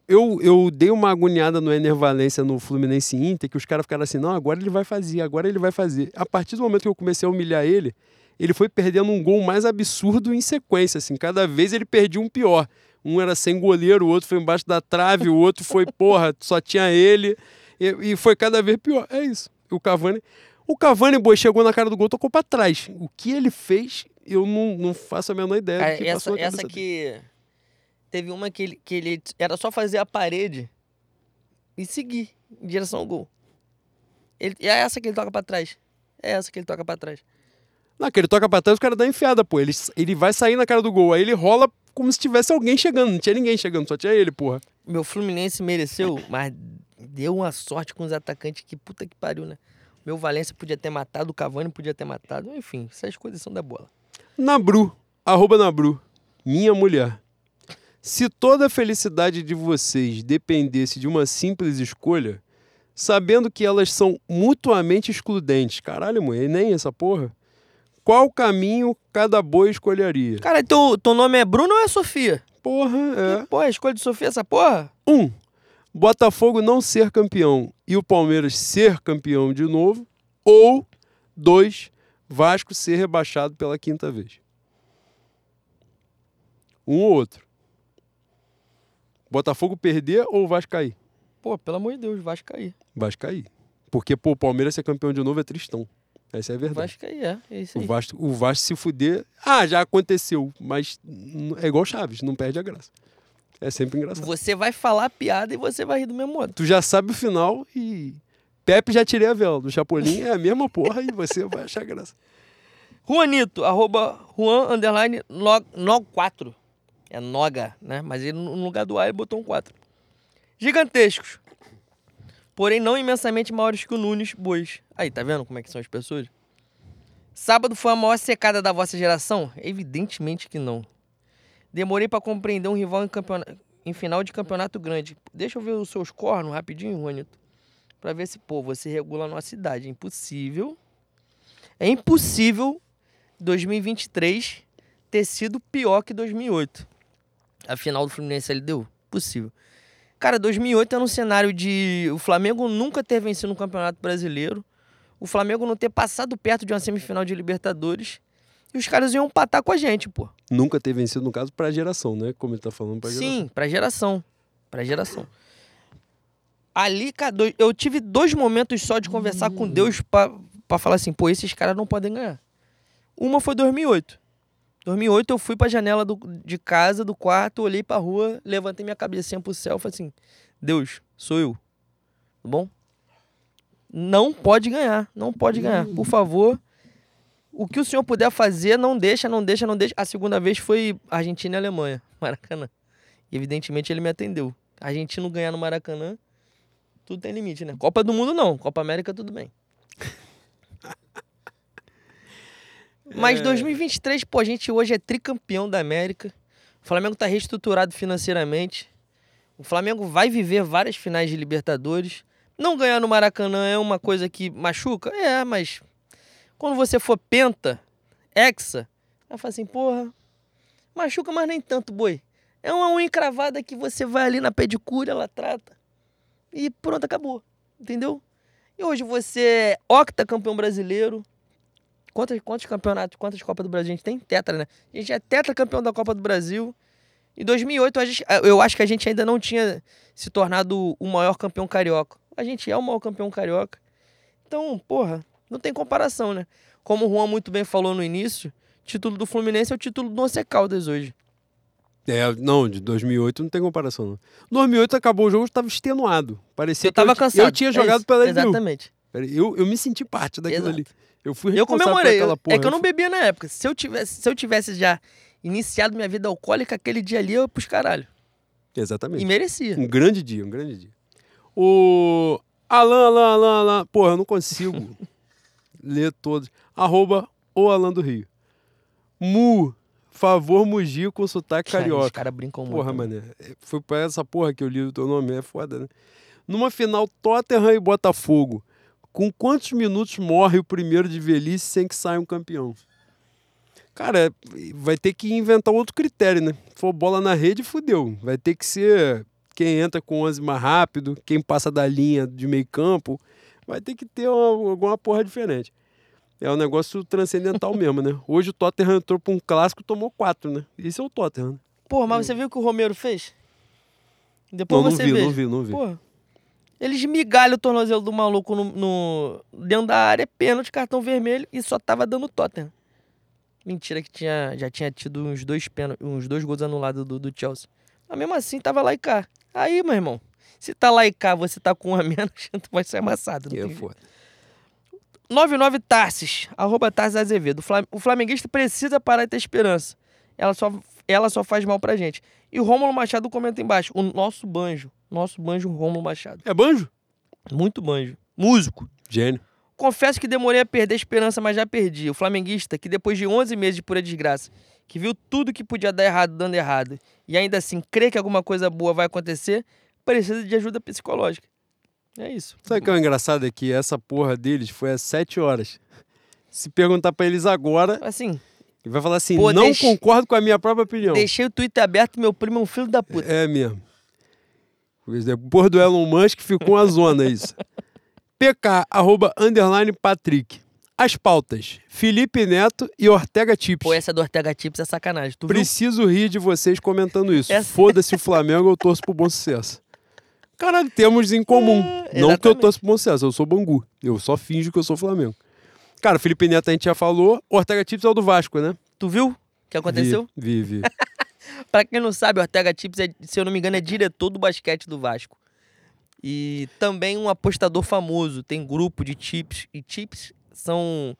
Eu, eu dei uma agoniada no Enervalência no Fluminense Inter, que os caras ficaram assim, não, agora ele vai fazer, agora ele vai fazer. A partir do momento que eu comecei a humilhar ele, ele foi perdendo um gol mais absurdo em sequência, assim, cada vez ele perdia um pior. Um era sem goleiro, o outro foi embaixo da trave, o outro foi, porra, só tinha ele, e, e foi cada vez pior. É isso. O Cavani, o Cavani, boy, chegou na cara do gol, tocou pra trás. O que ele fez, eu não, não faço a menor ideia. Cara, que essa essa cabeça dele. Teve uma que ele, que ele. Era só fazer a parede e seguir em direção ao gol. Ele, é essa que ele toca pra trás. É essa que ele toca pra trás. Não, que ele toca pra trás, o cara dá enfiada, pô. Ele, ele vai sair na cara do gol. Aí ele rola como se tivesse alguém chegando. Não tinha ninguém chegando, só tinha ele, porra. Meu Fluminense mereceu, mas deu uma sorte com os atacantes que puta que pariu, né? Meu Valência podia ter matado, o Cavani podia ter matado. Enfim, essas coisas são da bola. Nabru, arroba Nabru, minha mulher. Se toda a felicidade de vocês dependesse de uma simples escolha, sabendo que elas são mutuamente excludentes, caralho, mulher, nem essa porra, qual caminho cada boi escolheria? Cara, teu, teu nome é Bruno ou é Sofia? Porra, é. Que porra, escolha de Sofia essa porra? Um, Botafogo não ser campeão e o Palmeiras ser campeão de novo. Ou, dois, Vasco ser rebaixado pela quinta vez. Um ou outro. Botafogo perder ou Vasco cair? Pô, pelo amor de Deus, Vasco cair. Vasco cair. Porque, pô, o Palmeiras ser campeão de novo é tristão. Essa é a verdade. Vasco cair, é. É isso O aí. Vasco, o Vasco se fuder. Ah, já aconteceu. Mas é igual Chaves, não perde a graça. É sempre engraçado. Você vai falar a piada e você vai rir do mesmo modo. tu já sabe o final e. Pepe já tirei a vela. Do Chapolin é a mesma porra e você vai achar graça. Juanito, arroba Juan, underline, no, no 4. É Noga, né? Mas ele, no lugar do A, ele botou um 4. Gigantescos. Porém, não imensamente maiores que o Nunes Bois. Aí, tá vendo como é que são as pessoas? Sábado foi a maior secada da vossa geração? Evidentemente que não. Demorei pra compreender um rival em, em final de campeonato grande. Deixa eu ver os seus cornos rapidinho, Juanito. Pra ver se, pô, você regula a nossa idade. É impossível. É impossível 2023 ter sido pior que 2008. A final do Fluminense LDU. Possível. Cara, 2008 era um cenário de o Flamengo nunca ter vencido um campeonato brasileiro, o Flamengo não ter passado perto de uma semifinal de Libertadores e os caras iam empatar com a gente, pô. Nunca ter vencido, no caso, pra geração, né? Como ele tá falando pra geração. Sim, pra geração. Pra geração. Ali, cara, eu tive dois momentos só de conversar com Deus pra, pra falar assim, pô, esses caras não podem ganhar. Uma foi 2008. 2008 eu fui pra janela do- de casa, do quarto, olhei pra rua, levantei minha cabecinha pro céu e falei assim, Deus, sou eu. Tá bom? Não pode ganhar, não pode ganhar. Por favor, o que o senhor puder fazer, não deixa, não deixa, não deixa. A segunda vez foi Argentina e Alemanha, Maracanã. E evidentemente ele me atendeu. Argentino ganhar no Maracanã, tudo tem limite, né? Copa do Mundo não, Copa América tudo bem. Mas 2023, pô, a gente hoje é tricampeão da América. O Flamengo tá reestruturado financeiramente. O Flamengo vai viver várias finais de Libertadores. Não ganhar no Maracanã é uma coisa que machuca? É, mas quando você for penta, hexa, vai falar assim, porra, machuca, mas nem tanto, boi. É uma unha encravada que você vai ali na pedicure, ela trata. E pronto, acabou. Entendeu? E hoje você é octacampeão brasileiro. Quantos, quantos campeonatos, quantas Copas do Brasil a gente tem? Tetra, né? A gente é tetracampeão da Copa do Brasil. Em 2008, a gente, eu acho que a gente ainda não tinha se tornado o maior campeão carioca. A gente é o maior campeão carioca. Então, porra, não tem comparação, né? Como o Juan muito bem falou no início, título do Fluminense é o título do Once Caldas hoje. É, não, de 2008 não tem comparação. Não. 2008 acabou o jogo, eu tava extenuado. Parecia Eu tava que cansado. eu tinha É jogado isso, pela LDU. Exatamente. Eu, eu me senti parte daquilo Exato. ali. Eu fui Eu por comemorei. aquela porra. É que eu não bebia na época. Se eu tivesse, se eu tivesse já iniciado minha vida alcoólica, aquele dia ali eu ia pros caralho. Exatamente. E merecia. Um grande dia, um grande dia. O Alan, Alan, Alan, Alan. Porra, eu não consigo ler todos. Arroba o Alan do Rio. Mu, favor Mugi com sotaque Cara, Os carioca. caras brincam muito. Porra, né? mané. Foi pra essa porra que eu li o teu nome, é foda, né? Numa final Tottenham e Botafogo, com quantos minutos morre o primeiro de velhice sem que saia um campeão? Cara, é, vai ter que inventar outro critério, né? Se for bola na rede, fudeu. Vai ter que ser quem entra com 11 mais rápido, quem passa da linha de meio campo, vai ter que ter uma, alguma porra diferente. É um negócio transcendental mesmo, né? Hoje o Tottenham entrou para um clássico e tomou quatro, né? Isso é o Tottenham. Né? Porra, mas você viu o que o Romero fez? Depois não, não você vi, vê. não vi, não vi. Porra. Ele esmigalha o tornozelo do maluco no, no- dentro da área, pênalti, cartão vermelho e só tava dando Tottenham. Mentira que tinha, já tinha tido uns dois, pênalti, uns dois gols anulados do, do Chelsea. Mas mesmo assim tava lá e cá. Aí, meu irmão, se tá lá e cá, você tá com um a menos, tu vai ser amassado. Que foda. 99 Tarsis, arroba Tarsis Azevedo. O flamenguista precisa parar de ter esperança. Ela só, ela só faz mal pra gente. E o Rômulo Machado comenta embaixo. O nosso banjo. Nosso banjo Rômulo Machado. É banjo? Muito banjo. Músico. Gênio. Confesso que demorei a perder a esperança, mas já perdi. O flamenguista, que depois de 11 meses de pura desgraça, que viu tudo que podia dar errado dando errado, e ainda assim crê que alguma coisa boa vai acontecer, precisa de ajuda psicológica. É isso. Sabe o que é o engraçado? É que essa porra deles foi às 7 horas. Se perguntar pra eles agora, Assim, ele vai falar assim: Pô, não deixa- concordo com a minha própria opinião. deixei o Twitter aberto, meu primo é um filho da puta. É mesmo. Depois do Elon Musk ficou uma zona isso. PK, arroba, underline Patrick. As pautas: Felipe Neto e Ortega Tips. Pô, essa do Ortega Tips é sacanagem. Tu viu? Preciso rir de vocês comentando isso. Essa- Foda-se o Flamengo, eu torço pro bom sucesso. Caralho, temos em comum. É, Não que eu torço pro bom sucesso, eu sou Bangu. Eu só finjo que eu sou Flamengo. Cara, Felipe Neto a gente já falou. Ortega Tips é o do Vasco, né? Tu viu o que aconteceu? Vi, vi. vi. Pra quem não sabe, o Ortega Tips, é, se eu não me engano, é diretor do basquete do Vasco. E também um apostador famoso. Tem grupo de tips. E tips são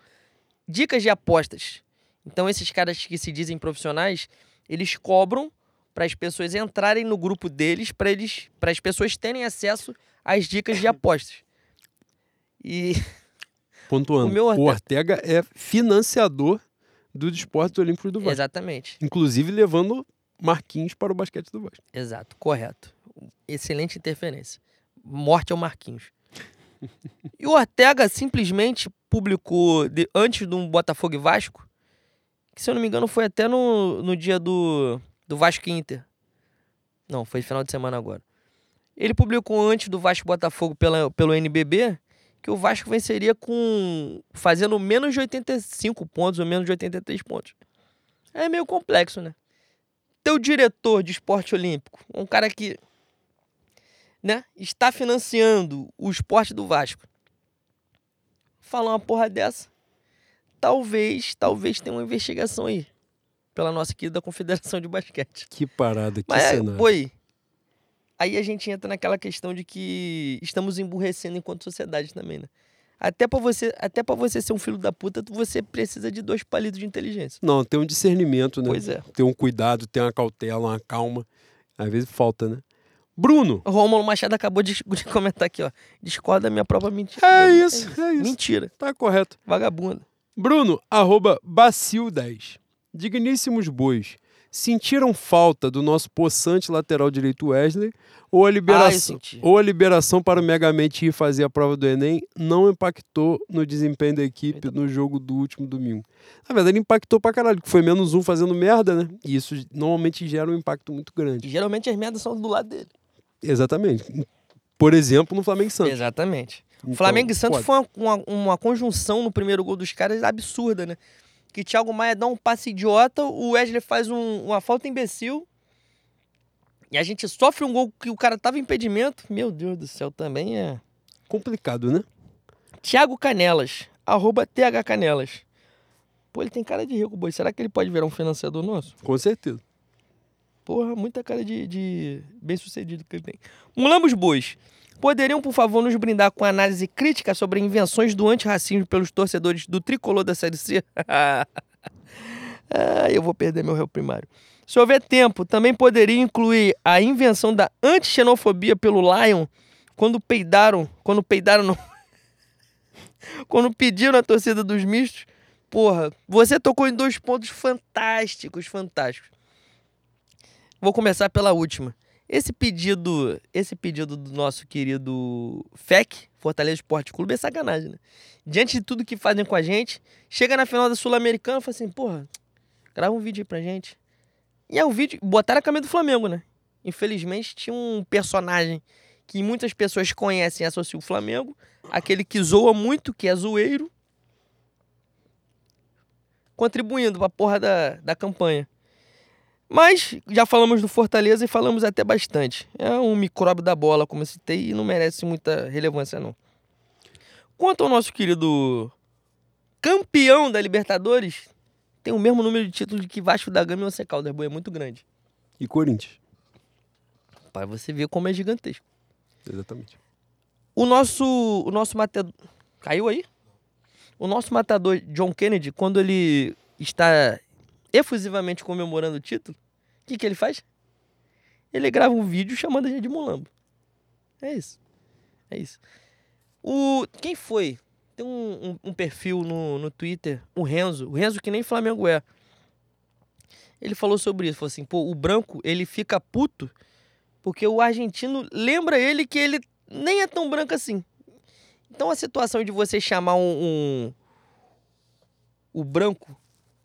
dicas de apostas. Então, esses caras que se dizem profissionais, eles cobram para as pessoas entrarem no grupo deles, para eles, para as pessoas terem acesso às dicas de apostas. E Pontuando. O meu O Ortega- Ortega é financiador dos esportes olímpicos do Vasco. exatamente. Inclusive levando Marquinhos para o basquete do Vasco. Exato, correto. Excelente interferência. Morte ao Marquinhos. e o Ortega simplesmente publicou, de- antes do Botafogo e Vasco, que se eu não me engano foi até no, no dia do, do Vasco Inter. Não, foi final de semana agora. Ele publicou antes do Vasco Botafogo pela, pelo NBB que o Vasco venceria com fazendo menos de 85 pontos ou menos de 83 pontos. É meio complexo, né? Teu diretor de esporte olímpico, um cara que né, está financiando o esporte do Vasco, falar uma porra dessa, talvez, talvez tenha uma investigação aí pela nossa querida Confederação de Basquete. Que parada, que Mas, cenário. boi, aí a gente entra naquela questão de que estamos emburrecendo enquanto sociedade também, né? Até pra você, até para você ser um filho da puta, você precisa de dois palitos de inteligência. Não, tem um discernimento, né? Pois é. Tem um cuidado, tem uma cautela, uma calma. Às vezes falta, né? Bruno. O Rômulo Machado acabou de, de comentar aqui, ó. Discorda da minha própria mentira. É isso, é isso. Mentira. Tá correto. Vagabunda. Bruno, arroba Bacil10. Digníssimos bois, sentiram falta do nosso possante lateral direito Wesley ou a Ah, liberação, ou a liberação para o Megamente ir fazer a prova do Enem não impactou no desempenho da equipe no jogo do último domingo? Na verdade, impactou pra caralho, porque foi menos um fazendo merda, né? E isso normalmente gera um impacto muito grande. E geralmente as merdas são do lado dele. Exatamente. Por exemplo, no Flamengo Santos. Exatamente. Então, Flamengo e Santos foda. foi uma, uma, uma conjunção no primeiro gol dos caras absurda, né? Que Thiago Maia dá um passe idiota, o Wesley faz um- uma falta imbecil. E a gente sofre um gol que o cara tava em impedimento. Meu Deus do céu, também é. complicado, né? Thiago Canelas, arroba TH Canelas. Pô, ele tem cara de rico, boi. Será que ele pode virar um financiador nosso? Com certeza. Porra, muita cara de, de bem-sucedido que ele tem. Mulambos Bois. Poderiam, por favor, nos brindar com análise crítica sobre invenções do antirracismo pelos torcedores do tricolor da Série C? ah, eu vou perder meu réu primário. Se houver tempo, também poderia incluir a invenção da antixenofobia pelo Lion quando peidaram, quando peidaram no... quando pediram a torcida dos mistos. Porra, você tocou em dois pontos fantásticos, fantásticos. Vou começar pela última. Esse pedido, esse pedido do nosso querido FEC, Fortaleza Esporte Clube, é sacanagem, né? Diante de tudo que fazem com a gente, chega na final da Sul-Americana e fala assim, porra, grava um vídeo aí pra gente. E é um vídeo, botaram a camisa do Flamengo, né? infelizmente, tinha um personagem que muitas pessoas conhecem e associam o Flamengo, aquele que zoa muito, que é zoeiro, contribuindo pra porra da, da campanha. Mas já falamos do Fortaleza e falamos até bastante. É um micróbio da bola, como eu citei, e não merece muita relevância, não. Quanto ao nosso querido campeão da Libertadores, tem o mesmo número de títulos que Vasco da Gama e Once Caldas. É muito grande. E Corinthians. Para você ver como é gigantesco. Exatamente. O nosso, o nosso matador... Caiu aí? O nosso matador John Kennedy, quando ele está efusivamente comemorando o título, o que, que ele faz? Ele grava um vídeo chamando a gente de mulambo. É isso. É isso. O... Quem foi? Tem um, um, um perfil no, no Twitter, o Renzo. O Renzo que nem Flamengo é. Ele falou sobre isso. Falou assim, pô, o branco, ele fica puto porque o argentino lembra ele que ele nem é tão branco assim. Então a situação de você chamar um, um o branco,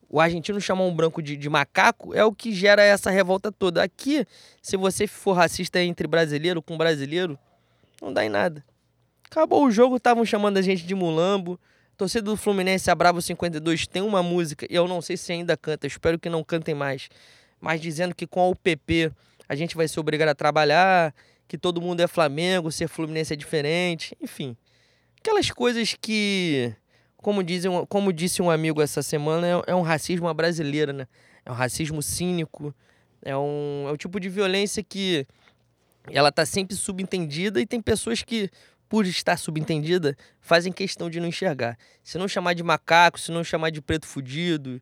o argentino chamar um branco de, de, macaco é o que gera essa revolta toda. Aqui, se você for racista entre brasileiro com brasileiro, não dá em nada. Acabou o jogo, estavam chamando a gente de mulambo. Torcida do Fluminense, a Bravo 52, tem uma música, e eu não sei se ainda canta, espero que não cantem mais, mas dizendo que com a UPP a gente vai ser obrigado a trabalhar, que todo mundo é Flamengo, ser Fluminense é diferente, enfim. Aquelas coisas que, como, dizem, como disse um amigo essa semana, é, é um racismo brasileiro, né? É um racismo cínico, é um, é um tipo de violência que ela tá sempre subentendida e tem pessoas que por estar subentendida, fazem questão de não enxergar. Se não chamar de macaco, se não chamar de preto fudido,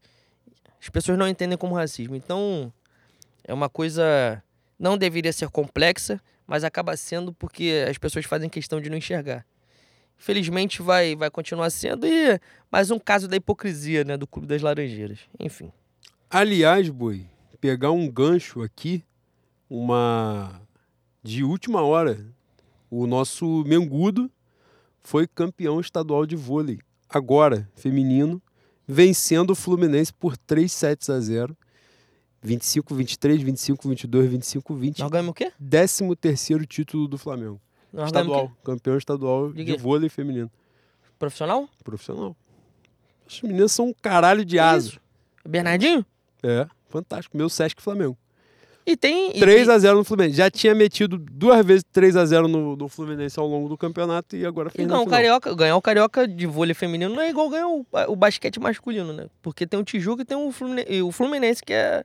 as pessoas não entendem como racismo. Então, é uma coisa não deveria ser complexa, mas acaba sendo porque as pessoas fazem questão de não enxergar. Felizmente vai, vai continuar sendo e mais um caso da hipocrisia, né, do Clube das Laranjeiras. Enfim. Aliás, Boi, pegar um gancho aqui, uma de última hora, o nosso Mengudo foi campeão estadual de vôlei, agora feminino, vencendo o Fluminense por 3 sets a 0. 25, 23, 25, 22, 25, 20. Nós ganhamos o quê? 13 terceiro título do Flamengo. Estadual. Campeão estadual de, de vôlei feminino. Profissional? Profissional. As meninas são um caralho de asa. Bernardinho? É, fantástico. Meu Sesc Flamengo. E tem. 3 a 0 no Fluminense. Já tinha metido duas vezes 3 a 0 no, no Fluminense ao longo do campeonato e agora fez ganhar o Carioca, ganhar o Carioca de vôlei feminino não é igual ganhar o, o basquete masculino, né? Porque tem o Tijuca e tem o Fluminense, o Fluminense que é.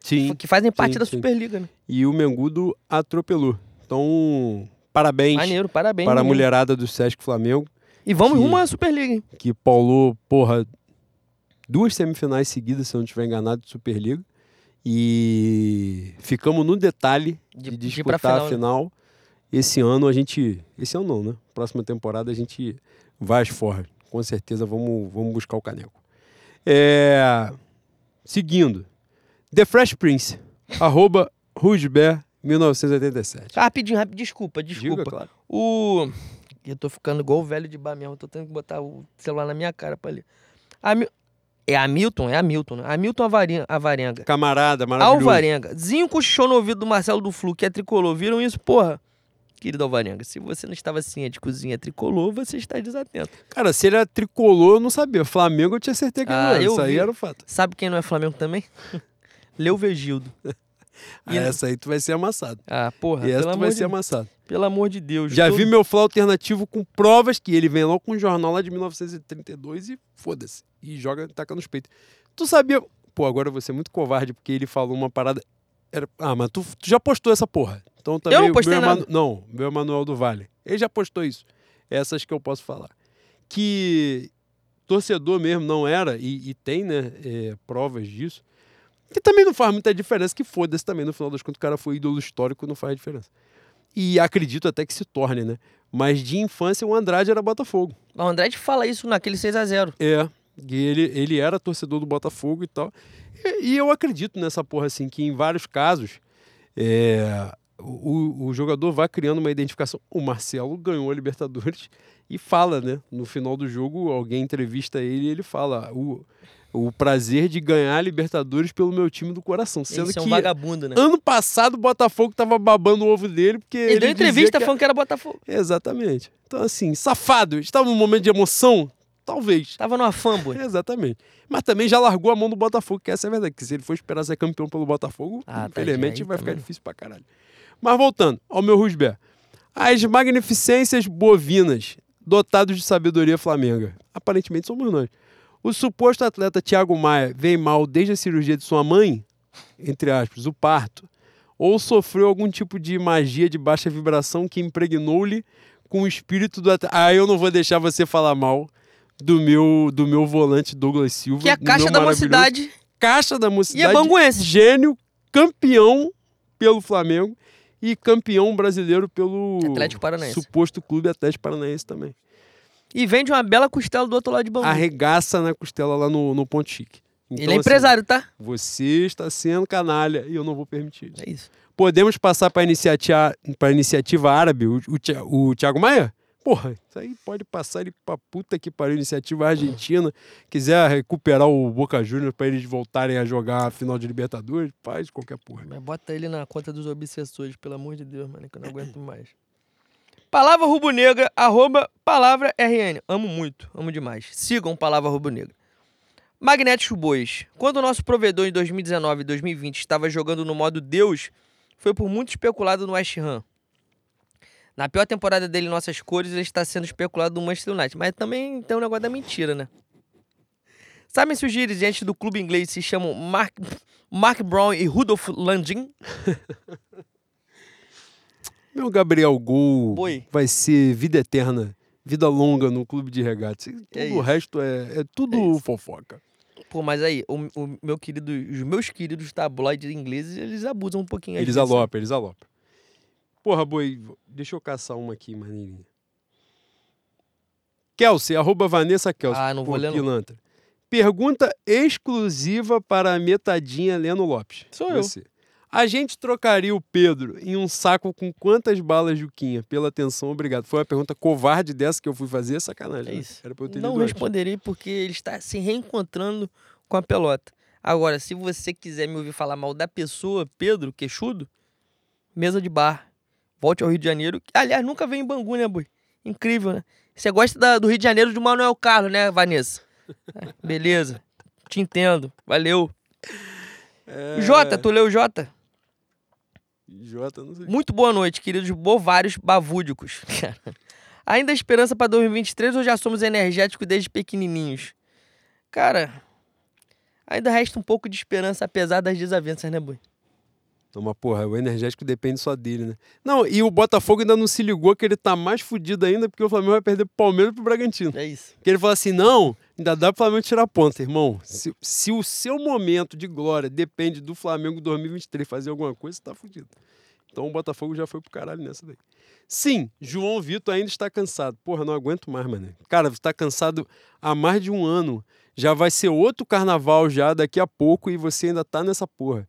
Sim. Que fazem parte sim, da sim. Superliga, né? E o Mengudo atropelou. Então, parabéns Maneiro, parabéns. para a menino. mulherada do Sesc Flamengo, E vamos que- rumo à Superliga, hein? que paulou, porra, duas semifinais seguidas, se eu não estiver enganado, de Superliga. E ficamos no detalhe de, De- de disputar pra final, a né? final. Esse ano a gente. Esse ano não, né? Próxima temporada a gente vai às forras. Com certeza vamos, vamos buscar o caneco. É, Seguindo. The Fresh Prince. arroba Rusber 1987. Ah, rapidinho, rapidinho. Desculpa, desculpa. Diga, claro. O. Eu tô ficando igual o velho de bar mesmo. Tô tendo que botar o celular na minha cara pra ler. Ami... É Hamilton? É Hamilton, né? Hamilton Avarenga. Avarenga. Camarada, maravilhoso. Alvarenga. Zinho cochichou no ouvido do Marcelo do Flu, que é tricolor. Viram isso? Porra. Querido Alvarenga, se você não estava ciente de cozinha tricolor, você está desatento. Cara, se ele era tricolor, eu não sabia. Flamengo eu tinha certeza que Ah, não era. eu Isso aí vi. era o fato. Sabe quem não é Flamengo também? Leu Vegildo. Ah, E- essa aí tu vai ser amassado. Ah, porra, e essa tu vai de... ser amassado. pelo amor de Deus. Já todo- vi meu flow alternativo com provas que ele vem logo com um jornal lá de 1932 e foda-se. E joga, taca nos peitos. Tu sabia. Pô, agora vou ser muito covarde porque ele falou uma parada. Era... Ah, mas tu, tu já postou essa porra. Então também. Eu não postei meu nada. Emanu- Não, meu Emanuel do Vale. Ele já postou isso. Essas que eu posso falar. Que torcedor mesmo não era, e, e tem, né, é, provas disso. Que também não faz muita diferença, que foda-se também, no final das contas, o cara foi ídolo histórico, não faz diferença. E acredito até que se torne, né? Mas de infância o Andrade era Botafogo. O Andrade fala isso naquele 6x0. É. E ele, ele era torcedor do Botafogo e tal. E, e eu acredito nessa porra, assim, que em vários casos é, o, o jogador vai criando uma identificação. O Marcelo ganhou a Libertadores e fala, né? No final do jogo, alguém entrevista ele e ele fala. O, o prazer de ganhar a Libertadores pelo meu time do coração. Sendo é um que vagabundo, né? ano passado o Botafogo tava babando o ovo dele porque. Ele, deu dizia entrevista que- falando que era Botafogo. Exatamente. Então, assim, safado. Estava num momento de emoção? Talvez. Tava numa fanboy. Exatamente. Mas também já largou a mão do Botafogo, que essa é a verdade. Que se ele for esperar ser campeão pelo Botafogo, Ah, infelizmente tadinho, aí vai ficar também. difícil pra caralho. Mas voltando ao meu Rusber. As magnificências bovinas, dotados de sabedoria flamenga. Aparentemente somos nós. O suposto atleta Thiago Maia vem mal desde a cirurgia de sua mãe, entre aspas, o parto, ou sofreu algum tipo de magia de baixa vibração que impregnou-lhe com o espírito do atleta. Ah, eu não vou deixar você falar mal do meu, do meu volante Douglas Silva. Que é a caixa da mocidade Caixa da e é mocidade. banguense. Gênio, campeão pelo Flamengo e campeão brasileiro pelo Atlético Paranaense. suposto clube Atlético Paranaense também. E vende uma bela costela do outro lado de Bangu. Arregaça na costela lá no, no Ponto Chique. Então, Ele é assim, empresário, tá? você está sendo canalha e eu não vou permitir isso. É isso. Podemos passar para a iniciativa, pra iniciativa árabe, o, o, o Thiago Maia? Porra, isso aí pode passar ele pra puta que pariu. Iniciativa argentina. Quiser recuperar o Boca Juniors para eles voltarem a jogar a final de Libertadores, faz qualquer porra. Mas bota ele na conta dos obsessores, pelo amor de Deus, mano, que eu não aguento mais. Palavra Rubro-Negra, arroba palavra RN. Amo muito, amo demais. Sigam Palavra Rubro-Negra. Magnéticos Bois. Quando o nosso provedor em 2019 e 2020 estava jogando no modo Deus, foi por muito especulado no West Ham. Na pior temporada dele nossas cores, ele está sendo especulado no Manchester United. Mas também tem um negócio da mentira, né? Sabem se os dirigentes do clube inglês se chamam Mark, Mark Brown e Rudolf Landin? Meu Gabriel Gol Boi. vai ser vida eterna, vida longa no clube de regatas. Tudo É o resto é, é tudo É fofoca. Pô, mas aí, o, o meu querido, os meus queridos tabloides ingleses, eles abusam um pouquinho. Eles vezes, alopram, eles alopram. Porra, boi, deixa eu caçar uma aqui, maneirinha. Kelsey, arroba Vanessa Kelsey. Ah, não vou ler, não. pilantra. Pergunta exclusiva para a metadinha Leno Lopes. Sou eu. A gente trocaria o Pedro em um saco com quantas balas, Juquinha? Pela atenção, obrigado. Foi uma pergunta covarde dessa que eu fui fazer, é sacanagem. É né? isso. Era pra eu ter Não responderei porque ele está se reencontrando com a pelota. Agora, se você quiser me ouvir falar mal da pessoa, Pedro, queixudo, mesa de bar. Volte ao Rio de Janeiro. Aliás, nunca veio em Bangu, né, boi? Incrível, né? Você gosta da- do Rio de Janeiro do Manuel Carlos, né, Vanessa? É, beleza. Te entendo. Valeu. É... Jota, tu leu Jota? Não sei. Muito boa noite, queridos bovários bavúdicos. Ainda esperança para 2023 ou já somos energéticos desde pequenininhos? Cara, ainda resta um pouco de esperança apesar das desavenças, né, boi? Não, mas porra, o energético depende só dele, né? Não, e o Botafogo ainda não se ligou que ele tá mais fudido ainda porque o Flamengo vai perder pro Palmeiras e pro Bragantino. É isso. Porque ele falou assim: não, ainda dá pro Flamengo tirar ponta, irmão. Se, se o seu momento de glória depende do Flamengo 2023 fazer alguma coisa, você tá fudido. Então o Botafogo já foi pro caralho nessa daí. Sim, João Vitor ainda está cansado. Porra, não aguento mais, mano. Cara, você tá cansado há mais de um ano. Já vai ser outro carnaval já daqui a pouco e você ainda tá nessa porra.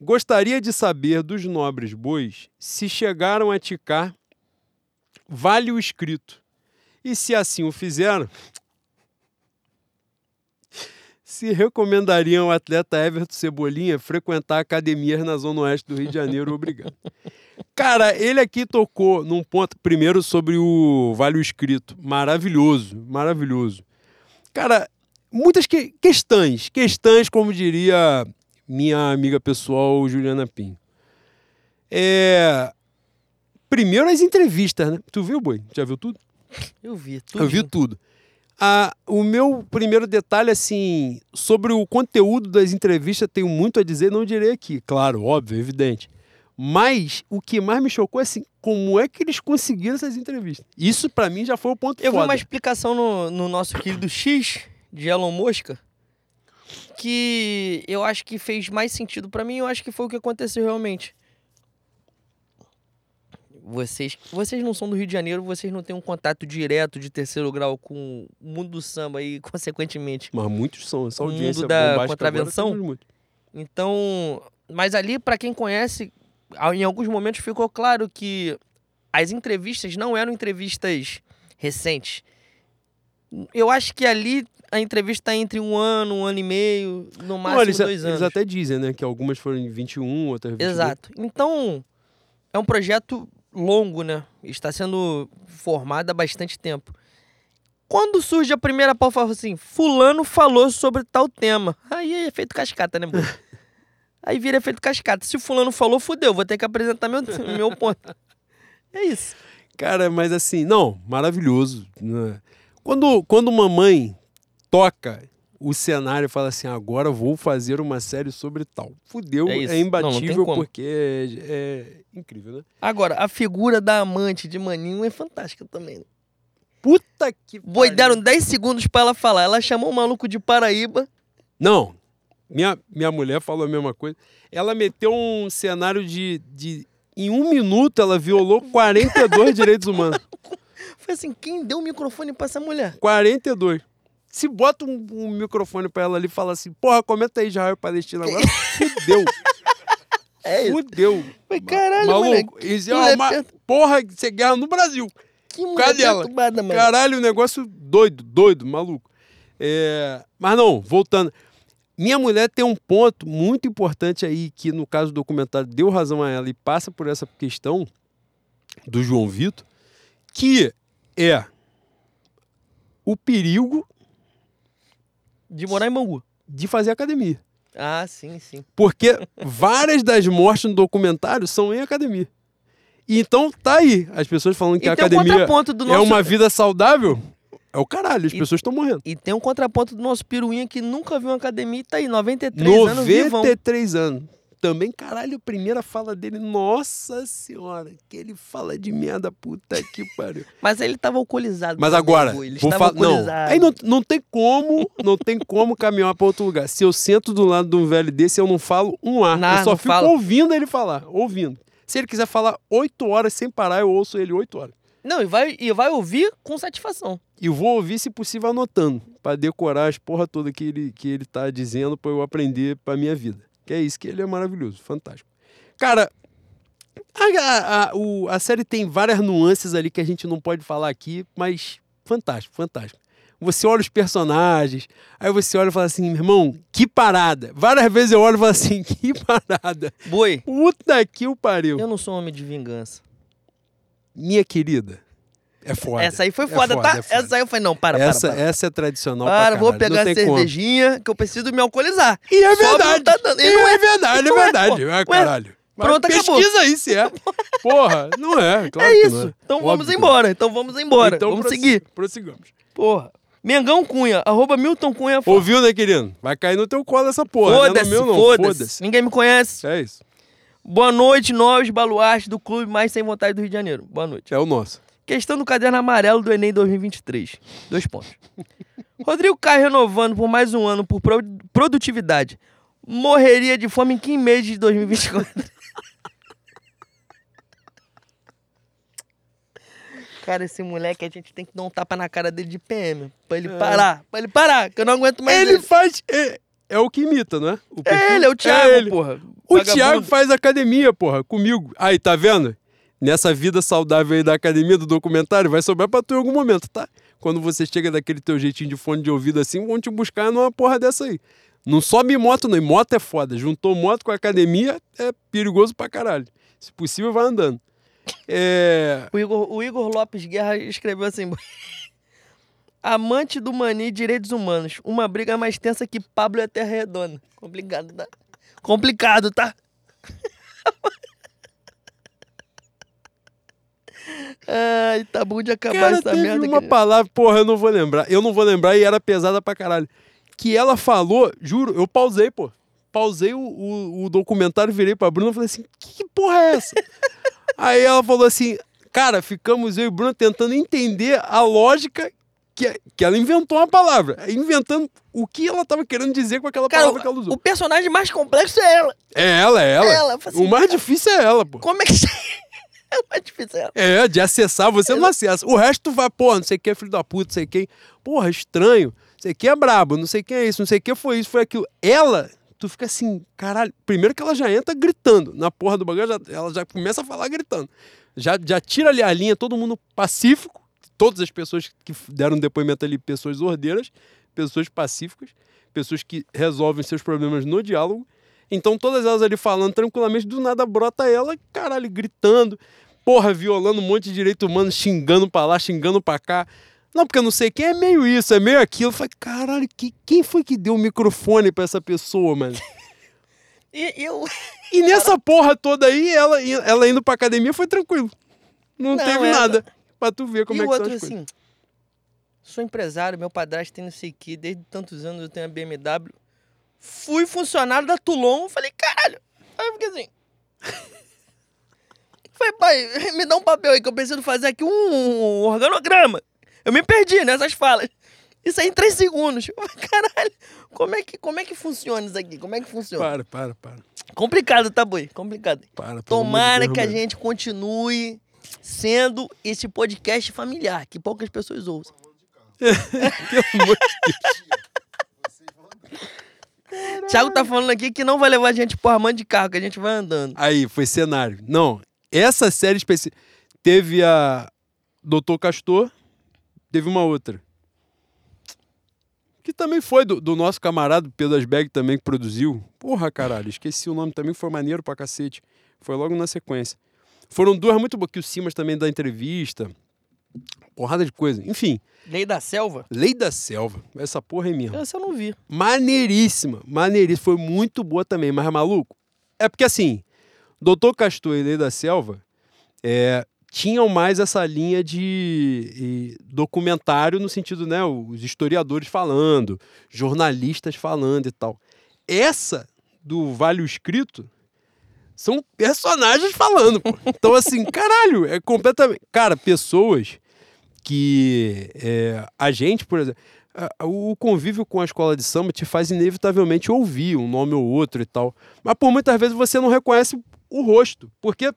Gostaria de saber dos nobres bois se chegaram a ticar vale o escrito. E se assim o fizeram, se recomendariam ao atleta Everton Cebolinha frequentar academias na Zona Oeste do Rio de Janeiro, obrigado. Cara, ele aqui tocou num ponto, primeiro sobre o Vale o Escrito. Maravilhoso, maravilhoso. Cara, muitas que- questões, questões, como diria minha amiga pessoal Juliana Pinho. É. Primeiro as entrevistas, né? Tu viu, boi? Já viu tudo? Eu vi. Tudo Eu vi tudo. Ah, o meu primeiro detalhe, assim, sobre o conteúdo das entrevistas, tenho muito a dizer, não direi aqui. Claro, óbvio, evidente. Mas o que mais me chocou é assim, como é que eles conseguiram essas entrevistas? Isso pra mim já foi o ponto Eu vi foda. uma explicação no, no nosso querido X de Elon Musk que eu acho que fez mais sentido pra mim. Eu acho que foi o que aconteceu realmente. Vocês, vocês não são do Rio de Janeiro, vocês não têm um contato direto de terceiro grau com o mundo do samba e, consequentemente. Mas muitos são, essa audiência mundo da contravenção? agora muito. Então, mas ali, pra quem conhece, em alguns momentos ficou claro que as entrevistas não eram entrevistas recentes. Eu acho que ali a entrevista tá entre um ano, um ano e meio, no máximo dois anos. eles até dizem, né? Que algumas foram em 21, outras 22. Exato. Então, é um projeto longo, né? Está sendo formado há bastante tempo. Quando surge a primeira pauta, fala assim, fulano falou sobre tal tema. Aí é efeito cascata, né, mano? Aí vira efeito cascata. Se fulano falou, fudeu, vou ter que apresentar meu, meu ponto. É isso. Cara, mas assim, não, maravilhoso. né? Quando, quando mamãe toca o cenário fala assim, agora vou fazer uma série sobre tal. Fudeu, É é, isso. Não, não imbatível porque é, é incrível, né? Agora, a figura da amante de Maninho é fantástica também. Puta que Boi, deram 10 segundos pra ela falar. Ela chamou o maluco de Paraíba. Não, minha, minha mulher falou a mesma coisa. Ela meteu um cenário de, de... Em um minuto, ela violou 42 direitos humanos. Foi assim, quem deu o microfone pra essa mulher? 42. Se bota um, um microfone pra ela ali e fala assim, porra, comenta aí Israel e Palestina agora, fudeu. É isso. Fudeu. Foi caralho, Maluco, isso é uma per- porra de ser guerra no Brasil. Que mulher Cadê ela? perturbada, mano. Caralho, um negócio doido, doido, maluco. É, Mas não, voltando. Minha mulher tem um ponto muito importante aí, que no caso do documentário deu razão a ela e passa por essa questão do João Vitor, que é o perigo De morar em Bangu. de fazer academia. Ah, sim, sim. Porque várias das mortes no documentário são em academia. E então tá aí, as pessoas falando que a um academia do é nosso... uma vida saudável. É o caralho, as E- pessoas estão morrendo. E tem um contraponto do nosso piruinha que nunca viu uma academia e tá aí, 93 anos vivão. 93 anos. Também, caralho, a primeira fala dele, nossa senhora, que ele fala de merda, puta que pariu. Mas ele tava alcoolizado. Mas agora, amigo, ele vou estava falar. Não, aí não, não tem como, não tem como caminhar pra outro lugar. Se eu sento do lado de um velho desse, eu não falo um ar. Não, eu só fico fala. ouvindo ele falar, ouvindo. Se ele quiser falar oito horas sem parar, eu ouço ele oito horas. Não, e vai, e vai ouvir com satisfação. E vou ouvir, se possível, anotando, pra decorar as porra toda que ele, que ele tá dizendo pra eu aprender pra minha vida. Que é isso, que ele é maravilhoso, fantástico. Cara, a, a, o- a série tem várias nuances ali que a gente não pode falar aqui, mas fantástico, fantástico. Você olha os personagens, aí você olha e fala assim, irmão, que parada. Várias vezes eu olho e falo assim, que parada. Boi, Puta que o pariu. eu não sou homem de vingança. Minha querida, é foda. Essa aí foi É foda, foda, tá? é foda. Essa aí eu falei, não, para, para, essa, para. essa é tradicional Para, pra vou pegar não a tem como. cervejinha que eu preciso me alcoolizar. E é verdade. tá dando. E Ele não é verdade, é Não é, verdade. Ah, Ué, caralho. Mas pronto, acabou. pesquisa aí se é. Porra, não é. Claro é que isso. não é. Então Óbvio vamos embora. Então vamos embora. Então vamos seguir. Prossigamos. Porra. Mengão Cunha, arroba Milton Cunha. Ouviu, né, querido? Vai cair no teu colo essa porra. não é Foda-se, não. foda-se. Foda-se. Ninguém me conhece. É isso. Boa noite, nós, baluarte do clube mais sem vontade do Rio de Janeiro. Boa noite. É o nosso. Questão do caderno amarelo do Enem 2023. Dois pontos. Rodrigo Caio renovando por mais um ano por pro- produtividade. Morreria de fome em que mês de 2024? Cara, esse moleque, a gente tem que dar um tapa na cara dele de PM. Pra ele parar. Pra ele parar, que eu não aguento mais ele ele. faz. É, é o que imita, né? O É ele, é o Thiago, ele. porra. O Vagabundo. Thiago faz academia, porra, comigo. Aí, tá vendo? Nessa vida saudável aí da academia, do documentário, vai sobrar pra tu em algum momento, tá? Quando você chega daquele teu jeitinho de fone de ouvido assim, vão te buscar numa porra dessa aí. Não sobe moto, não. E moto é foda. Juntou moto com academia, é perigoso pra caralho. Se possível, vai andando. É. O Igor, o Igor Lopes Guerra escreveu assim: Amante do Mani Direitos Humanos. Uma briga mais tensa que Pablo a Terra Redonda. Complicado, tá? Complicado, tá? Ai, tá bom de acabar Cara, essa teve merda. uma querido. palavra, porra, eu não vou lembrar. Eu não vou lembrar e era pesada pra caralho. Que ela falou, juro, eu pausei, pô. Pausei o, o, o documentário, virei pra Bruna e falei assim: que, porra é essa? Aí ela falou assim: cara, ficamos eu e Bruna tentando entender a lógica que, que ela inventou uma palavra. Inventando o que ela tava querendo dizer com aquela Cara, palavra que ela usou. o personagem mais complexo é ela. É ela, é ela. É ela, assim, o mais difícil é ela, pô. Como é que. é mais difícil. É, de acessar, você não acessa. O resto tu vai, pô, não sei quem é filho da puta, não sei quem. Porra, estranho. Não sei quem é brabo, não sei quem é isso, não sei quem foi isso, foi aquilo. Ela, tu fica assim, caralho. Primeiro que ela já entra gritando na porra do bagulho, ela já começa a falar gritando. Já, já tira ali a linha, todo mundo pacífico. Todas as pessoas que deram depoimento ali, pessoas ordeiras, pessoas pacíficas, pessoas que resolvem seus problemas no diálogo. Então, todas elas ali falando tranquilamente, do nada brota ela, caralho, gritando, porra, violando um monte de direito humano, xingando pra lá, xingando pra cá. Não, porque eu não sei quem é meio isso, é meio aquilo. Eu falei, caralho, que, quem foi que deu o microfone pra essa pessoa, mano? E eu. E nessa porra toda aí, ela, ela indo pra academia foi tranquilo. Não, Não, teve nada. Pra tu ver como e é que são outro as coisas. assim. Sou empresário, meu padrasto tem não sei o que, desde tantos anos eu tenho a BMW. Fui funcionário da Toulon, falei, caralho. Aí eu fiquei assim. Pai, me dá um papel aí que eu preciso fazer aqui um organograma. Eu me perdi nessas falas. Isso aí em três segundos. Caralho, como é, que, como é que funciona isso aqui? Como é que funciona? Para, para, para. Complicado, tá, boi? Complicado. para Tomara que a gente continue sendo esse podcast familiar, que poucas pessoas ouçam. Pelo amor de Thiago tá falando aqui que não vai levar a gente por armando de carro, que a gente vai andando. Aí, foi cenário. Não, essa série específica. Teve a Doutor Castor, teve uma outra. Que também foi do, do nosso camarada Pedro Asberg também que produziu. Porra, caralho, esqueci o nome também, foi maneiro pra cacete. Foi logo na sequência. Foram duas muito boas, que o Simas também dá entrevista. Porrada de coisa. Enfim, Lei da Selva? Lei da Selva. Essa porra é minha. Essa eu não vi. Maneiríssima, maneiríssima. Foi muito boa também, mas maluco. É porque assim, Doutor Castor e Lei da Selva é, tinham mais essa linha de e, documentário no sentido, né? Os historiadores falando, jornalistas falando e tal. Essa do Vale o Escrito são personagens falando, pô. Então, assim, caralho, é completamente. Cara, pessoas que é, a gente, por exemplo, o convívio com a escola de samba te faz inevitavelmente ouvir um nome ou outro e tal. Mas por muitas vezes você não reconhece o rosto, porque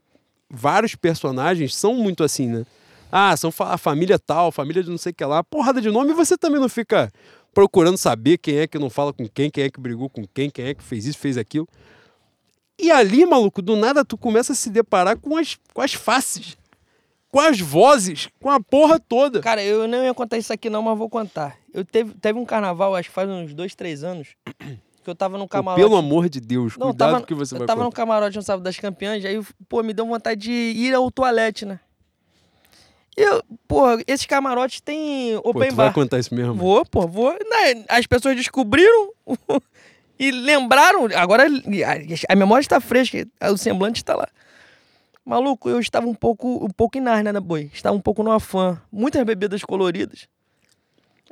vários personagens são muito assim, né? Ah, são a família tal, família de não sei o que lá, porrada de nome, e você também não fica procurando saber quem é que não fala com quem, quem é que brigou com quem, quem é que fez isso, fez aquilo. E ali, maluco, do nada tu começa a se deparar com as, com as faces, com as vozes, com a porra toda. Cara, eu não ia contar isso aqui não, mas vou contar. Eu teve, teve um carnaval, acho que faz uns dois, três anos, que eu tava Pô, camarote. pelo amor de Deus, Não, eu cuidado tava, que você eu vai tava no contar. camarote no sábado das campeãs, aí, pô, me deu vontade de ir ao toalete, né? E eu, pô, esses camarotes tem Pô, open tu vai bar. contar isso mesmo? Vou, pô, vou. Né, As pessoas descobriram e lembraram. Agora a, memória está fresca, o semblante está lá. Maluco, eu estava um pouco, um pouco em Nárnia, né, boi? Estava um pouco no afã. Muitas bebidas coloridas.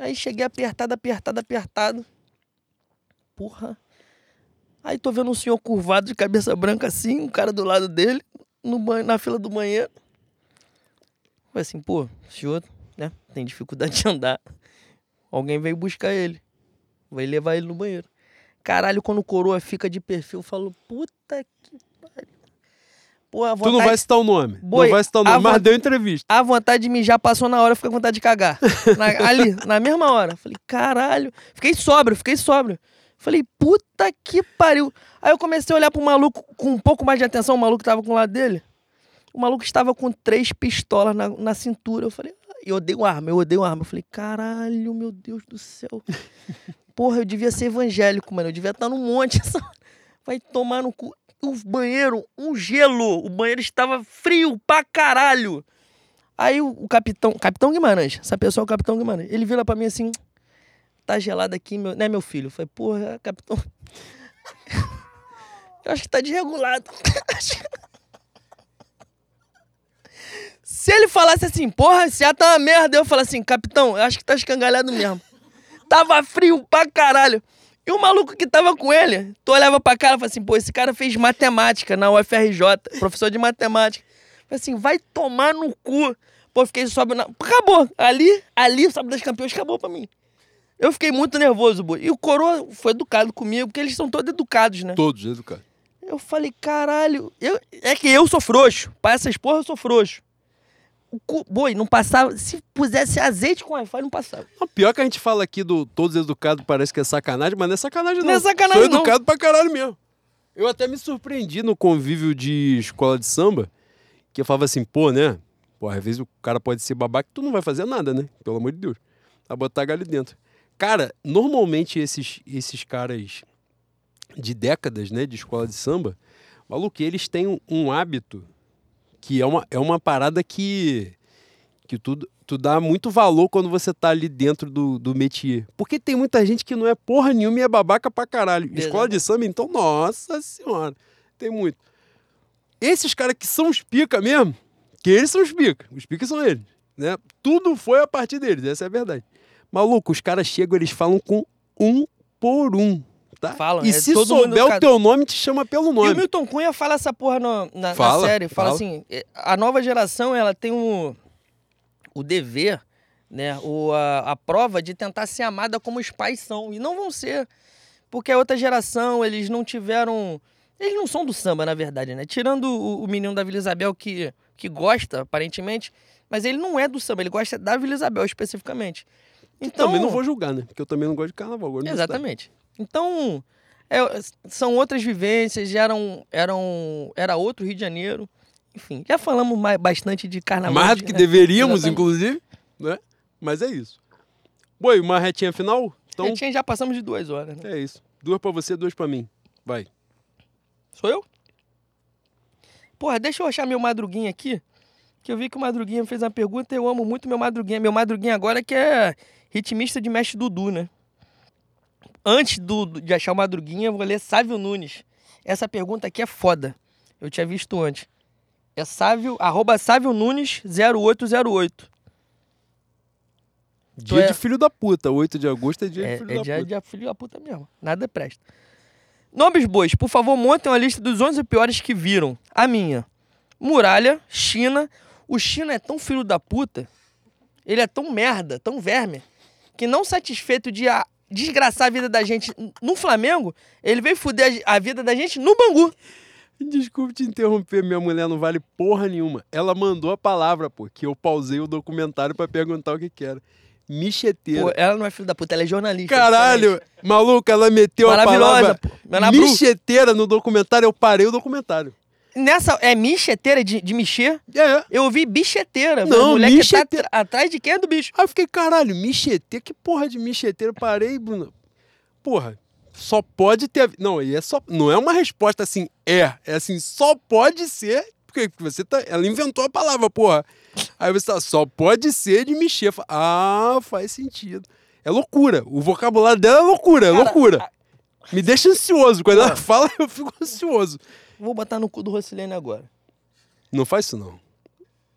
Aí cheguei apertado, apertado, apertado. Porra. Aí tô vendo um senhor curvado de cabeça branca assim, um cara do lado dele, no banho, na fila do banheiro. Falei assim, pô, senhor, né, tem dificuldade de andar. Alguém veio buscar ele. Vai levar ele no banheiro. Caralho, quando o coroa fica de perfil, eu falo, puta. Pô, a Tu vontade, não vai citar o nome. Boi, não vai citar o nome, mas vo- deu entrevista. a vontade de mijar passou na hora, eu fiquei com vontade de cagar. Na- ali, na mesma hora. Falei, caralho. Fiquei sóbrio, fiquei sóbrio. Falei, puta que pariu. Aí eu comecei a olhar pro maluco com um pouco mais de atenção, o maluco que tava com o lado dele. O maluco estava com três pistolas na, na cintura. Eu falei, "Ah, eu odeio arma, eu odeio arma. Eu falei, caralho, meu Deus do céu. Porra, eu devia ser evangélico, mano. Eu devia estar no monte. Vai tomar no cu. O banheiro, um gelo. O banheiro estava frio pra caralho. Aí o, o capitão, capitão Guimarães, essa pessoa é o capitão Guimarães. Ele vira pra mim assim, tá gelado aqui, meu, né, meu filho? Eu falei, porra, capitão. Eu acho que tá desregulado. Se ele falasse assim, porra, esse ar tá uma merda, eu falo assim, capitão, eu acho que tá escangalhado mesmo. Tava frio pra caralho. E o maluco que tava com ele, tu olhava pra cara e falava assim, pô, esse cara fez matemática na UFRJ, professor de matemática. Falei assim, vai tomar no cu. Pô, fiquei sobe na... Acabou. Ali, ali, Sábado das Campeões acabou pra mim. Eu fiquei muito nervoso, boi. E o Coroa foi educado comigo, porque eles são todos educados, né? Todos educados. Eu falei, caralho, eu, é que eu sou frouxo. Pra essas porra eu sou frouxo. O boi, não passava. Se pusesse azeite com Wi-Fi, não passava. O pior que a gente fala aqui do todos educados parece que é sacanagem, mas não é sacanagem não. Não é sacanagem, Sou não. educado pra caralho mesmo. Eu até me surpreendi no convívio de escola de samba, que eu falava assim, pô, né? Pô, às vezes o cara pode ser babaca, tu não vai fazer nada, né? Pelo amor de Deus. Vai botar galho dentro. Cara, normalmente esses, esses caras de décadas, né, de escola de samba, maluco, eles têm um hábito que é uma, é uma parada que, que tu, tu dá muito valor quando você tá ali dentro do, do métier. Porque tem muita gente que não é porra nenhuma e é babaca pra caralho. Escola de samba, então, nossa senhora, tem muito. Esses caras que são os pica mesmo, que eles são os pica, os pica são eles, né? Tudo foi a partir deles, essa é a verdade. Maluco, os caras chegam, eles falam com um por um. Tá? Falam, e é se todo souber o teu nome, te chama pelo E o nome. Milton Cunha fala essa porra no- na, na Fala, série. Fala, fala. assim: eh, a nova geração ela tem o, o dever, né? O, a, a prova de tentar ser amada como os pais são. E não vão ser. Porque a outra geração, eles não tiveram. Eles não são do samba, na verdade, né? Tirando o, o menino da Vila Isabel que, que gosta, aparentemente, mas ele não é do samba, ele gosta da Vila Isabel especificamente. Então, Também não vou julgar, né? Porque eu também não gosto de carnaval. eu Exatamente. Então, é, são outras vivências, eram, eram, era outro Rio de Janeiro. Enfim, já falamos mais, bastante de carnaval. Mais do que né? deveríamos, Exatamente. inclusive, né? Mas é isso. Boi, uma retinha final? Então, Já, tinha- já passamos de duas horas, né? é isso. Duas pra você, duas pra mim. Vai. Sou eu? Porra, deixa eu achar meu Madruguinha aqui. Que eu vi que o Madruguinha fez uma pergunta e eu amo muito meu Madruguinha. Meu Madruguinha agora que é ritmista de Mestre Dudu, né? Antes do, de achar o Madruguinha, eu vou ler Sávio Nunes. Essa pergunta aqui é foda. Eu tinha visto antes. É Sávio, arroba Sávio Nunes 0808. Dia é- de filho da puta. 8 de agosto é dia É, de filho é da dia puta. de filho da puta mesmo. Nada presta. Nomes bois, por favor, montem uma lista dos 11 piores que viram. A minha. Muralha, China. O China é tão filho da puta, ele é tão merda, tão verme, que não satisfeito de a- desgraçar a vida da gente no Flamengo, ele veio fuder a, vida da gente no Bangu. Desculpe te interromper, minha mulher não vale porra nenhuma. Ela mandou a palavra, pô, que eu pausei o documentário pra perguntar o que que era. Micheteira. Pô, ela não é filho da puta, ela é jornalista. Caralho, maluco, ela meteu a Maravilhosa, palavra pô. Micheteira no documentário, eu parei o documentário. Nessa, é micheteira de, de mexer? É, Eu ouvi bicheteira. Não, moleque micheteira. tá atrás de quem é do bicho. Aí eu fiquei, caralho, micheteira? Que porra de micheteira? Parei, Bruno. Porra, só pode ter. Não, e é só. Não é uma resposta assim, é. É assim, só pode ser. Porque você tá. Ela inventou a palavra, porra. Aí você tá, só pode ser de mexer. Ah, faz sentido. É loucura. O vocabulário dela é loucura, é Cara, loucura. Me deixa ansioso. Quando ela fala, eu fico ansioso. Vou botar no cu do Rocilene agora. Não faz isso, não.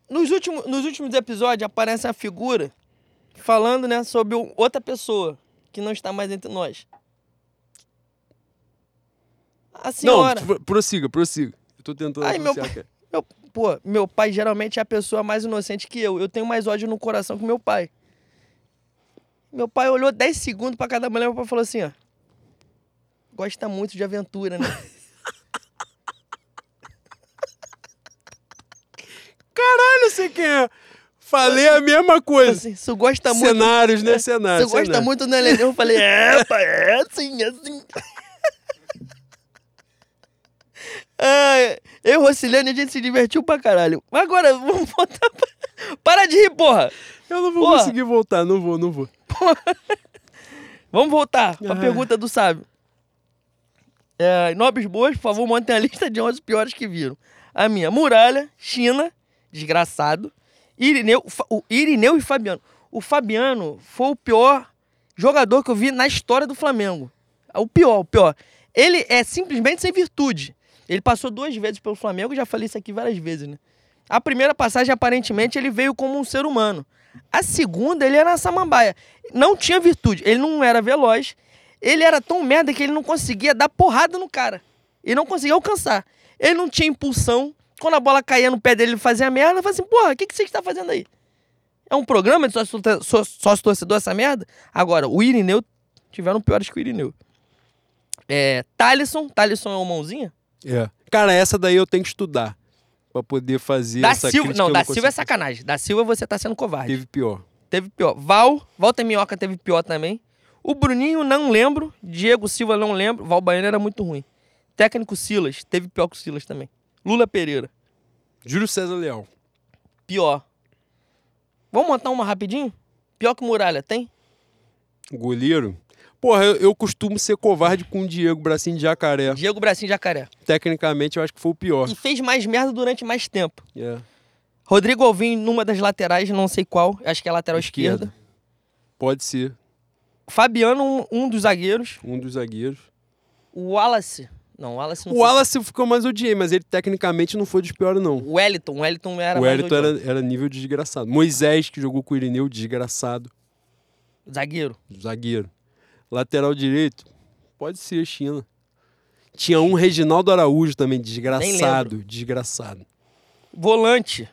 Nos últimos, nos últimos episódios aparece uma figura falando, né, sobre outra pessoa que não está mais entre nós. A senhora. Não, pro- prossiga, prossiga. Eu tô tentando Ai, meu pai-. Meu, pô, meu pai geralmente é a pessoa mais inocente que eu. Eu tenho mais ódio no coração que meu pai. Meu pai olhou 10 segundos pra cada mulher e falou assim, ó. Gosta muito de aventura, né? Caralho, sei quem é. Falei a mesma coisa. assim, gosta muito. Cenários, né? Cenários. Você gosta cenários. muito do Neném? Eu falei, é, é assim, é assim. Ai, eu, Rociliane, a gente se divertiu pra caralho. Agora, vamos voltar pra... Para de rir, porra! Eu não vou Porra. conseguir voltar, não vou, não vou. Vamos voltar pra Ah. pergunta do sábio. É, nobres boas, por favor, montem a lista de 11 piores que viram. A minha, Muralha, China, desgraçado, Irineu, o Irineu e Fabiano. O Fabiano foi o pior jogador que eu vi na história do Flamengo. O pior, o pior. Ele é simplesmente sem virtude. Ele passou duas vezes pelo Flamengo, já falei isso aqui várias vezes, né? A primeira passagem, aparentemente, ele veio como um ser humano. A segunda, ele era uma samambaia. Não tinha virtude. Ele não era veloz. Ele era tão merda que ele não conseguia dar porrada no cara. Ele não conseguia alcançar. Ele não tinha impulsão. Quando a bola caía no pé dele, ele fazia merda. Eu falei assim, porra, o que, que você está fazendo aí? É um programa de sócio, só- sócio torcedor essa merda? Agora, o Irineu tiveram piores que o Irineu. É, Thalisson. Thalisson é uma mãozinha? É. Cara, essa daí eu tenho que estudar. Pra poder fazer Da essa Silva. Não, da consigo Silva é sacanagem. Da Silva você tá sendo covarde. Teve pior. Teve pior. Val, Walter Minhoca teve pior também. O Bruninho não lembro. Diego Silva não lembro. Val Baiano era muito ruim. Técnico Silas, teve pior que o Silas também. Lula Pereira, Júlio César Leal. pior. Vamos montar uma rapidinho? Pior que Muralha, tem? Goleiro. Porra, eu, eu costumo ser covarde com o Diego Bracinho de Jacaré. Diego Bracinho Jacaré. Tecnicamente, eu acho que foi o pior. E fez mais merda durante mais tempo. É. Rodrigo Alvim numa das laterais, não sei qual, acho que é a lateral Esquerda. esquerda. Pode ser Fabiano, um, um dos zagueiros. um dos zagueiros. O Wallace. Não, o Wallace não O foi. Wallace ficou mais odiei, mas ele tecnicamente não foi dos piores, não. O Wellington. O Wellington era o Wellington era, era nível desgraçado. Moisés, que jogou com o Irineu, desgraçado. Zagueiro. Zagueiro. Lateral direito, pode ser China. Tinha um Reginaldo Araújo também, desgraçado. Desgraçado. Volante.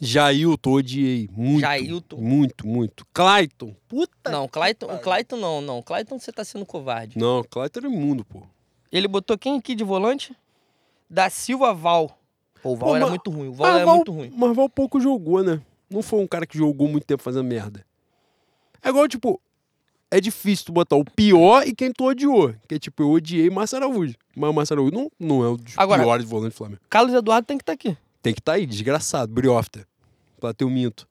Jailton, odiei. Muito. Jailton. Muito, muito. Clayton. Puta. Não, Clayton, o Clayton não, não. Clayton você tá sendo covarde. Não, Clayton era imundo, pô. Ele botou quem aqui de volante? Da Silva Val. Pô, o Val Pô, era mas- muito ruim. O Val Mas era Val- muito ruim. Mas Val pouco jogou, né? Não foi um cara que jogou muito tempo fazendo merda. É igual, tipo, é difícil tu botar o pior e quem tu odiou. Que é tipo, eu odiei Márcio Araújo. Mas o Márcio Araújo não, não é um dos Agora- piores volantes do Flamengo. Carlos Eduardo tem que estar aqui. Tem que estar tá aí, desgraçado. Briofta. Plateu Minto.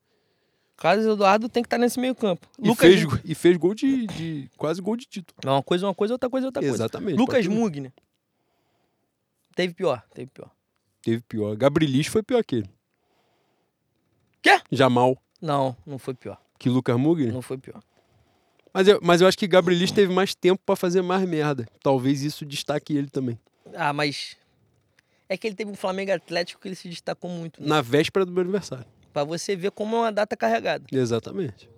Carlos Eduardo tem que estar nesse meio campo. E, Lucas fez, e fez gol de, de- Quase gol de título. Não, uma coisa uma coisa, outra coisa outra coisa. Exatamente. Lucas. Mugner. Teve pior, teve pior. Teve pior. Gabrielish foi pior que ele. Quê? Jamal. Não, não foi pior. Que Lucas Mugner. Não foi pior. Mas eu, mas eu acho que Gabrielish teve mais tempo pra fazer mais merda. Talvez isso destaque ele também. Ah, mas. É que ele teve um Flamengo Atlético que ele se destacou muito. Né? Na véspera do meu aniversário. Pra você ver como é uma data carregada. Exatamente.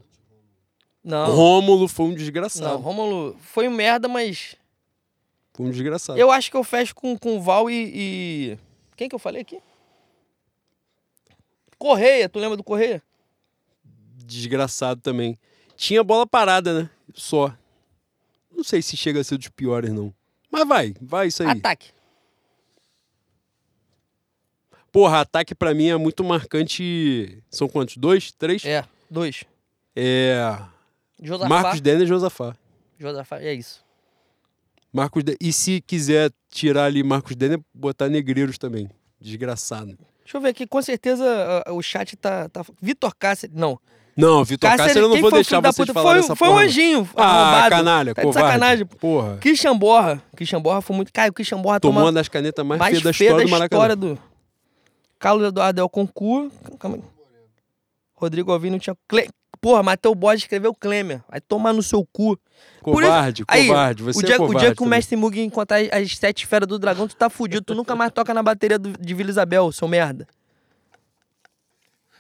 Não. Rômulo foi um Não, desgraçado. Rômulo foi um merda, mas. Foi um desgraçado. Eu acho que eu fecho com, com o Val e, e- Quem que eu falei aqui? Correia, tu lembra do Correia? Desgraçado também. Tinha bola parada, né? Só. Não sei se chega a ser dos piores, não. Mas vai, vai isso aí. Ataque. Porra, ataque pra mim é muito marcante. São quantos? Dois? Três? É, dois. É. Josafá. Marcos Denner e Josafá. Josafá, é isso. Marcos Den- E se quiser tirar ali Marcos Denner, botar Negreiros também. Desgraçado. Deixa eu ver aqui, com certeza ah, o chat tá. tá... Vitor Cáceres. Não. Não, Vitor Cáceres, eu não vou foi deixar da vocês puta? falarem Foi, essa foi um porra. anjinho. Ah, canalha, Tá de covarde. sacanagem. Porra. Christian Borra. Christian Borra foi muito. Cara, o Christian Borra Tomou toma uma das canetas mais, mais feias da história da do Maracanã. história do. Carlos Eduardo é o concurso. Calma aí. Rodrigo Alvim não tinha. Cle... Porra, Matheus Borges escreveu Klemer. Vai tomar no seu cu. Por isso- Covarde, Aí, covarde. Você o, dia, é covarde o dia que o. Mestre Mug encontrar as- as sete feras do dragão, tu tá fudido. Tu nunca mais toca na bateria do- de Vila Isabel, seu merda.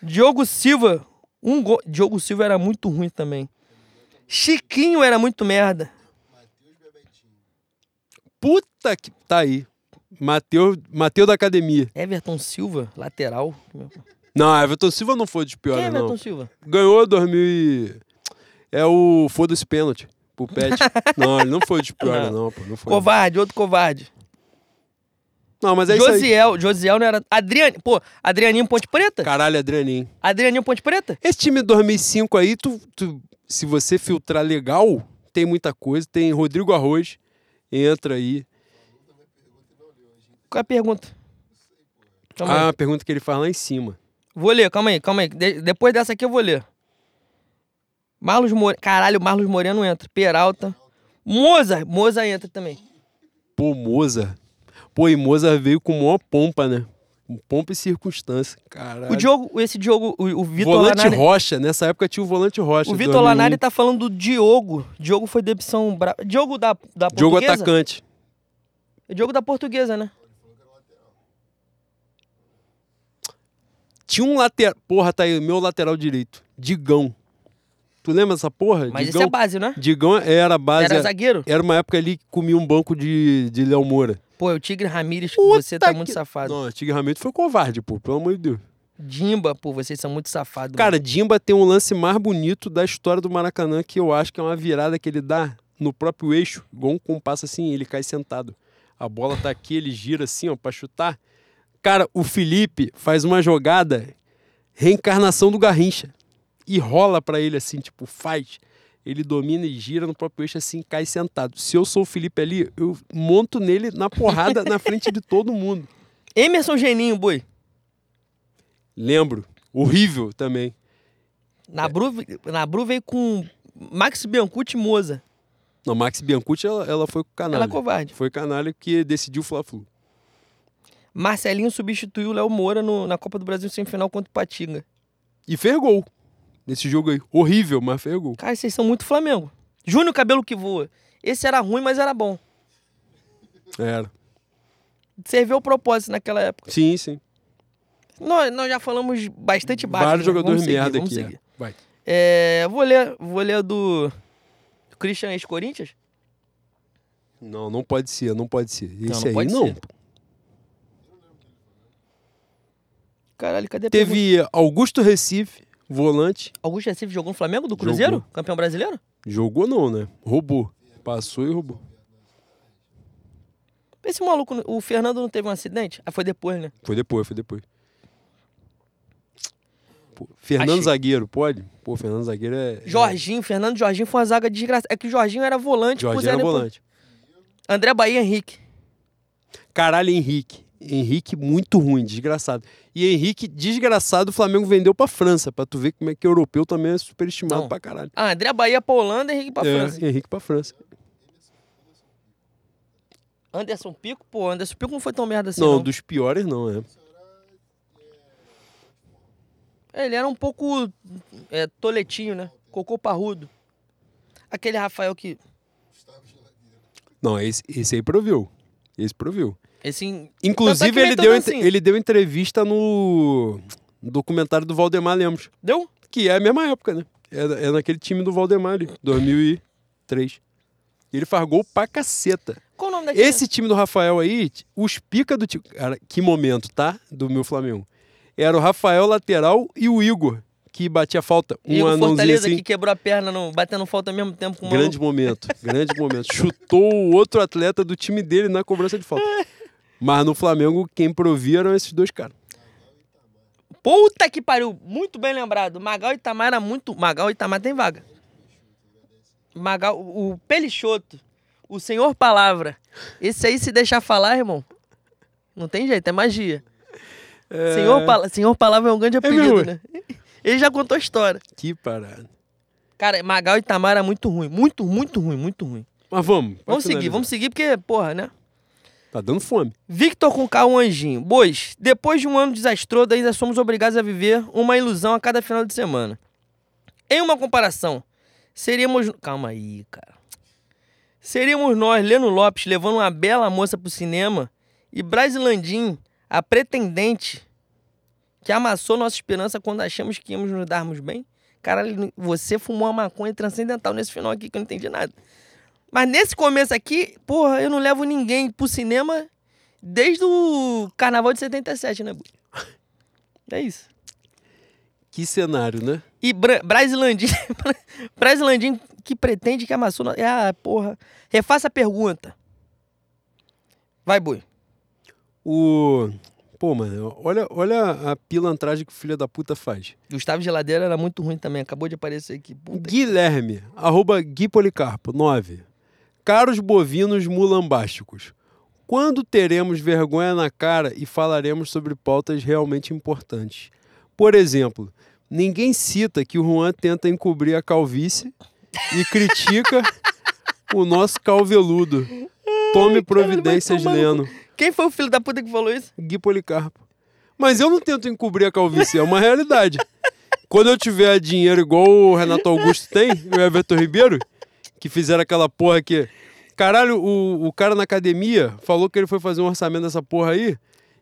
Diogo Silva. Um gol. Diogo Silva era muito ruim também. Chiquinho era muito merda. Puta que... Tá aí. Mateus, Mateus da academia. Everton Silva, lateral. Não, Everton Silva não foi dos Quem é piores, Everton não. Silva? Ganhou 2000 e... É o foda-se pênalti pro Pet. não, ele não foi dos piores, Não. não, pô. Não foi. Covarde, outro covarde. Não, mas é isso aí. Josiel, Josiel não era. Adriane, pô, Adrianinho Ponte Preta? Caralho, Adrianinho. Adrianinho Ponte Preta? Esse time de 2005 aí, tu, tu- se você filtrar legal, tem muita coisa. Tem Rodrigo Arroz, entra aí. Qual é a pergunta? Calma aí. Ah, a pergunta que ele faz lá em cima. Vou ler, calma aí, calma aí. De- depois dessa aqui eu vou ler. Marlos Moreno. Caralho, Marlos Moreno entra. Peralta. Moza. Moza entra também. Pô, Moza. Pô, e Moza veio com maior pompa, né? Com pompa e circunstância. Caralho. O Diogo, esse Diogo, o, o Vitor volante Lanari. Rocha, nessa época tinha o volante Rocha. O Vitor 2001. Lanari tá falando do Diogo. Diogo foi de opção brava. Diogo da, da Diogo portuguesa? atacante. É Diogo da portuguesa, né? Tinha um lateral. Porra, tá aí, meu lateral direito. Digão. Tu lembra dessa porra? Mas Digão, isso é base, né? Digão era base. Era zagueiro. Era uma época ali que comia um banco de, de Léo Moura. Pô, é o Tigre Ramírez, Puta você tá que- muito safado. Não, Tigre Ramiro foi covarde, pô, pelo amor de Deus. Dimba, pô, vocês são muito safados. Cara, Dimba tem um lance mais bonito da história do Maracanã, que eu acho que é uma virada que ele dá no próprio eixo, igual um compasso assim, ele cai sentado. A bola tá aqui, ele gira assim, ó, pra chutar. Cara, o Felipe faz uma jogada, reencarnação do Garrincha. E rola pra ele assim, tipo, faz. Ele domina e gira no próprio eixo assim, cai sentado. Se eu sou o Felipe ali, eu monto nele na porrada na frente de todo mundo. Emerson Geninho, boi. Lembro. Horrível também. Nabru, Nabru veio com Max Biancucci e Moza. Não, Max Biancucci, ela, ela foi com canalha. Ela é covarde. Foi canalha que decidiu o Fla-Flu. Marcelinho substituiu o Léo Moura no- na Copa do Brasil semifinal contra o Patinga. E fez gol nesse jogo aí. Horrível, mas fez gol. Cara, vocês são muito Flamengo. Júnior Cabelo que voa. Esse era ruim, mas era bom. Era. Serviu o propósito naquela época. Sim, sim. Nós, nós já falamos bastante baixo. Vários né? jogadores seguir, merda aqui. seguir. é. Vai. É, vou ler, vou ler do Christian ex-Corinthians. Não, não pode ser, não pode ser. Esse não aí pode não. ser. Caralho, cadê? Teve Augusto Recife, volante. Augusto Recife jogou no Flamengo do Cruzeiro? Jogou. Campeão brasileiro? Jogou não, né? Roubou. Passou e roubou. Esse maluco, o Fernando não teve um acidente? Ah, foi depois, né? Foi depois, foi depois. Pô, Fernando Achei. Zagueiro, pode? Pô, Fernando Zagueiro é. Jorginho, Fernando Jorginho foi uma zaga desgraçada. É que o Jorginho era volante, É, Jorginho era volante. André Bahia Henrique. Caralho, Henrique. Henrique muito ruim, desgraçado. E Henrique, desgraçado, o Flamengo vendeu pra França, pra tu ver como é que europeu também é superestimado Não. pra caralho. Ah, André Bahia pra Holanda e Henrique pra é, França. Henrique pra França. Anderson Pico, pô, Anderson Pico não foi tão merda assim, não, não. dos piores não, é. Ele era um pouco é, toletinho, né? Cocô parrudo. Aquele Rafael que. Não, esse, esse aí proviu. Esse proviu. Esse. em- Inclusive, Tanto é que ele deu, assim. ele deu entrevista no, documentário do Valdemar Lemos, Deu? que é a mesma época, né? É, é naquele time do Valdemar ali, 2003. Ele faz gol pra caceta. Qual o nome daquele? Esse time do Rafael aí, os pica do time. Cara, que momento, tá? Do meu Flamengo. Era o Rafael lateral e o Igor, que batia falta. Um Igor anãozinho Fortaleza assim. que quebrou a perna no, batendo falta ao mesmo tempo com o Grande momento, grande momento. Chutou o outro atleta do time dele na cobrança de falta. Mas no Flamengo, quem provia eram esses dois caras. Puta que pariu, muito bem lembrado. Magal e Itamar era muito. Magal e Itamar tem vaga. Magal, o Pelichoto, o Senhor Palavra. Esse aí, se deixar falar, irmão, não tem jeito, é magia. Senhor, Pala- Senhor Palavra é um grande apelido, mesmo? né? Ele já contou a história. Que parada. Cara, Magal e Itamar era muito ruim. Muito, muito ruim, muito ruim. Mas vamos. Vamos seguir, finalizar. vamos seguir, porque, porra, né? Tá dando fome. Victor com K, um anjinho. Bois, depois de um ano desastroso, ainda somos obrigados a viver uma ilusão a cada final de semana. Em uma comparação, seríamos. Calma aí, cara. Seríamos nós, Leno Lopes, levando uma bela moça pro cinema e Brasilandim, a pretendente que amassou nossa esperança quando achamos que íamos nos darmos bem? Caralho, você fumou uma maconha transcendental nesse final aqui que eu não entendi nada. Mas nesse começo aqui, porra, eu não levo ninguém pro cinema desde o carnaval de 77, né? Bu? É isso. Que cenário, né? E Bra Brasilandim, Brasilandim que pretende que amassou. no- Ah, porra. Refaça a pergunta. Vai, boi. O. Pô, mano, olha, olha a pilantragem que o filho da puta faz. Gustavo Geladeira era muito ruim também. Acabou de aparecer aqui. Puta que- Guilherme, arroba Gui Policarpo, 9. Caros bovinos mulambásticos, quando teremos vergonha na cara e falaremos sobre pautas realmente importantes? Por exemplo, ninguém cita que o Juan tenta encobrir a calvície e critica o nosso calveludo. Tome providências, no Leno. Quem foi o filho da puta que falou isso? Gui Policarpo. Mas eu não tento encobrir a calvície, é uma realidade. Quando eu tiver dinheiro igual o Renato Augusto tem, e o Everton Ribeiro, que fizeram aquela porra que. Caralho, o, o cara na academia falou que ele foi fazer um orçamento dessa porra aí,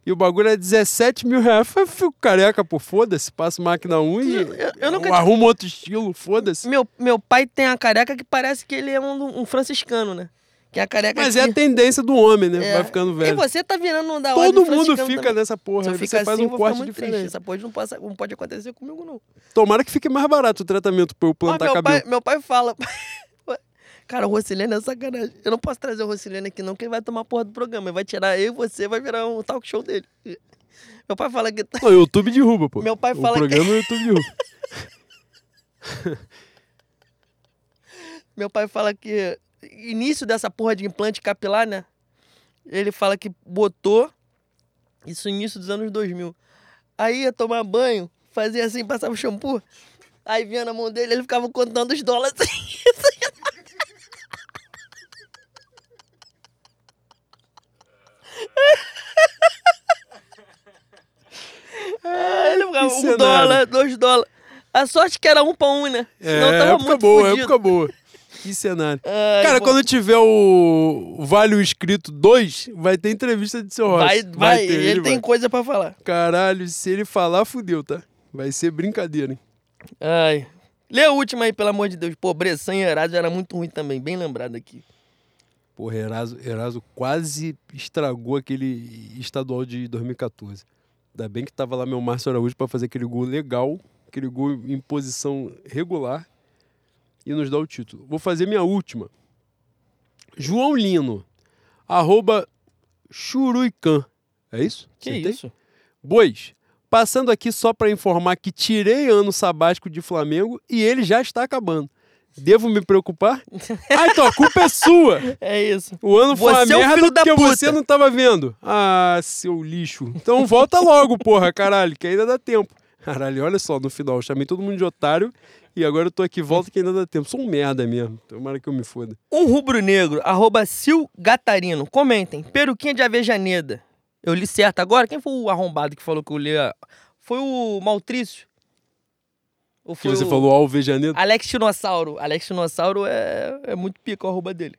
e o bagulho é 17 mil reais. Eu fico careca, pô, foda-se, passo máquina 1 e Eu- eu nunca- arrumo outro estilo, foda-se. Meu, meu pai tem a careca que parece que ele é um, um franciscano, né? Que é a careca Mas que... é a tendência do homem, né? É. Vai ficando E velho. você tá virando um da Todo mundo fica também. nessa porra. Se eu você faz assim, eu um corte diferente. triste. Essa pode não, passa, não pode acontecer comigo, não. Tomara que fique mais barato o tratamento pra eu Mas plantar meu, cabelo. pai, meu pai fala... Cara, o Rocilene é sacanagem. Eu não posso trazer o Rocilene aqui não, que ele vai tomar porra do programa. Ele vai tirar eu e você, vai virar um talk show dele. Meu pai fala que... O YouTube derruba, pô. Meu pai o fala que- programa o YouTube derruba. Meu pai fala que início dessa porra de implante capilar, né? Ele fala que botou isso no início dos anos 2000. Aí ia tomar banho, fazia assim, passava o shampoo. Aí vinha na mão dele, ele ficava contando os dólares. Ah, ele ficava Que um cenário. dólar, dois dólares. A sorte que era um pra um, né? Senão É, tava época muito boa, fudido. época boa. Que cenário. Cara, quando tiver o Vale o Escrito 2, vai ter entrevista de seu Rossi. vai, vai, ter, ele, tem vai. coisa pra falar. Caralho, se ele falar, fudeu, tá? Vai ser brincadeira, hein? Ai. Lê a última aí, pelo amor de Deus. E Erasmo era muito ruim também, bem lembrado aqui. Porra, Eraso, Eraso quase estragou aquele estadual de 2014. Ainda bem que tava lá meu Márcio Araújo pra fazer aquele gol legal, aquele gol em posição regular e nos dar o título. Vou fazer minha última. João Lino, arroba Churuican. É isso? Que Acertei? isso? Bois, passando aqui só para informar que tirei ano sabático de Flamengo e ele já está acabando. Devo me preocupar? Ah, então a culpa é sua! É isso. O ano foi Você é uma o merda filho da porque puta. você não tava vendo. Ah, seu lixo. Então volta logo, porra, caralho, que ainda dá tempo. Caralho, olha só, no final, chamei todo mundo de otário e agora eu tô aqui, volta que ainda dá tempo. Sou um merda mesmo. Tomara que eu me foda. Um rubro-negro, arroba Sil Gatarino. Comentem. Peruquinha de Avejaneda. Eu li certo agora? Quem foi o arrombado que falou que eu li? Foi o Maltrício? Ou Que você o... falou Alvejaneiro? Alex Dinossauro. Alex Dinossauro é, é muito pica o arroba dele.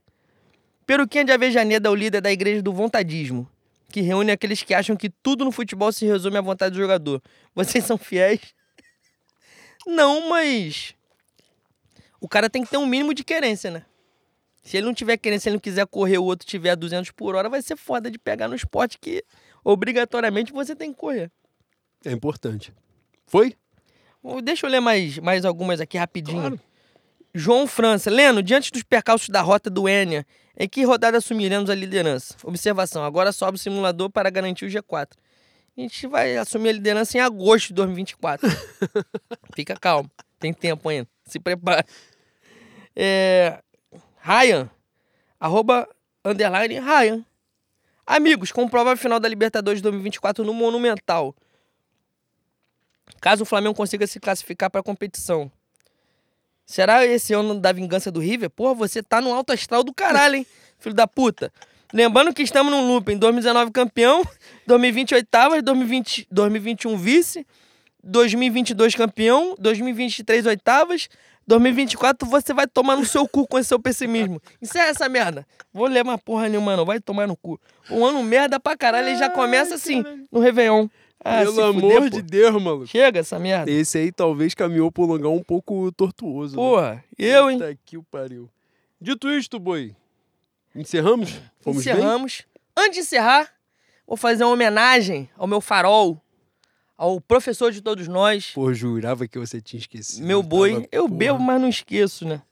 Peruquinha de Avejaneda é o líder da igreja do vontadismo, que reúne aqueles que acham que tudo no futebol se resume à vontade do jogador. Vocês são fiéis? Não, mas. O cara tem que ter um mínimo de querência, né? Se ele não tiver querência, se ele não quiser correr, o outro tiver 200 por hora, vai ser foda de pegar no esporte que obrigatoriamente você tem que correr. É importante. Foi? Deixa eu ler mais, mais algumas aqui rapidinho. Claro. João França. Leno, diante dos percalços da rota do Enia, em que rodada assumiremos a liderança? Observação, agora sobe o simulador para garantir o G4. A gente vai assumir a liderança em agosto de 2024. Fica calmo, tem tempo ainda. Se prepara. É... Ryan, arroba, underline, Ryan. Amigos, com provável final da Libertadores 2024 no Monumental. Caso o Flamengo consiga se classificar para a competição. Será esse ano da vingança do River? Porra, você tá no alto astral do caralho, hein? Filho da puta. Lembrando que estamos num loop em 2019 campeão, 2020 oitavas, 2020, 2021 vice, 2022 campeão, 2023 oitavas, 2024 você vai tomar no seu cu com esse seu pessimismo. Encerra essa merda. Vou ler uma porra nenhuma não, vai tomar no cu. Um ano merda pra caralho, ele já começa assim, no Réveillon. Ah, Pelo amor fuder, de. Deus, maluco. Chega essa merda. Esse aí talvez caminhou por um lugar um pouco tortuoso. né? Porra, eu, hein? Puta que o pariu. Dito isto, boi. Encerramos? Fomos bem? Encerramos. Antes de encerrar, vou fazer uma homenagem ao meu farol, ao professor de todos nós, Pô, jurava que você tinha esquecido. meu boi. Tava- Eu porra. bebo, mas não esqueço, né?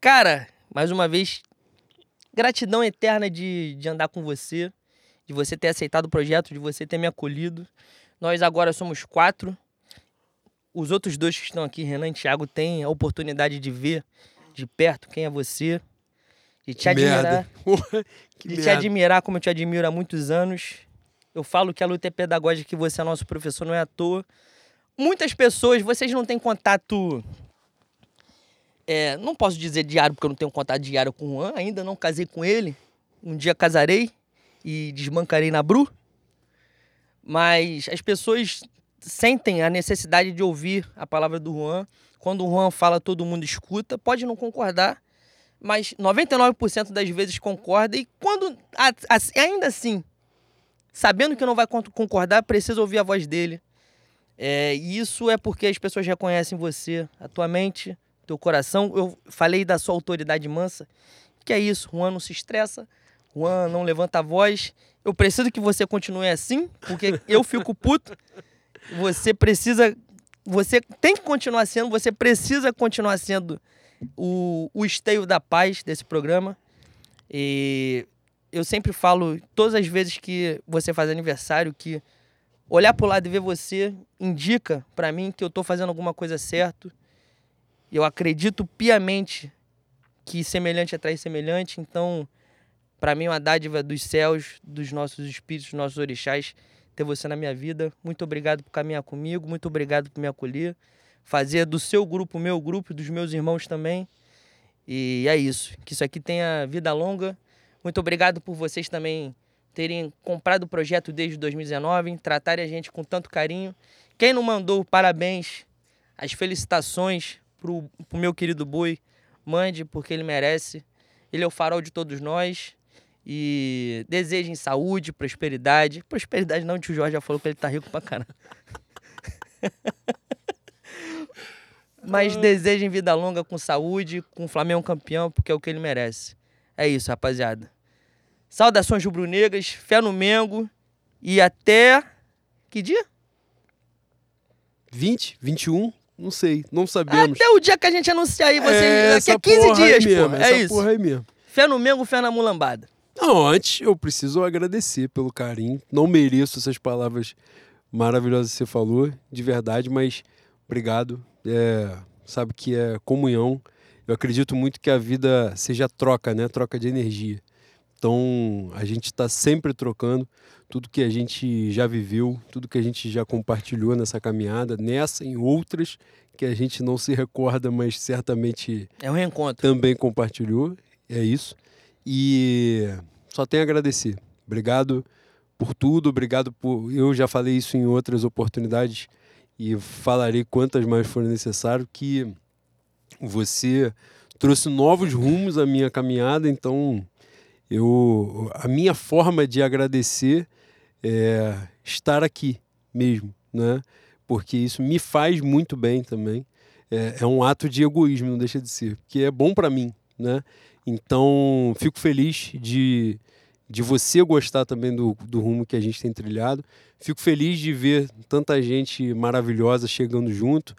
Cara, mais uma vez, gratidão eterna de, de andar com você, de você ter aceitado o projeto, de você ter me acolhido. Nós agora somos quatro. Os outros dois que estão aqui, Renan e Thiago, têm a oportunidade de ver de perto quem é você, de te Que admirar. merda. Que de te merda. admirar como eu te admiro há muitos anos. Eu falo que a luta é pedagógica, que você é nosso professor, não é à toa. Muitas pessoas, vocês não têm contato. é, não posso dizer diário, porque eu não tenho contato diário com o Juan, ainda não casei com ele. Um dia casarei e desmancarei na Bru. Mas as pessoas sentem a necessidade de ouvir a palavra do Juan. Quando o Juan fala, todo mundo escuta. Pode não concordar, mas 99% das vezes concorda. E quando, ainda assim, sabendo que não vai con- concordar, precisa ouvir a voz dele. É, e isso é porque as pessoas reconhecem você, a tua mente, teu coração. Eu falei da sua autoridade mansa, que é isso. Juan não se estressa, Juan não levanta a voz. Eu preciso que você continue assim, porque eu fico puto. Você precisa. Você tem que continuar sendo, você precisa continuar sendo o, o esteio da paz desse programa. E eu sempre falo, todas as vezes que você faz aniversário, que olhar pro lado e ver você indica pra mim que eu tô fazendo alguma coisa certo. Eu acredito piamente que semelhante atrai semelhante, então pra mim é uma dádiva dos céus, dos nossos espíritos, dos nossos orixás ter você na minha vida. Muito obrigado por caminhar comigo, muito obrigado por me acolher. fazer do seu grupo o meu grupo, dos meus irmãos também. E é isso. Que isso aqui tenha vida longa. Muito obrigado por vocês também terem comprado o projeto desde 2019, tratarem a gente com tanto carinho. Quem não mandou parabéns, as felicitações pro, pro meu querido Boi, mande porque ele merece. Ele é o farol de todos nós. E desejem saúde, prosperidade. Prosperidade não, o tio Jorge já falou que ele tá rico pra caramba. Mas desejem vida longa com saúde, com o Flamengo campeão, porque é o que ele merece. É isso, rapaziada. Saudações rubro-negras, fé no Mengo e até. Que dia? 20, 21, não sei, não sabemos. Até o dia que a gente anunciar aí, você. É, daqui a essa 15 porra aí dias, mesmo, pô. essa É isso. porra aí mesmo. Fé no Mengo, fé na mulambada. Não, antes eu preciso agradecer pelo carinho. Não mereço essas palavras maravilhosas que você falou, de verdade, mas obrigado. É, sabe que é comunhão. Eu acredito muito que a vida seja troca, né? Troca de energia. Então a gente está sempre trocando tudo que a gente já viveu, tudo que a gente já compartilhou nessa caminhada, nessa e outras que a gente não se recorda, mas certamente É um reencontro. também compartilhou. É isso. E só tenho a agradecer. Obrigado por tudo, obrigado por. Eu já falei isso em outras oportunidades e falarei quantas mais forem necessário que você trouxe novos rumos à minha caminhada, então eu a minha forma de agradecer é estar aqui mesmo, né? Porque isso me faz muito bem também. É, é um ato de egoísmo, não deixa de ser, que é bom para mim, né? Então, fico feliz de, de você gostar também do, do rumo que a gente tem trilhado. Fico feliz de ver tanta gente maravilhosa chegando junto,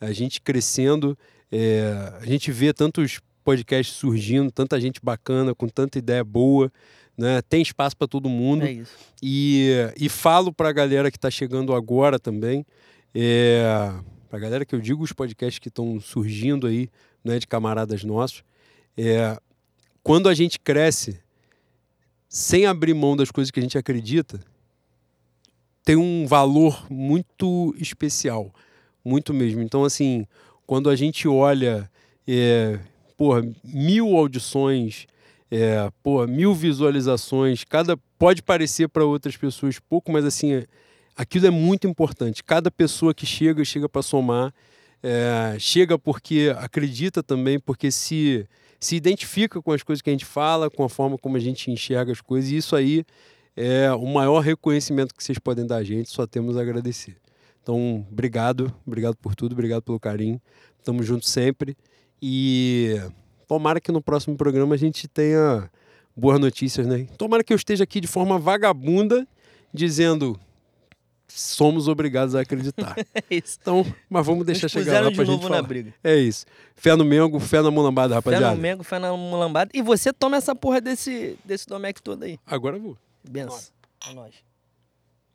a gente crescendo, é, a gente vê tantos podcasts surgindo, tanta gente bacana, com tanta ideia boa, né? Tem espaço para todo mundo. É isso. E, e falo para a galera que está chegando agora também, é, para a galera que eu digo, os podcasts que estão surgindo aí, né, de camaradas nossos, é, quando a gente cresce sem abrir mão das coisas que a gente acredita, tem um valor muito especial, muito mesmo. Então, assim, quando a gente olha, é, mil audições, é, mil visualizações, cada pode parecer para outras pessoas pouco, mas assim, aquilo é muito importante. Cada pessoa que chega, chega para somar, é, chega porque acredita também, porque se se identifica com as coisas que a gente fala, com a forma como a gente enxerga as coisas, e isso aí é o maior reconhecimento que vocês podem dar a gente, só temos a agradecer. Então, obrigado, obrigado por tudo, obrigado pelo carinho. Tamo junto sempre. E tomara que no próximo programa a gente tenha boas notícias, né? Tomara que eu esteja aqui de forma vagabunda dizendo somos obrigados a acreditar. É isso. Então, mas vamos deixar Nos chegar lá de pra gente novo na falar. briga. É isso. Fé no Mengo, fé na mulambada, Fé rapaziada. no Mengo, fé na mulambada. E você toma essa porra desse, desse Domec todo aí. Agora eu vou. Benção. É nóis.